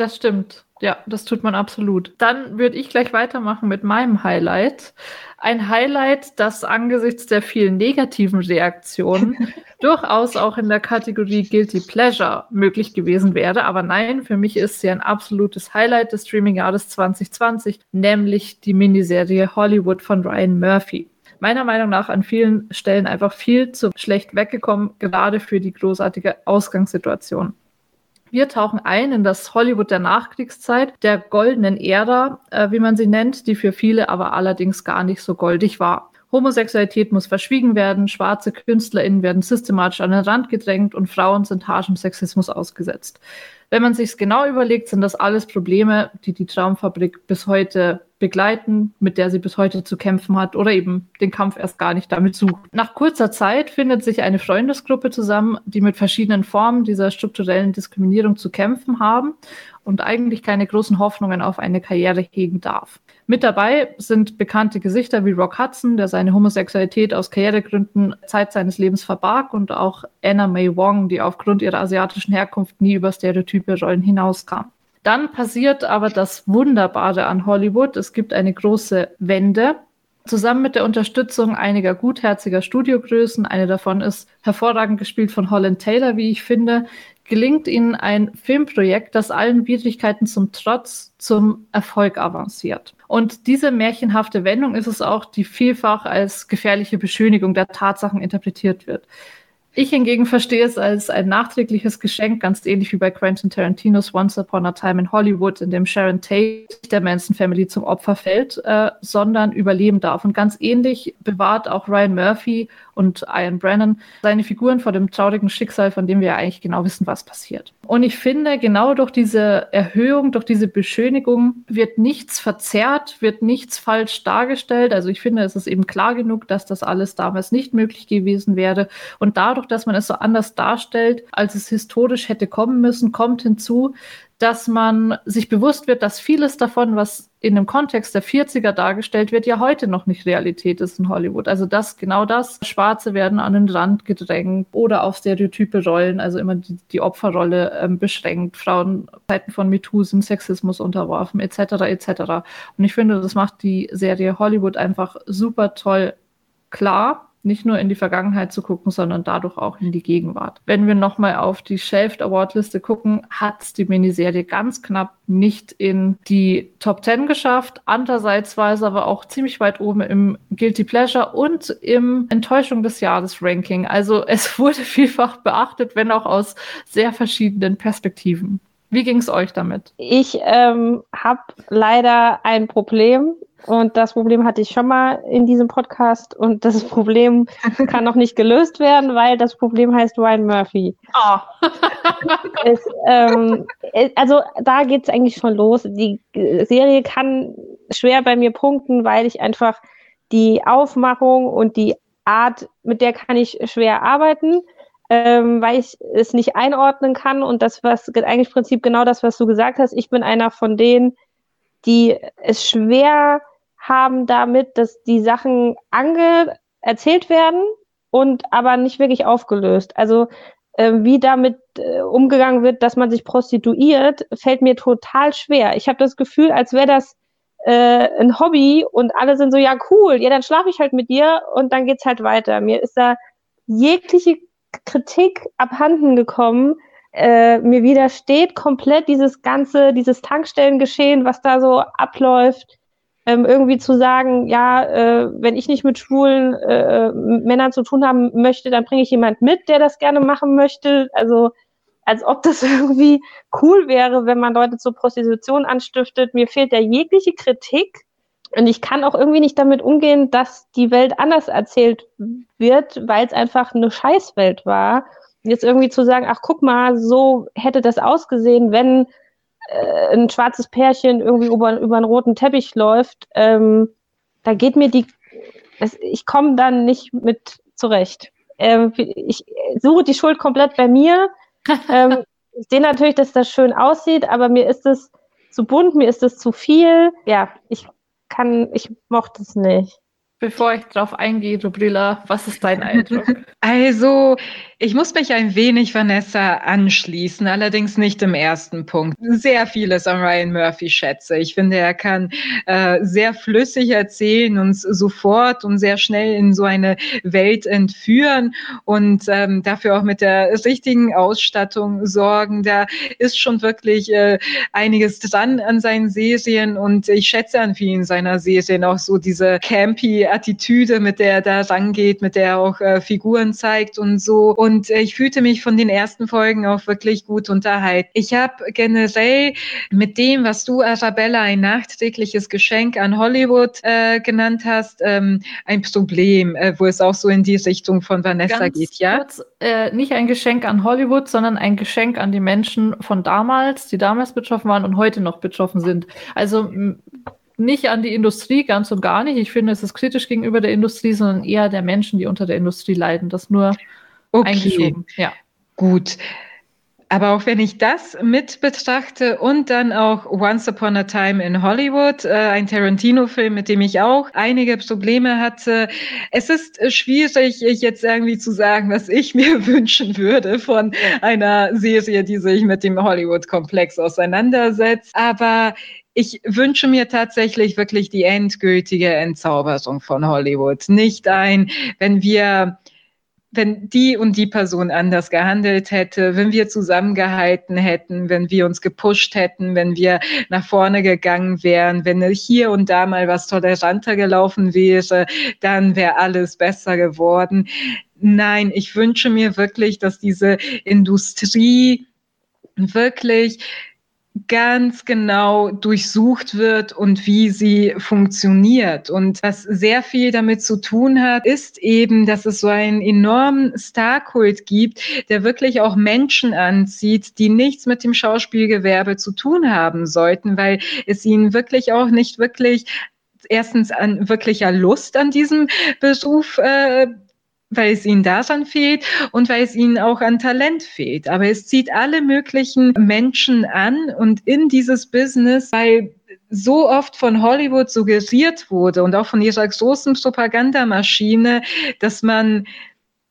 Das stimmt. Ja, das tut man absolut. Dann würde ich gleich weitermachen mit meinem Highlight. Ein Highlight, das angesichts der vielen negativen Reaktionen <laughs> durchaus auch in der Kategorie Guilty Pleasure möglich gewesen wäre. Aber nein, für mich ist sie ein absolutes Highlight des Streaming-Jahres 2020, nämlich die Miniserie Hollywood von Ryan Murphy meiner Meinung nach an vielen Stellen einfach viel zu schlecht weggekommen, gerade für die großartige Ausgangssituation. Wir tauchen ein in das Hollywood der Nachkriegszeit, der goldenen Ära, äh, wie man sie nennt, die für viele aber allerdings gar nicht so goldig war. Homosexualität muss verschwiegen werden, schwarze KünstlerInnen werden systematisch an den Rand gedrängt und Frauen sind harschem Sexismus ausgesetzt. Wenn man sich es genau überlegt, sind das alles Probleme, die die Traumfabrik bis heute begleiten, mit der sie bis heute zu kämpfen hat oder eben den Kampf erst gar nicht damit sucht. Nach kurzer Zeit findet sich eine Freundesgruppe zusammen, die mit verschiedenen Formen dieser strukturellen Diskriminierung zu kämpfen haben und eigentlich keine großen Hoffnungen auf eine Karriere hegen darf. Mit dabei sind bekannte Gesichter wie Rock Hudson, der seine Homosexualität aus Karrieregründen Zeit seines Lebens verbarg, und auch Anna May Wong, die aufgrund ihrer asiatischen Herkunft nie über stereotype Rollen hinauskam. Dann passiert aber das Wunderbare an Hollywood. Es gibt eine große Wende. Zusammen mit der Unterstützung einiger gutherziger Studiogrößen, eine davon ist hervorragend gespielt von Holland Taylor, wie ich finde, gelingt ihnen ein Filmprojekt, das allen Widrigkeiten zum Trotz zum Erfolg avanciert. Und diese märchenhafte Wendung ist es auch, die vielfach als gefährliche Beschönigung der Tatsachen interpretiert wird. Ich hingegen verstehe es als ein nachträgliches Geschenk, ganz ähnlich wie bei Quentin Tarantinos Once Upon a Time in Hollywood, in dem Sharon Tate der Manson Family zum Opfer fällt, äh, sondern überleben darf. Und ganz ähnlich bewahrt auch Ryan Murphy und Ian Brennan seine Figuren vor dem traurigen Schicksal, von dem wir ja eigentlich genau wissen, was passiert. Und ich finde, genau durch diese Erhöhung, durch diese Beschönigung wird nichts verzerrt, wird nichts falsch dargestellt. Also ich finde, es ist eben klar genug, dass das alles damals nicht möglich gewesen wäre. Und dadurch, dass man es so anders darstellt, als es historisch hätte kommen müssen, kommt hinzu, dass man sich bewusst wird, dass vieles davon, was in dem Kontext der 40er dargestellt wird, ja heute noch nicht Realität ist in Hollywood. Also das, genau das, Schwarze werden an den Rand gedrängt oder auf stereotype Rollen, also immer die, die Opferrolle ähm, beschränkt, Frauen Zeiten von MeToo sind Sexismus unterworfen, etc., etc. Und ich finde, das macht die Serie Hollywood einfach super toll klar nicht nur in die Vergangenheit zu gucken, sondern dadurch auch in die Gegenwart. Wenn wir nochmal auf die Shelved Award Liste gucken, hat die Miniserie ganz knapp nicht in die Top 10 geschafft. Andererseits war es aber auch ziemlich weit oben im Guilty Pleasure und im Enttäuschung des Jahres Ranking. Also <laughs> es wurde vielfach beachtet, wenn auch aus sehr verschiedenen Perspektiven. Wie ging es euch damit? Ich ähm, habe leider ein Problem und das Problem hatte ich schon mal in diesem Podcast und das <laughs> Problem kann noch nicht gelöst werden, weil das Problem heißt Ryan Murphy. Oh. <laughs> es, ähm, also da geht es eigentlich schon los. Die Serie kann schwer bei mir punkten, weil ich einfach die Aufmachung und die Art, mit der kann ich schwer arbeiten ähm, weil ich es nicht einordnen kann und das, was eigentlich im Prinzip genau das, was du gesagt hast, ich bin einer von denen, die es schwer haben damit, dass die Sachen ange erzählt werden und aber nicht wirklich aufgelöst. Also äh, wie damit äh, umgegangen wird, dass man sich prostituiert, fällt mir total schwer. Ich habe das Gefühl, als wäre das äh, ein Hobby und alle sind so, ja cool, ja dann schlafe ich halt mit dir und dann geht's halt weiter. Mir ist da jegliche Kritik abhanden gekommen. Äh, mir widersteht komplett dieses ganze, dieses Tankstellengeschehen, was da so abläuft. Ähm, irgendwie zu sagen, ja, äh, wenn ich nicht mit schwulen äh, Männern zu tun haben möchte, dann bringe ich jemand mit, der das gerne machen möchte. Also als ob das <laughs> irgendwie cool wäre, wenn man Leute zur Prostitution anstiftet. Mir fehlt da jegliche Kritik und ich kann auch irgendwie nicht damit umgehen, dass die Welt anders erzählt wird, weil es einfach eine Scheißwelt war. Jetzt irgendwie zu sagen, ach guck mal, so hätte das ausgesehen, wenn äh, ein schwarzes Pärchen irgendwie über, über einen roten Teppich läuft, ähm, da geht mir die, das, ich komme dann nicht mit zurecht. Ähm, ich suche die Schuld komplett bei mir. <laughs> ähm, ich sehe natürlich, dass das schön aussieht, aber mir ist es zu bunt, mir ist es zu viel. Ja, ich kann, ich mochte es nicht. Bevor ich drauf eingehe, Rubrilla, was ist dein Eindruck? <laughs> Also, ich muss mich ein wenig Vanessa anschließen, allerdings nicht im ersten Punkt. Sehr vieles an Ryan Murphy schätze. Ich finde, er kann äh, sehr flüssig erzählen, uns sofort und sehr schnell in so eine Welt entführen und ähm, dafür auch mit der richtigen Ausstattung sorgen. Da ist schon wirklich äh, einiges dran an seinen Serien und ich schätze an vielen seiner Serien auch so diese campy Attitüde, mit der er da rangeht, mit der er auch äh, Figuren zeigt und so. Und äh, ich fühlte mich von den ersten Folgen auch wirklich gut unterhalten. Ich habe generell mit dem, was du, Arabella, ein nachträgliches Geschenk an Hollywood äh, genannt hast, ähm, ein Problem, äh, wo es auch so in die Richtung von Vanessa Ganz geht, ja? Kurz, äh, nicht ein Geschenk an Hollywood, sondern ein Geschenk an die Menschen von damals, die damals betroffen waren und heute noch betroffen sind. Also nicht an die Industrie, ganz und gar nicht. Ich finde, es ist kritisch gegenüber der Industrie, sondern eher der Menschen, die unter der Industrie leiden. Das nur okay. eingeschoben. Ja. Gut. Aber auch wenn ich das mit betrachte und dann auch Once Upon a Time in Hollywood, äh, ein Tarantino-Film, mit dem ich auch einige Probleme hatte, es ist schwierig, jetzt irgendwie zu sagen, was ich <laughs> mir wünschen würde von einer Serie, die sich mit dem Hollywood-Komplex auseinandersetzt. Aber ich wünsche mir tatsächlich wirklich die endgültige Entzauberung von Hollywood. Nicht ein, wenn wir wenn die und die Person anders gehandelt hätte, wenn wir zusammengehalten hätten, wenn wir uns gepusht hätten, wenn wir nach vorne gegangen wären, wenn hier und da mal was toleranter gelaufen wäre, dann wäre alles besser geworden nein, ich wünsche mir wirklich, dass diese Industrie wirklich ganz genau durchsucht wird und wie sie funktioniert. Und was sehr viel damit zu tun hat, ist eben, dass es so einen enormen Starkult gibt, der wirklich auch Menschen anzieht, die nichts mit dem Schauspielgewerbe zu tun haben sollten, weil es ihnen wirklich auch nicht wirklich erstens an wirklicher Lust an diesem Beruf äh, weil es ihnen daran fehlt und weil es ihnen auch an Talent fehlt. Aber es zieht alle möglichen Menschen an und in dieses Business, weil so oft von Hollywood suggeriert wurde und auch von ihrer großen Propagandamaschine, dass man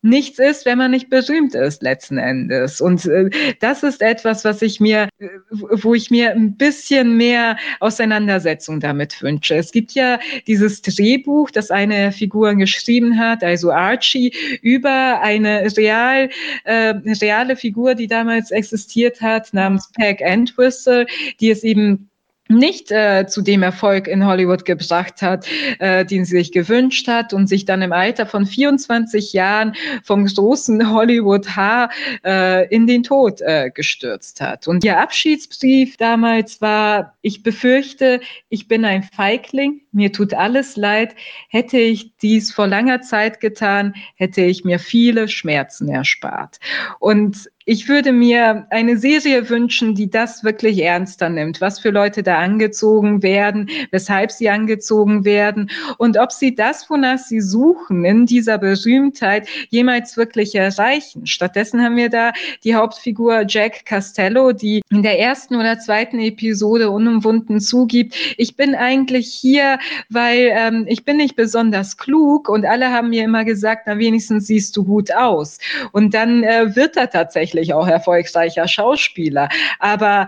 nichts ist, wenn man nicht berühmt ist letzten Endes. Und äh, das ist etwas, was ich mir, äh, wo ich mir ein bisschen mehr Auseinandersetzung damit wünsche. Es gibt ja dieses Drehbuch, das eine Figur geschrieben hat, also Archie, über eine real, äh, reale Figur, die damals existiert hat, namens Peg Entwistle, die es eben nicht äh, zu dem Erfolg in Hollywood gebracht hat, äh, den sie sich gewünscht hat und sich dann im Alter von 24 Jahren vom großen Hollywood Haar äh, in den Tod äh, gestürzt hat. Und ihr Abschiedsbrief damals war, ich befürchte, ich bin ein Feigling, mir tut alles leid, hätte ich dies vor langer Zeit getan, hätte ich mir viele Schmerzen erspart. Und ich würde mir eine Serie wünschen, die das wirklich ernster nimmt, was für Leute da angezogen werden, weshalb sie angezogen werden und ob sie das, wonach sie suchen, in dieser Berühmtheit jemals wirklich erreichen. Stattdessen haben wir da die Hauptfigur Jack Castello, die in der ersten oder zweiten Episode unumwunden zugibt, ich bin eigentlich hier, weil ähm, ich bin nicht besonders klug und alle haben mir immer gesagt, na wenigstens siehst du gut aus. Und dann äh, wird er tatsächlich sicherlich auch erfolgreicher Schauspieler. Aber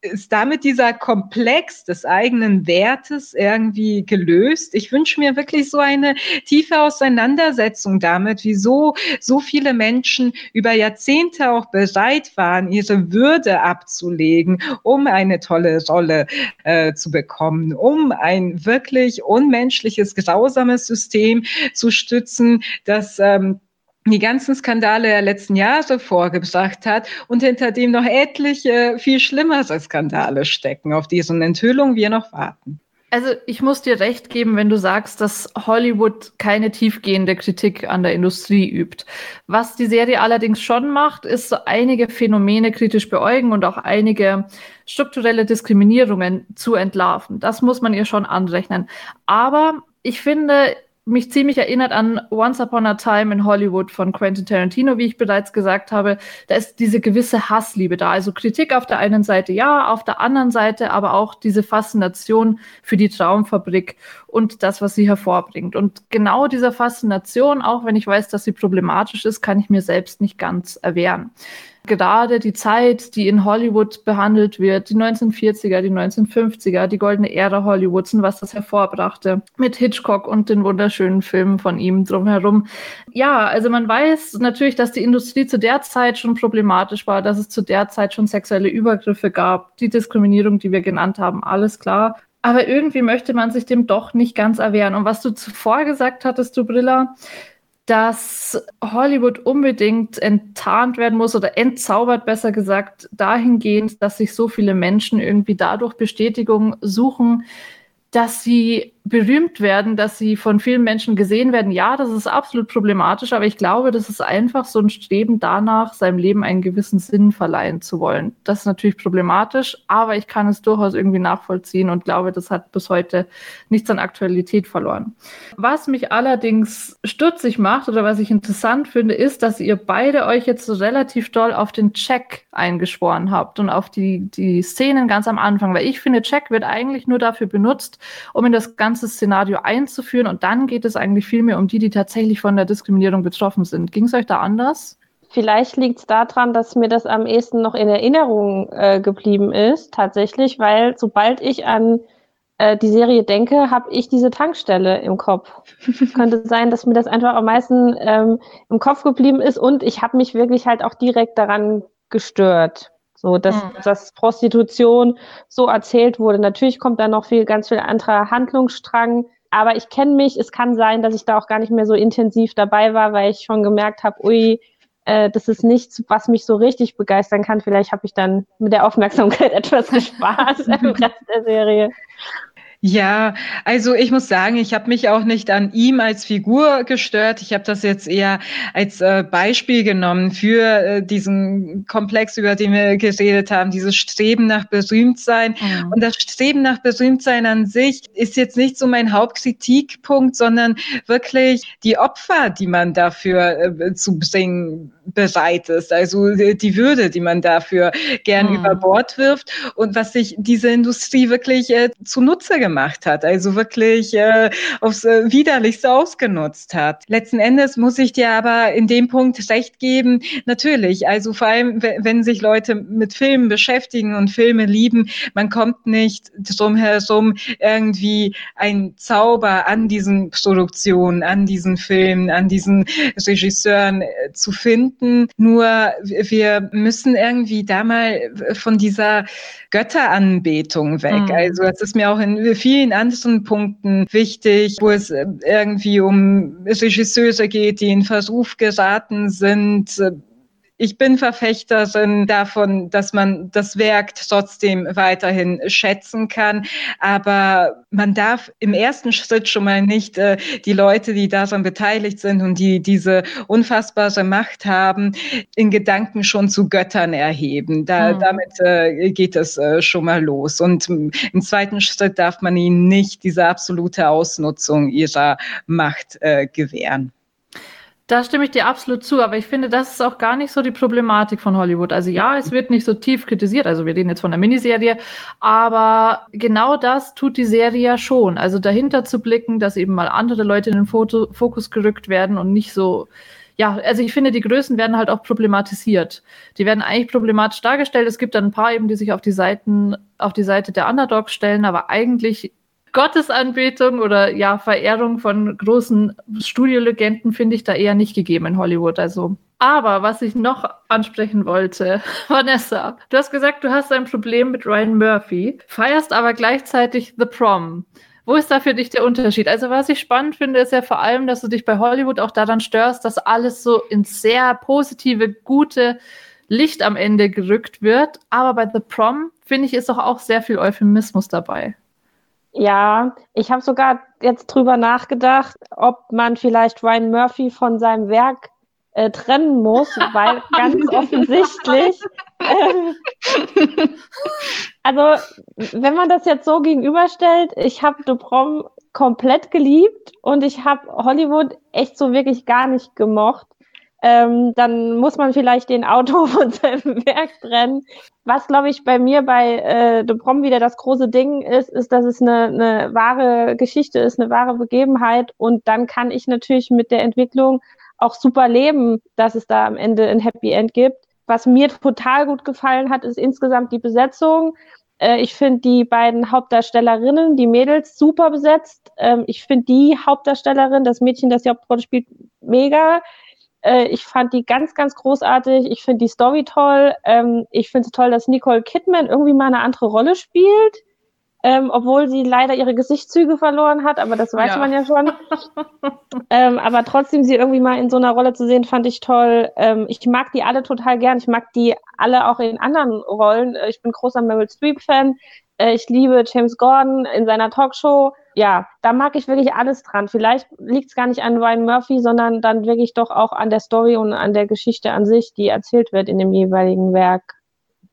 ist damit dieser Komplex des eigenen Wertes irgendwie gelöst? Ich wünsche mir wirklich so eine tiefe Auseinandersetzung damit, wieso so viele Menschen über Jahrzehnte auch bereit waren, ihre Würde abzulegen, um eine tolle Rolle äh, zu bekommen, um ein wirklich unmenschliches, grausames System zu stützen, das ähm, die ganzen Skandale der letzten Jahre vorgebracht hat und hinter dem noch etliche viel schlimmere Skandale stecken, auf diesen Enthüllungen wir noch warten. Also ich muss dir recht geben, wenn du sagst, dass Hollywood keine tiefgehende Kritik an der Industrie übt. Was die Serie allerdings schon macht, ist so einige Phänomene kritisch beäugen und auch einige strukturelle Diskriminierungen zu entlarven. Das muss man ihr schon anrechnen. Aber ich finde, mich ziemlich erinnert an Once Upon a Time in Hollywood von Quentin Tarantino, wie ich bereits gesagt habe. Da ist diese gewisse Hassliebe da. Also Kritik auf der einen Seite ja, auf der anderen Seite aber auch diese Faszination für die Traumfabrik und das, was sie hervorbringt. Und genau dieser Faszination, auch wenn ich weiß, dass sie problematisch ist, kann ich mir selbst nicht ganz erwehren gerade die Zeit, die in Hollywood behandelt wird, die 1940er, die 1950er, die goldene Ära Hollywoods und was das hervorbrachte mit Hitchcock und den wunderschönen Filmen von ihm drumherum. Ja, also man weiß natürlich, dass die Industrie zu der Zeit schon problematisch war, dass es zu der Zeit schon sexuelle Übergriffe gab, die Diskriminierung, die wir genannt haben, alles klar. Aber irgendwie möchte man sich dem doch nicht ganz erwehren. Und was du zuvor gesagt hattest, du Brilla, dass Hollywood unbedingt enttarnt werden muss oder entzaubert, besser gesagt, dahingehend, dass sich so viele Menschen irgendwie dadurch Bestätigung suchen, dass sie berühmt werden, dass sie von vielen Menschen gesehen werden. Ja, das ist absolut problematisch, aber ich glaube, das ist einfach so ein Streben danach, seinem Leben einen gewissen Sinn verleihen zu wollen. Das ist natürlich problematisch, aber ich kann es durchaus irgendwie nachvollziehen und glaube, das hat bis heute nichts an Aktualität verloren. Was mich allerdings stutzig macht oder was ich interessant finde, ist, dass ihr beide euch jetzt so relativ doll auf den Check eingeschworen habt und auf die, die Szenen ganz am Anfang, weil ich finde, Check wird eigentlich nur dafür benutzt, um in das ganze ganze Szenario einzuführen und dann geht es eigentlich viel mehr um die, die tatsächlich von der Diskriminierung betroffen sind. Ging es euch da anders? Vielleicht liegt es daran, dass mir das am ehesten noch in Erinnerung äh, geblieben ist, tatsächlich, weil sobald ich an äh, die Serie denke, habe ich diese Tankstelle im Kopf. <laughs> Könnte sein, dass mir das einfach am meisten ähm, im Kopf geblieben ist und ich habe mich wirklich halt auch direkt daran gestört. So, dass, mhm. dass Prostitution so erzählt wurde. Natürlich kommt da noch viel, ganz viel anderer Handlungsstrang Aber ich kenne mich, es kann sein, dass ich da auch gar nicht mehr so intensiv dabei war, weil ich schon gemerkt habe, ui, äh, das ist nichts, was mich so richtig begeistern kann. Vielleicht habe ich dann mit der Aufmerksamkeit <laughs> etwas gespart im <laughs> Rest der Serie. Ja, also ich muss sagen, ich habe mich auch nicht an ihm als Figur gestört. Ich habe das jetzt eher als äh, Beispiel genommen für äh, diesen Komplex, über den wir geredet haben, dieses Streben nach Berühmtsein. Mhm. Und das Streben nach Berühmtsein an sich ist jetzt nicht so mein Hauptkritikpunkt, sondern wirklich die Opfer, die man dafür äh, zu bringen bereit ist. Also die Würde, die man dafür gern mhm. über Bord wirft und was sich diese Industrie wirklich äh, zunutze gemacht hat, also wirklich äh, aufs äh, Widerlichste ausgenutzt hat. Letzten Endes muss ich dir aber in dem Punkt recht geben, natürlich, also vor allem, wenn sich Leute mit Filmen beschäftigen und Filme lieben, man kommt nicht drum herum, irgendwie ein Zauber an diesen Produktionen, an diesen Filmen, an diesen Regisseuren äh, zu finden. Nur wir müssen irgendwie da mal von dieser Götteranbetung weg. Mhm. Also das ist mir auch in vielen anderen Punkten wichtig, wo es äh, irgendwie um Regisseure geht, die in Verruf geraten sind, ich bin Verfechterin davon, dass man das Werk trotzdem weiterhin schätzen kann. Aber man darf im ersten Schritt schon mal nicht äh, die Leute, die daran beteiligt sind und die diese unfassbare Macht haben, in Gedanken schon zu Göttern erheben. Da, mhm. Damit äh, geht es äh, schon mal los. Und im zweiten Schritt darf man ihnen nicht diese absolute Ausnutzung ihrer Macht äh, gewähren. Da stimme ich dir absolut zu, aber ich finde, das ist auch gar nicht so die Problematik von Hollywood. Also ja, es wird nicht so tief kritisiert, also wir reden jetzt von der Miniserie, aber genau das tut die Serie ja schon. Also dahinter zu blicken, dass eben mal andere Leute in den Foto Fokus gerückt werden und nicht so, ja, also ich finde, die Größen werden halt auch problematisiert. Die werden eigentlich problematisch dargestellt. Es gibt dann ein paar eben, die sich auf die Seiten, auf die Seite der Underdogs stellen, aber eigentlich Gottesanbetung oder ja, Verehrung von großen Studiolegenden finde ich da eher nicht gegeben in Hollywood. Also. Aber was ich noch ansprechen wollte, <laughs> Vanessa, du hast gesagt, du hast ein Problem mit Ryan Murphy, feierst aber gleichzeitig The Prom. Wo ist da für dich der Unterschied? Also, was ich spannend finde, ist ja vor allem, dass du dich bei Hollywood auch daran störst, dass alles so ins sehr positive, gute Licht am Ende gerückt wird. Aber bei The Prom, finde ich, ist doch auch sehr viel Euphemismus dabei. Ja, ich habe sogar jetzt drüber nachgedacht, ob man vielleicht Ryan Murphy von seinem Werk äh, trennen muss, <laughs> weil ganz offensichtlich. Äh, also, wenn man das jetzt so gegenüberstellt, ich habe De Prom komplett geliebt und ich habe Hollywood echt so wirklich gar nicht gemocht ähm, dann muss man vielleicht den Autor <laughs> von seinem Werk trennen. Was, glaube ich, bei mir bei äh, De Prom wieder das große Ding ist, ist, dass es eine, eine wahre Geschichte ist, eine wahre Begebenheit. Und dann kann ich natürlich mit der Entwicklung auch super leben, dass es da am Ende ein Happy End gibt. Was mir total gut gefallen hat, ist insgesamt die Besetzung. Äh, ich finde die beiden Hauptdarstellerinnen, die Mädels, super besetzt. Ähm, ich finde die Hauptdarstellerin, das Mädchen, das die Hauptrolle spielt, mega. Äh, ich fand die ganz, ganz großartig. Ich finde die Story toll. Ähm, ich finde es toll, dass Nicole Kidman irgendwie mal eine andere Rolle spielt. Ähm, obwohl sie leider ihre Gesichtszüge verloren hat, aber das weiß ja. man ja schon. <laughs> ähm, aber trotzdem sie irgendwie mal in so einer Rolle zu sehen, fand ich toll. Ähm, ich mag die alle total gern. Ich mag die alle auch in anderen Rollen. Äh, ich bin großer Meryl Streep-Fan. Äh, ich liebe James Gordon in seiner Talkshow ja, da mag ich wirklich alles dran. Vielleicht liegt es gar nicht an Ryan Murphy, sondern dann wirklich doch auch an der Story und an der Geschichte an sich, die erzählt wird in dem jeweiligen Werk.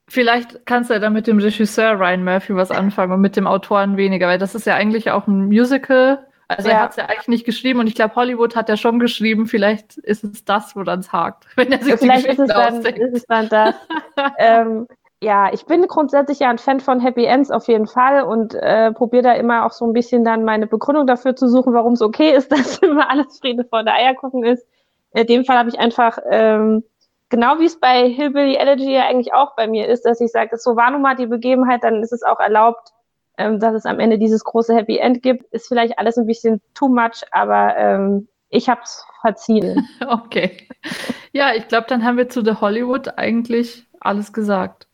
Vielleicht kannst du ja dann mit dem Regisseur Ryan Murphy was anfangen und mit dem Autoren weniger, weil das ist ja eigentlich auch ein Musical. Also ja. er hat es ja eigentlich nicht geschrieben und ich glaube, Hollywood hat ja schon geschrieben, vielleicht ist es das, woran es hakt. <laughs> Wenn er sich vielleicht ist es, dann, ist es dann das. <laughs> ähm, ja, ich bin grundsätzlich ja ein Fan von Happy Ends auf jeden Fall und äh, probiere da immer auch so ein bisschen dann meine Begründung dafür zu suchen, warum es okay ist, <laughs> dass immer alles Friede vor der Eier gucken ist. In dem Fall habe ich einfach, ähm, genau wie es bei Hillbilly Elegy ja eigentlich auch bei mir ist, dass ich sage, so war nun mal die Begebenheit, dann ist es auch erlaubt, ähm, dass es am Ende dieses große Happy End gibt. Ist vielleicht alles ein bisschen too much, aber ähm, ich habe es verziehen. <laughs> Okay. Ja, ich glaube, dann haben wir zu The Hollywood eigentlich alles gesagt.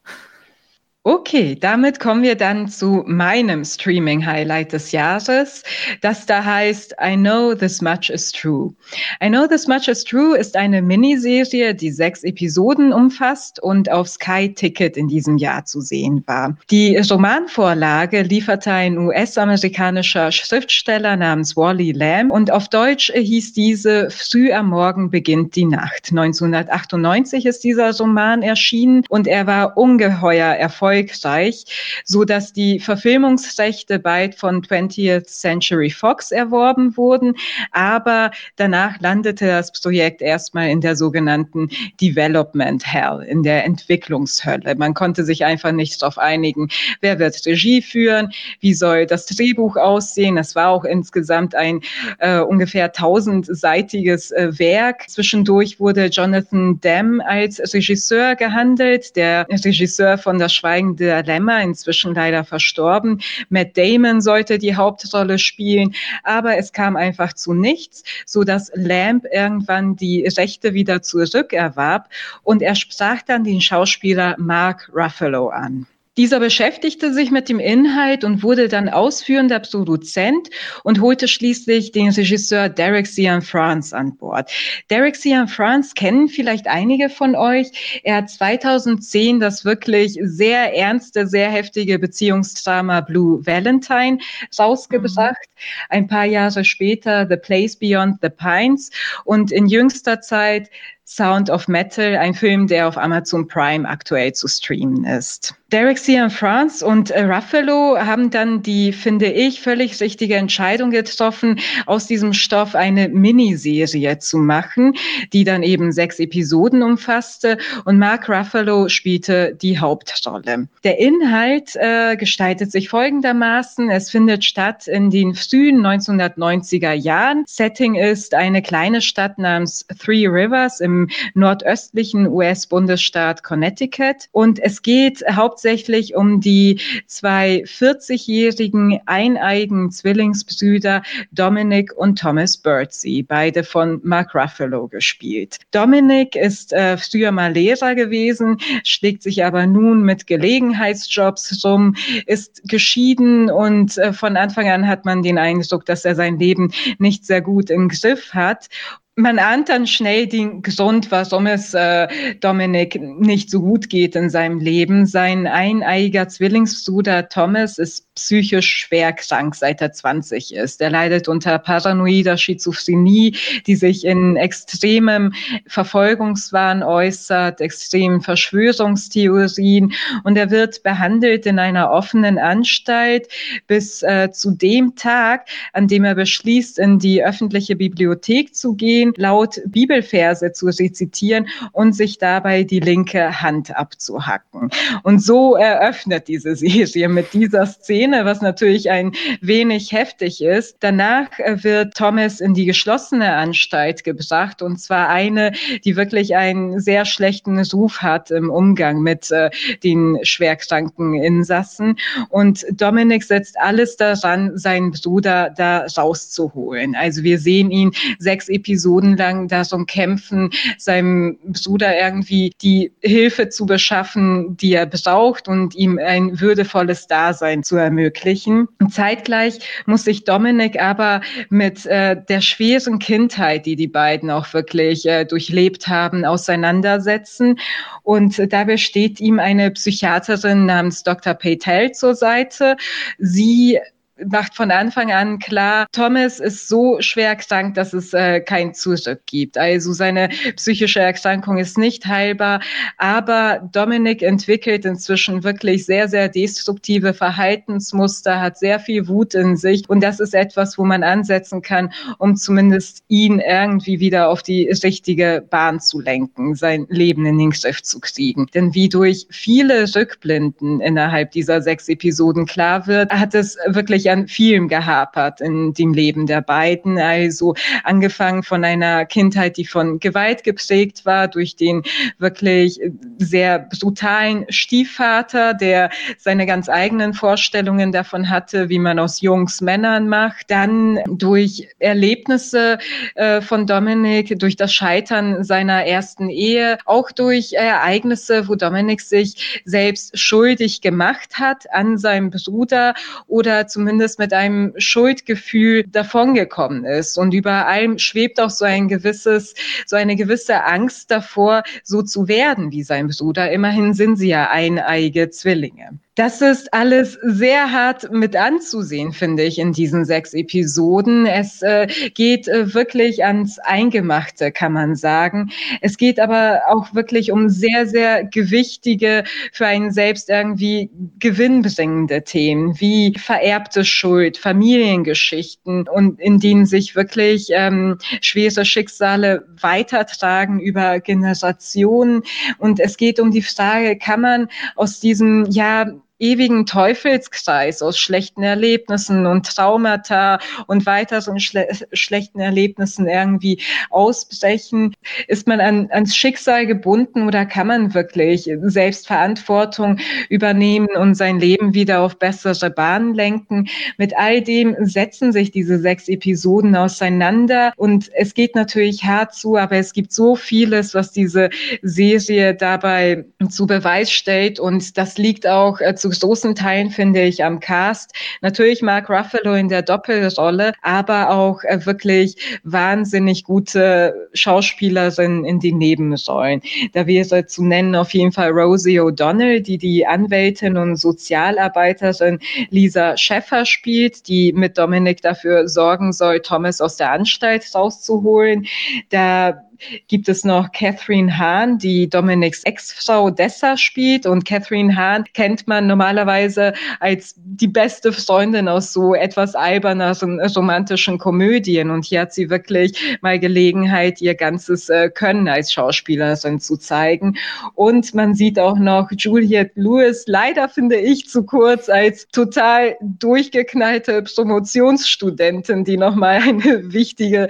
Okay, damit kommen wir dann zu meinem Streaming-Highlight des Jahres, das da heißt I Know This Much Is True. I Know This Much Is True ist eine Miniserie, die sechs Episoden umfasst und auf Sky Ticket in diesem Jahr zu sehen war. Die Romanvorlage lieferte ein US-amerikanischer Schriftsteller namens Wally Lamb und auf Deutsch hieß diese Früh am Morgen beginnt die Nacht. 1998 ist dieser Roman erschienen und er war ungeheuer erfolgreich erfolgreich, so dass die Verfilmungsrechte bald von 20th Century Fox erworben wurden. Aber danach landete das Projekt erstmal in der sogenannten Development Hell, in der Entwicklungshölle. Man konnte sich einfach nicht darauf einigen, wer wird Regie führen, wie soll das Drehbuch aussehen. Es war auch insgesamt ein äh, ungefähr tausendseitiges äh, Werk. Zwischendurch wurde Jonathan Demme als Regisseur gehandelt, der Regisseur von Das Schweigen Dilemma, inzwischen leider verstorben. Matt Damon sollte die Hauptrolle spielen, aber es kam einfach zu nichts, so dass Lamb irgendwann die Rechte wieder zurückerwarb und er sprach dann den Schauspieler Mark Ruffalo an. Dieser beschäftigte sich mit dem Inhalt und wurde dann ausführender Produzent und holte schließlich den Regisseur Derek Cian-France an Bord. Derek Cian-France kennen vielleicht einige von euch. Er hat 2010 das wirklich sehr ernste, sehr heftige Beziehungsdrama Blue Valentine rausgebracht. Mhm. Ein paar Jahre später The Place Beyond the Pines und in jüngster Zeit Sound of Metal, ein Film, der auf Amazon Prime aktuell zu streamen ist. Derek Cian-France und äh, Ruffalo haben dann die, finde ich, völlig richtige Entscheidung getroffen, aus diesem Stoff eine Miniserie zu machen, die dann eben sechs Episoden umfasste und Mark Ruffalo spielte die Hauptrolle. Der Inhalt äh, gestaltet sich folgendermaßen. Es findet statt in den frühen 1990er Jahren. Setting ist eine kleine Stadt namens Three Rivers im nordöstlichen US-Bundesstaat Connecticut und es geht hauptsächlich hauptsächlich um die zwei 40-jährigen eineigen Zwillingsbrüder Dominic und Thomas Birdsey, beide von Mark Ruffalo gespielt. Dominic ist äh, früher mal Lehrer gewesen, schlägt sich aber nun mit Gelegenheitsjobs rum, ist geschieden und äh, von Anfang an hat man den Eindruck, dass er sein Leben nicht sehr gut im Griff hat man ahnt dann schnell den Grund, warum es äh, Dominik nicht so gut geht in seinem Leben. Sein eineiiger Zwillingsbruder Thomas ist psychisch schwer krank, seit er 20 ist. Er leidet unter paranoider Schizophrenie, die sich in extremem Verfolgungswahn äußert, extremen Verschwörungstheorien und er wird behandelt in einer offenen Anstalt bis äh, zu dem Tag, an dem er beschließt, in die öffentliche Bibliothek zu gehen, laut Bibelverse zu rezitieren und sich dabei die linke Hand abzuhacken. Und so eröffnet diese Serie mit dieser Szene was natürlich ein wenig heftig ist. Danach wird Thomas in die geschlossene Anstalt gebracht und zwar eine, die wirklich einen sehr schlechten Ruf hat im Umgang mit äh, den schwerkranken Insassen. Und Dominic setzt alles daran, seinen Bruder da rauszuholen. Also wir sehen ihn sechs Episoden lang darum kämpfen, seinem Bruder irgendwie die Hilfe zu beschaffen, die er braucht und ihm ein würdevolles Dasein zu ermöglichen. Und zeitgleich muss sich Dominik aber mit äh, der schweren Kindheit, die die beiden auch wirklich äh, durchlebt haben, auseinandersetzen. Und dabei steht ihm eine Psychiaterin namens Dr. Patel zur Seite. Sie macht von Anfang an klar, Thomas ist so schwer krank, dass es äh, kein Zurück gibt. Also seine psychische Erkrankung ist nicht heilbar, aber Dominik entwickelt inzwischen wirklich sehr, sehr destruktive Verhaltensmuster, hat sehr viel Wut in sich und das ist etwas, wo man ansetzen kann, um zumindest ihn irgendwie wieder auf die richtige Bahn zu lenken, sein Leben in den Griff zu kriegen. Denn wie durch viele Rückblinden innerhalb dieser sechs Episoden klar wird, hat es wirklich an vielem gehapert in dem Leben der beiden. Also angefangen von einer Kindheit, die von Gewalt geprägt war, durch den wirklich sehr brutalen Stiefvater, der seine ganz eigenen Vorstellungen davon hatte, wie man aus Jungs Männern macht. Dann durch Erlebnisse äh, von Dominik, durch das Scheitern seiner ersten Ehe, auch durch Ereignisse, wo Dominik sich selbst schuldig gemacht hat an seinem Bruder oder zumindest mit einem Schuldgefühl davongekommen ist. Und über allem schwebt auch so ein gewisses, so eine gewisse Angst davor, so zu werden wie sein Bruder. Immerhin sind sie ja eineige Zwillinge. Das ist alles sehr hart mit anzusehen, finde ich, in diesen sechs Episoden. Es äh, geht äh, wirklich ans Eingemachte, kann man sagen. Es geht aber auch wirklich um sehr, sehr gewichtige, für einen selbst irgendwie gewinnbringende Themen, wie vererbte Schuld, Familiengeschichten und in denen sich wirklich ähm, schwere Schicksale weitertragen über Generationen. Und es geht um die Frage, kann man aus diesem, ja, ewigen Teufelskreis aus schlechten Erlebnissen und Traumata und weiteren schle schlechten Erlebnissen irgendwie ausbrechen? Ist man an, ans Schicksal gebunden oder kann man wirklich Selbstverantwortung übernehmen und sein Leben wieder auf bessere Bahnen lenken? Mit all dem setzen sich diese sechs Episoden auseinander und es geht natürlich hart zu, aber es gibt so vieles, was diese Serie dabei zu Beweis stellt und das liegt auch äh, zu großen Teilen, finde ich, am Cast. Natürlich Mark Ruffalo in der Doppelrolle, aber auch äh, wirklich wahnsinnig gute Schauspielerinnen in den Nebenrollen. Da wäre zu nennen auf jeden Fall Rosie O'Donnell, die die Anwältin und Sozialarbeiterin Lisa Schäffer spielt, die mit Dominik dafür sorgen soll, Thomas aus der Anstalt rauszuholen. Da gibt es noch Catherine Hahn, die Dominics Ex-Frau Dessa spielt. Und Catherine Hahn kennt man normalerweise als die beste Freundin aus so etwas alberneren romantischen Komödien. Und hier hat sie wirklich mal Gelegenheit, ihr ganzes äh, Können als Schauspielerin zu zeigen. Und man sieht auch noch Juliette Lewis, leider finde ich zu kurz, als total durchgeknallte Promotionsstudentin, die nochmal eine wichtige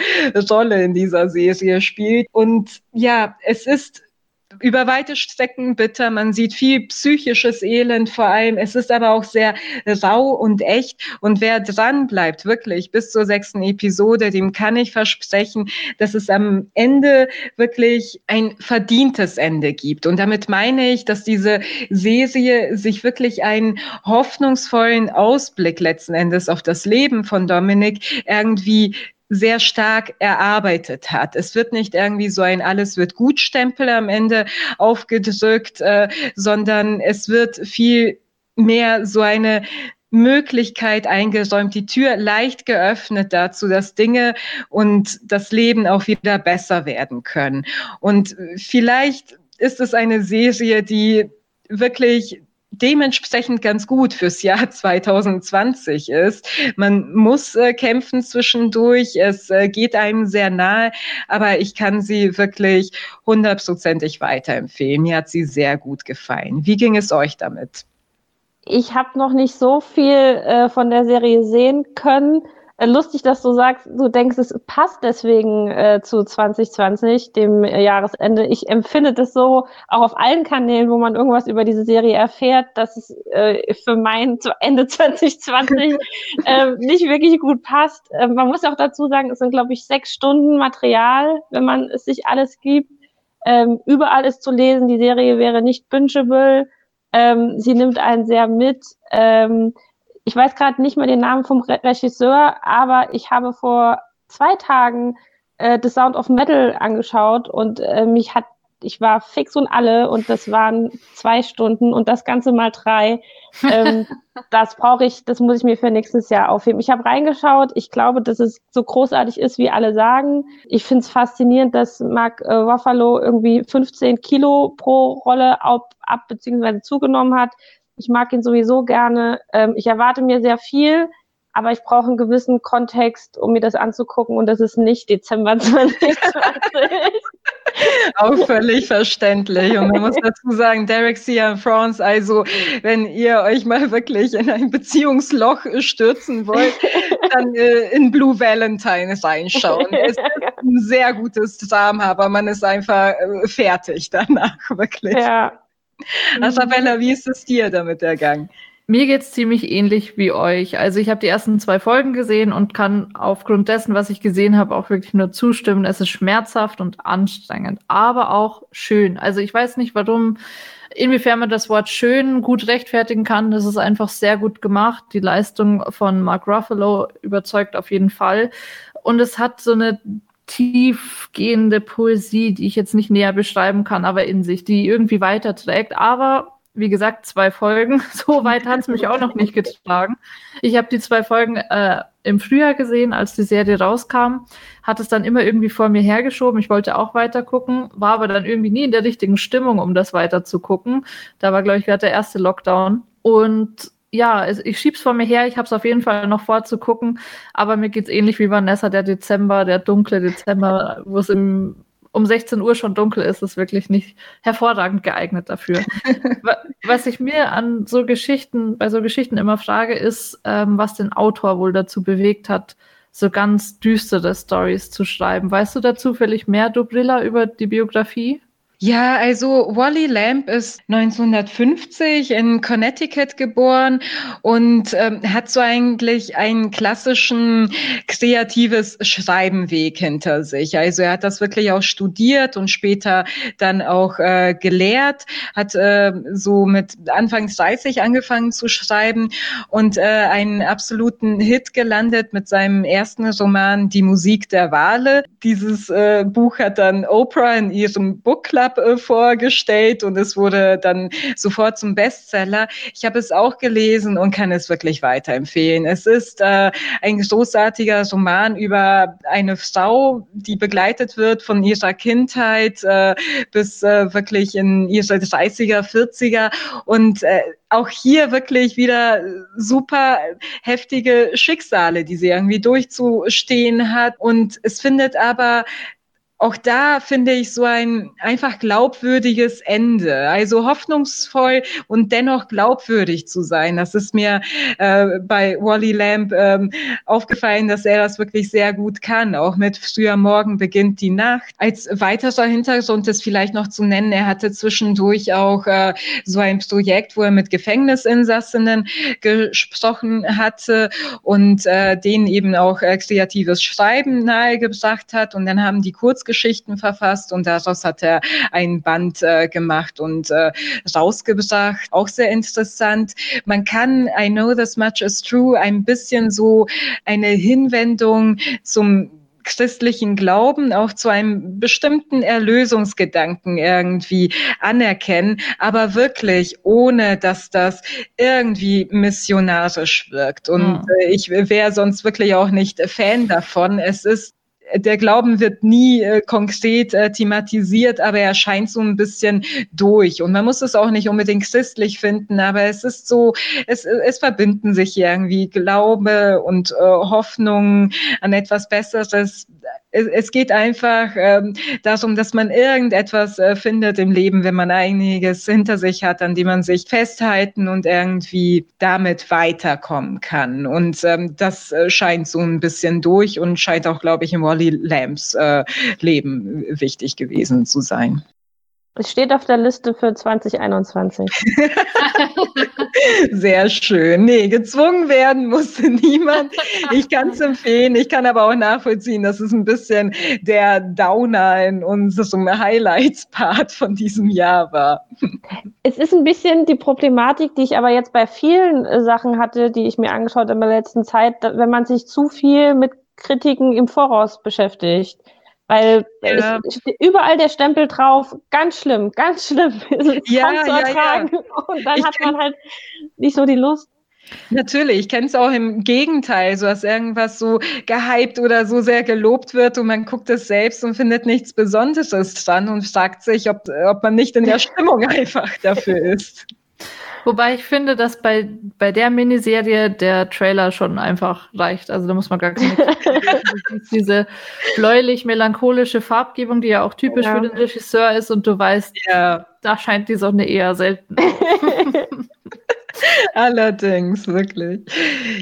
Rolle in dieser Serie spielt. Und ja, es ist über weite Strecken bitter. Man sieht viel psychisches Elend vor allem. Es ist aber auch sehr rau und echt. Und wer dran bleibt, wirklich bis zur sechsten Episode, dem kann ich versprechen, dass es am Ende wirklich ein verdientes Ende gibt. Und damit meine ich, dass diese Serie sich wirklich einen hoffnungsvollen Ausblick letzten Endes auf das Leben von Dominik irgendwie sehr stark erarbeitet hat. Es wird nicht irgendwie so ein alles wird gut Stempel am Ende aufgedrückt, äh, sondern es wird viel mehr so eine Möglichkeit eingeräumt, die Tür leicht geöffnet dazu, dass Dinge und das Leben auch wieder besser werden können. Und vielleicht ist es eine Serie, die wirklich dementsprechend ganz gut fürs Jahr <laughs> 2020 ist. Man muss äh, kämpfen zwischendurch, es äh, geht einem sehr nahe, aber ich kann sie wirklich hundertprozentig weiterempfehlen. Mir hat sie sehr gut gefallen. Wie ging es euch damit? Ich habe noch nicht so viel äh, von der Serie sehen können. Äh, lustig, dass du sagst, du denkst, es passt deswegen äh, zu 2020, dem äh, Jahresende. Ich empfinde das so, auch auf allen Kanälen, wo man irgendwas über diese Serie erfährt, dass es äh, für mein <laughs> zu Ende 2020 <laughs> äh, nicht wirklich gut passt. Äh, man muss auch dazu sagen, es sind, glaube ich, sechs Stunden Material, wenn man es sich alles gibt. Ähm, überall ist zu lesen, die Serie wäre nicht bingeable. Ähm, sie nimmt einen sehr mit. Ähm, ich weiß gerade nicht mehr den Namen vom Re Regisseur, aber ich habe vor zwei Tagen äh, The Sound of Metal angeschaut und äh, mich hat, ich war fix und alle und das waren zwei Stunden und das Ganze mal drei. Ähm, <laughs> das brauche ich, das muss ich mir für nächstes Jahr aufheben. Ich habe reingeschaut, ich glaube, dass es so großartig ist, wie alle sagen. Ich finde es faszinierend, dass Mark äh, Ruffalo irgendwie 15 Kilo pro Rolle ab, ab bzw. zugenommen hat. Ich mag ihn sowieso gerne. Ähm, ich erwarte mir sehr viel, aber ich brauche einen gewissen Kontext, um mir das anzugucken und das ist nicht Dezember <laughs> 2020. Auch völlig verständlich. Und man muss dazu sagen, Derek Sia France, also wenn ihr euch mal wirklich in ein Beziehungsloch stürzen wollt, dann äh, in Blue Valentine reinschauen. <laughs> Es ist ein sehr gutes Drama, aber man ist einfach äh, fertig danach, wirklich. Ja. <laughs> Isabella, wie ist es dir damit ergangen? Mir geht es ziemlich ähnlich wie euch. Also ich habe die ersten zwei Folgen gesehen und kann aufgrund dessen, was ich gesehen habe, auch wirklich nur zustimmen. Es ist schmerzhaft und anstrengend, aber auch schön. Also ich weiß nicht, warum, inwiefern man das Wort schön gut rechtfertigen kann. Das ist einfach sehr gut gemacht. Die Leistung von Mark Ruffalo überzeugt auf jeden Fall. Und es hat so eine tiefgehende Poesie, die ich jetzt nicht näher beschreiben kann, aber in sich, die irgendwie weiterträgt. Aber wie gesagt, zwei Folgen. <laughs> So weit hat es mich auch noch nicht getragen. Ich habe die zwei Folgen äh, im Frühjahr gesehen, als die Serie rauskam, hat es dann immer irgendwie vor mir hergeschoben. Ich wollte auch weiter gucken, war aber dann irgendwie nie in der richtigen Stimmung, um das weiter zu gucken. Da war, glaube ich, gerade der erste Lockdown. Und ja, ich schieb's vor mir her, ich habe es auf jeden Fall noch vorzugucken, aber mir geht's ähnlich wie Vanessa, der Dezember, der dunkle Dezember, wo es um 16 Uhr schon dunkel ist, ist wirklich nicht hervorragend geeignet dafür. <laughs> was ich mir an so Geschichten, bei so Geschichten immer frage, ist, ähm, was den Autor wohl dazu bewegt hat, so ganz düstere Stories zu schreiben. Weißt du da zufällig mehr, Dubrilla, über die Biografie? Ja, also Wally Lamb ist 1950 in Connecticut geboren und ähm, hat so eigentlich einen klassischen kreatives Schreibenweg hinter sich. Also er hat das wirklich auch studiert und später dann auch äh, gelehrt, hat äh, so mit Anfang 30 angefangen zu schreiben und äh, einen absoluten Hit gelandet mit seinem ersten Roman Die Musik der Wale. Dieses äh, Buch hat dann Oprah in ihrem Book Club Club äh, vorgestellt und es wurde dann sofort zum Bestseller. Ich habe es auch gelesen und kann es wirklich weiterempfehlen. Es ist äh, ein großartiger Roman über eine Frau, die begleitet wird von ihrer Kindheit äh, bis äh, wirklich in ihre 30er, 40er und auch hier wirklich wieder super heftige Schicksale, die sie irgendwie durchzustehen hat. Und es findet aber auch da finde ich so ein einfach glaubwürdiges Ende. Also hoffnungsvoll und dennoch glaubwürdig zu sein. Das ist mir äh, bei Wally Lamb ähm, aufgefallen, dass er das wirklich sehr gut kann. Auch mit früher Morgen beginnt die Nacht. Als weiterer Hintergrund ist vielleicht noch zu nennen, er hatte zwischendurch auch äh, so ein Projekt, wo er mit Gefängnisinsassinnen gesprochen hatte und äh, denen eben auch äh, kreatives Schreiben nahegebracht hat. Und dann haben die kurz Kurzgeschichten verfasst und daraus hat er ein Band äh, gemacht und äh, rausgebracht. Auch sehr interessant. Man kann I Know This Much Is True ein bisschen so eine Hinwendung zum christlichen Glauben auch zu einem bestimmten Erlösungsgedanken irgendwie anerkennen, aber wirklich ohne, dass das irgendwie missionarisch wirkt. Und mhm. ich wäre sonst wirklich auch nicht Fan davon. Es ist der Glauben wird nie äh, konkret äh, thematisiert, aber er scheint so ein bisschen durch. Und man muss es auch nicht unbedingt christlich finden, aber es ist so, es, es verbinden sich irgendwie Glaube und äh, Hoffnung an etwas Besseres es, es geht einfach ähm, darum, dass man irgendetwas äh, findet im Leben, wenn man einiges hinter sich hat, an dem man sich festhalten und irgendwie damit weiterkommen kann. Und ähm, das äh, scheint so ein bisschen durch und scheint auch, glaube ich, im Wally Lambs äh, Leben wichtig gewesen zu sein. Es steht auf der Liste für 2021. <laughs> Sehr schön. Nee, gezwungen werden musste <laughs> niemand. Ich kann es empfehlen. Ich kann aber auch nachvollziehen, dass es ein bisschen der Downer in unserem Highlights-Part von diesem Jahr war. Es ist ein bisschen die Problematik, die ich aber jetzt bei vielen äh, Sachen hatte, die ich mir angeschaut habe in der letzten Zeit, wenn man sich zu viel mit Kritiken im Voraus beschäftigt. Weil ja. es, überall der Stempel drauf, ganz schlimm, ganz schlimm. <laughs> ja, ja, ja. Und dann ich hat man halt nicht so die Lust. Natürlich, ich kenne es auch im Gegenteil, so dass irgendwas so gehypt oder so sehr gelobt wird und man guckt es selbst und findet nichts Besonderes dran und fragt sich, ob, ob man nicht in der Stimmung <laughs> einfach dafür ist. Wobei ich finde, dass bei, bei der Miniserie der Trailer schon einfach reicht. Also da muss man gar keine <laughs> diese bläulich-melancholische Farbgebung, die ja auch typisch ja. für den Regisseur ist und du weißt, ja. da scheint die Sonne eher selten. <laughs> <laughs> Allerdings, wirklich.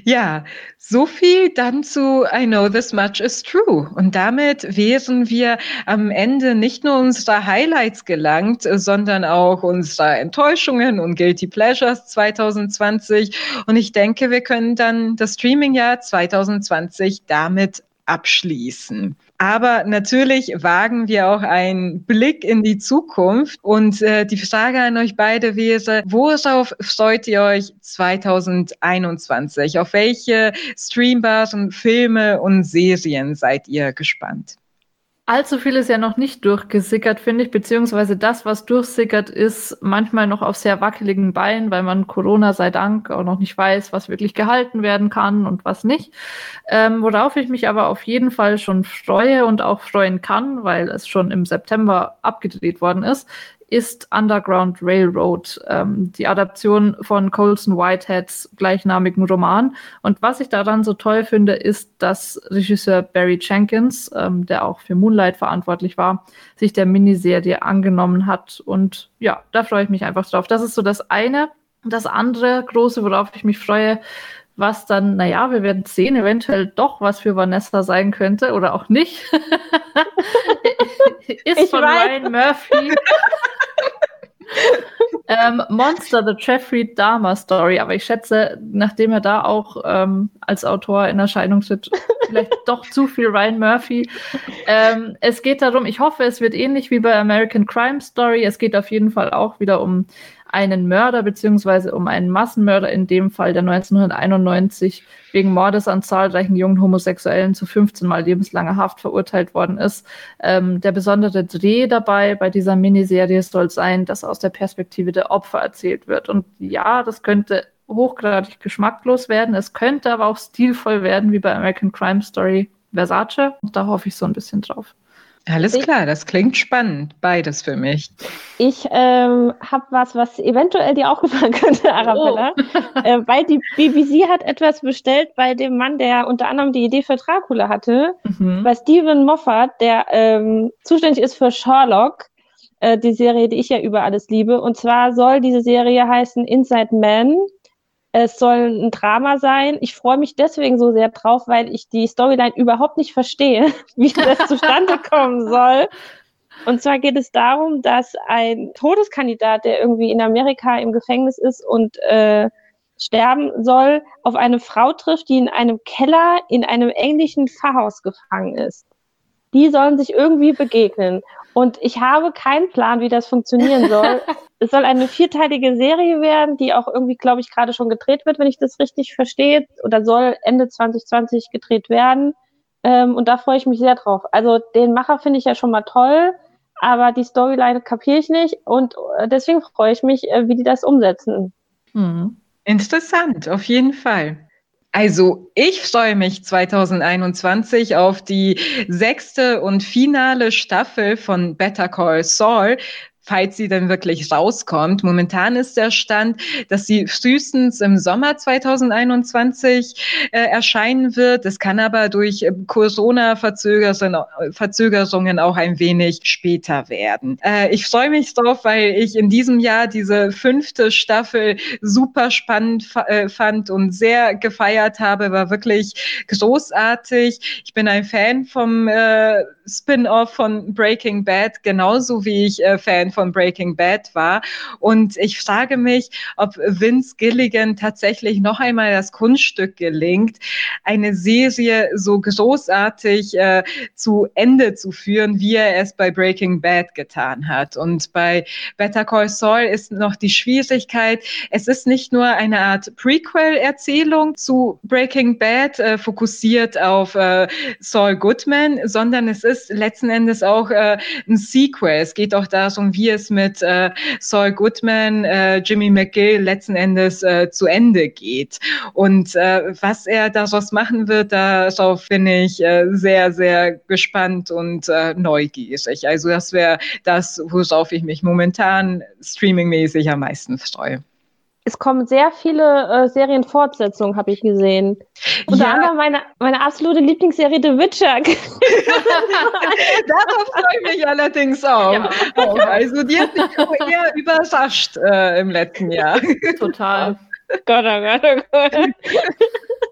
Ja, so viel dann zu I Know This Much is True. Und damit wären wir am Ende nicht nur unserer Highlights gelangt, sondern auch unserer Enttäuschungen und Guilty Pleasures 2020. Und ich denke, wir können dann das Streaming-Jahr 2020 damit abschließen. Aber natürlich wagen wir auch einen Blick in die Zukunft. Und äh, die Frage an euch beide wäre, worauf freut ihr euch 2021? Auf welche streambaren Filme und Serien seid ihr gespannt? Allzu viel ist ja noch nicht durchgesickert, finde ich, beziehungsweise das, was durchsickert, ist manchmal noch auf sehr wackeligen Beinen, weil man Corona sei Dank auch noch nicht weiß, was wirklich gehalten werden kann und was nicht. Ähm, worauf ich mich aber auf jeden Fall schon freue und auch freuen kann, weil es schon im September abgedreht worden ist, ist Underground Railroad, ähm, die Adaption von Colson Whiteheads gleichnamigen Roman. Und was ich daran so toll finde, ist, dass Regisseur Barry Jenkins, ähm, der auch für Moonlight verantwortlich war, sich der Miniserie angenommen hat. Und ja, da freue ich mich einfach drauf. Das ist so das eine. Das andere große, worauf ich mich freue, was dann, naja, wir werden sehen, eventuell doch was für Vanessa sein könnte oder auch nicht, <laughs> ist ich von weiß. Ryan Murphy. ähm, Monster, The Jeffrey Dahmer Story. Aber ich schätze, nachdem er da auch ähm, als Autor in Erscheinung tritt, vielleicht <laughs> doch zu viel Ryan Murphy. Ähm, es geht darum, ich hoffe, es wird ähnlich wie bei American Crime Story. Es geht auf jeden Fall auch wieder um einen Mörder beziehungsweise um einen Massenmörder, in dem Fall, der 1991 wegen Mordes an zahlreichen jungen Homosexuellen zu 15 Mal lebenslanger Haft verurteilt worden ist. Ähm, der besondere Dreh dabei bei dieser Miniserie soll sein, dass aus der Perspektive der Opfer erzählt wird. Und ja, das könnte hochgradig geschmacklos werden. Es könnte aber auch stilvoll werden, wie bei American Crime Story Versace. Und da hoffe ich so ein bisschen drauf. Alles ich, klar, das klingt spannend, beides für mich. Ich ähm, habe was, was eventuell dir auch <laughs> gefallen könnte, Arabella, oh. <laughs> äh, weil die BBC hat etwas bestellt bei dem Mann, der unter anderem die Idee für Dracula hatte, mhm. bei Stephen Moffat, der ähm, zuständig ist für Sherlock, äh, die Serie, die ich ja über alles liebe. Und zwar soll diese Serie heißen Inside Man es soll ein Drama sein. Ich freue mich deswegen so sehr drauf, weil ich die Storyline überhaupt nicht verstehe, <laughs> wie das zustande <laughs> kommen soll. Und zwar geht es darum, dass ein Todeskandidat, der irgendwie in Amerika im Gefängnis ist und äh, sterben soll, auf eine Frau trifft, die in einem Keller in einem englischen Pfarrhaus gefangen ist. Die sollen sich irgendwie begegnen. Und ich habe keinen Plan, wie das funktionieren soll. <laughs> es soll eine vierteilige Serie werden, die auch irgendwie, glaube ich, gerade schon gedreht wird, wenn ich das richtig verstehe. Oder soll Ende 2020 gedreht werden. Ähm, und da freue ich mich sehr drauf. Also den Macher finde ich ja schon mal toll, aber die Storyline kapiere ich nicht. Und äh, deswegen freue ich mich, äh, wie die das umsetzen. Hm. Interessant, auf jeden Fall. Also ich freue mich 2021 auf die sechste und finale Staffel von Better Call Saul, falls sie denn wirklich rauskommt. Momentan ist der Stand, dass sie frühestens im Sommer 2021 äh, erscheinen wird. Es kann aber durch äh, Corona-Verzögerungen auch ein wenig später werden. Äh, ich freue mich drauf, weil ich in diesem Jahr diese fünfte Staffel super spannend äh, fand und sehr gefeiert habe. War wirklich großartig. Ich bin ein Fan vom äh, Spin-off von Breaking Bad, genauso wie ich äh, Fan von Breaking Bad war. Und ich frage mich, ob Vince Gilligan tatsächlich noch einmal das Kunststück gelingt, eine Serie so großartig äh, zu Ende zu führen, wie er es bei Breaking Bad getan hat. Und bei Better Call Saul ist noch die Schwierigkeit, es ist nicht nur eine Art Prequel-Erzählung zu Breaking Bad, äh, fokussiert auf äh, Saul Goodman, sondern es ist ist letzten Endes auch äh, ein Sequel. Es geht auch darum, wie es mit äh, Saul Goodman, äh, Jimmy McGill letzten Endes äh, zu Ende geht. Und äh, was er daraus machen wird, darauf bin ich äh, sehr, sehr gespannt und äh, neugierig. Also das wäre das, worauf ich mich momentan streamingmäßig am meisten freue. Es kommen sehr viele äh, Serienfortsetzungen, habe ich gesehen. Unter ja. anderem meine, meine absolute Lieblingsserie The Witcher. <laughs> Darauf freue ich mich allerdings auch. Ja. auch. Also die hat mich eher überrascht äh, im letzten Jahr. Total. Gott, oh Gott, oh Gott. <laughs>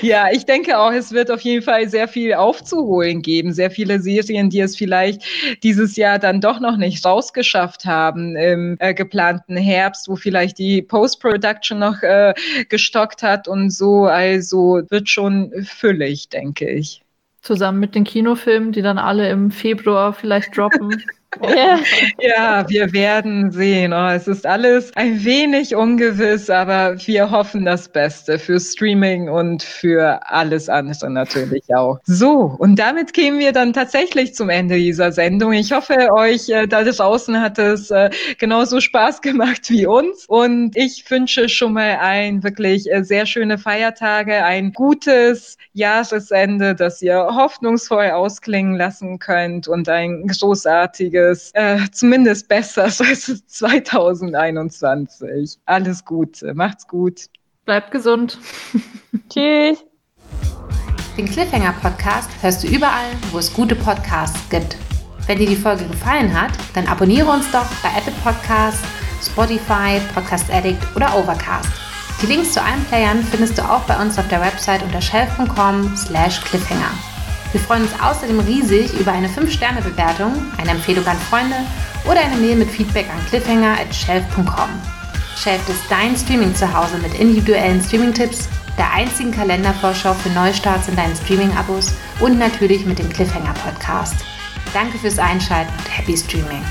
Ja, ich denke auch, es wird auf jeden Fall sehr viel aufzuholen geben. Sehr viele Serien, die es vielleicht dieses Jahr dann doch noch nicht rausgeschafft haben im äh, geplanten Herbst, wo vielleicht die Post-Production noch äh, gestockt hat und so. Also wird schon füllig, denke ich. Zusammen mit den Kinofilmen, die dann alle im Februar vielleicht droppen. <laughs> Ja. ja, wir werden sehen. Oh, es ist alles ein wenig ungewiss, aber wir hoffen das Beste für Streaming und für alles andere natürlich auch. So, und damit kämen wir dann tatsächlich zum Ende dieser Sendung. Ich hoffe, euch äh, da draußen hat es äh, genauso Spaß gemacht wie uns. Und ich wünsche schon mal ein wirklich äh, sehr schöne Feiertage, ein gutes Jahresende, das ihr hoffnungsvoll ausklingen lassen könnt und ein großartiges einiges, äh, zumindest besser als <laughs> 2021. Alles Gute, macht's gut. Bleibt gesund. <laughs> Tschüss. Den Cliffhanger Podcast hörst du überall, wo es gute Podcasts gibt. Wenn dir die Folge gefallen hat, dann abonniere uns doch bei Apple Podcasts, Spotify, Podcast Addict oder Overcast. Die Links zu allen Playern findest du auch bei uns auf der Website unter shelf.com slash cliffhanger. Wir freuen uns außerdem riesig über eine 5-Sterne-Bewertung, eine Empfehlung an Freunde oder eine Mail mit Feedback an cliffhanger.shelf.com. Shelf ist dein Streaming-Zuhause mit individuellen Streaming-Tipps, der einzigen Kalendervorschau für Neustarts in deinen Streaming-Abos und natürlich mit dem Cliffhanger-Podcast. Danke fürs Einschalten und happy Streaming!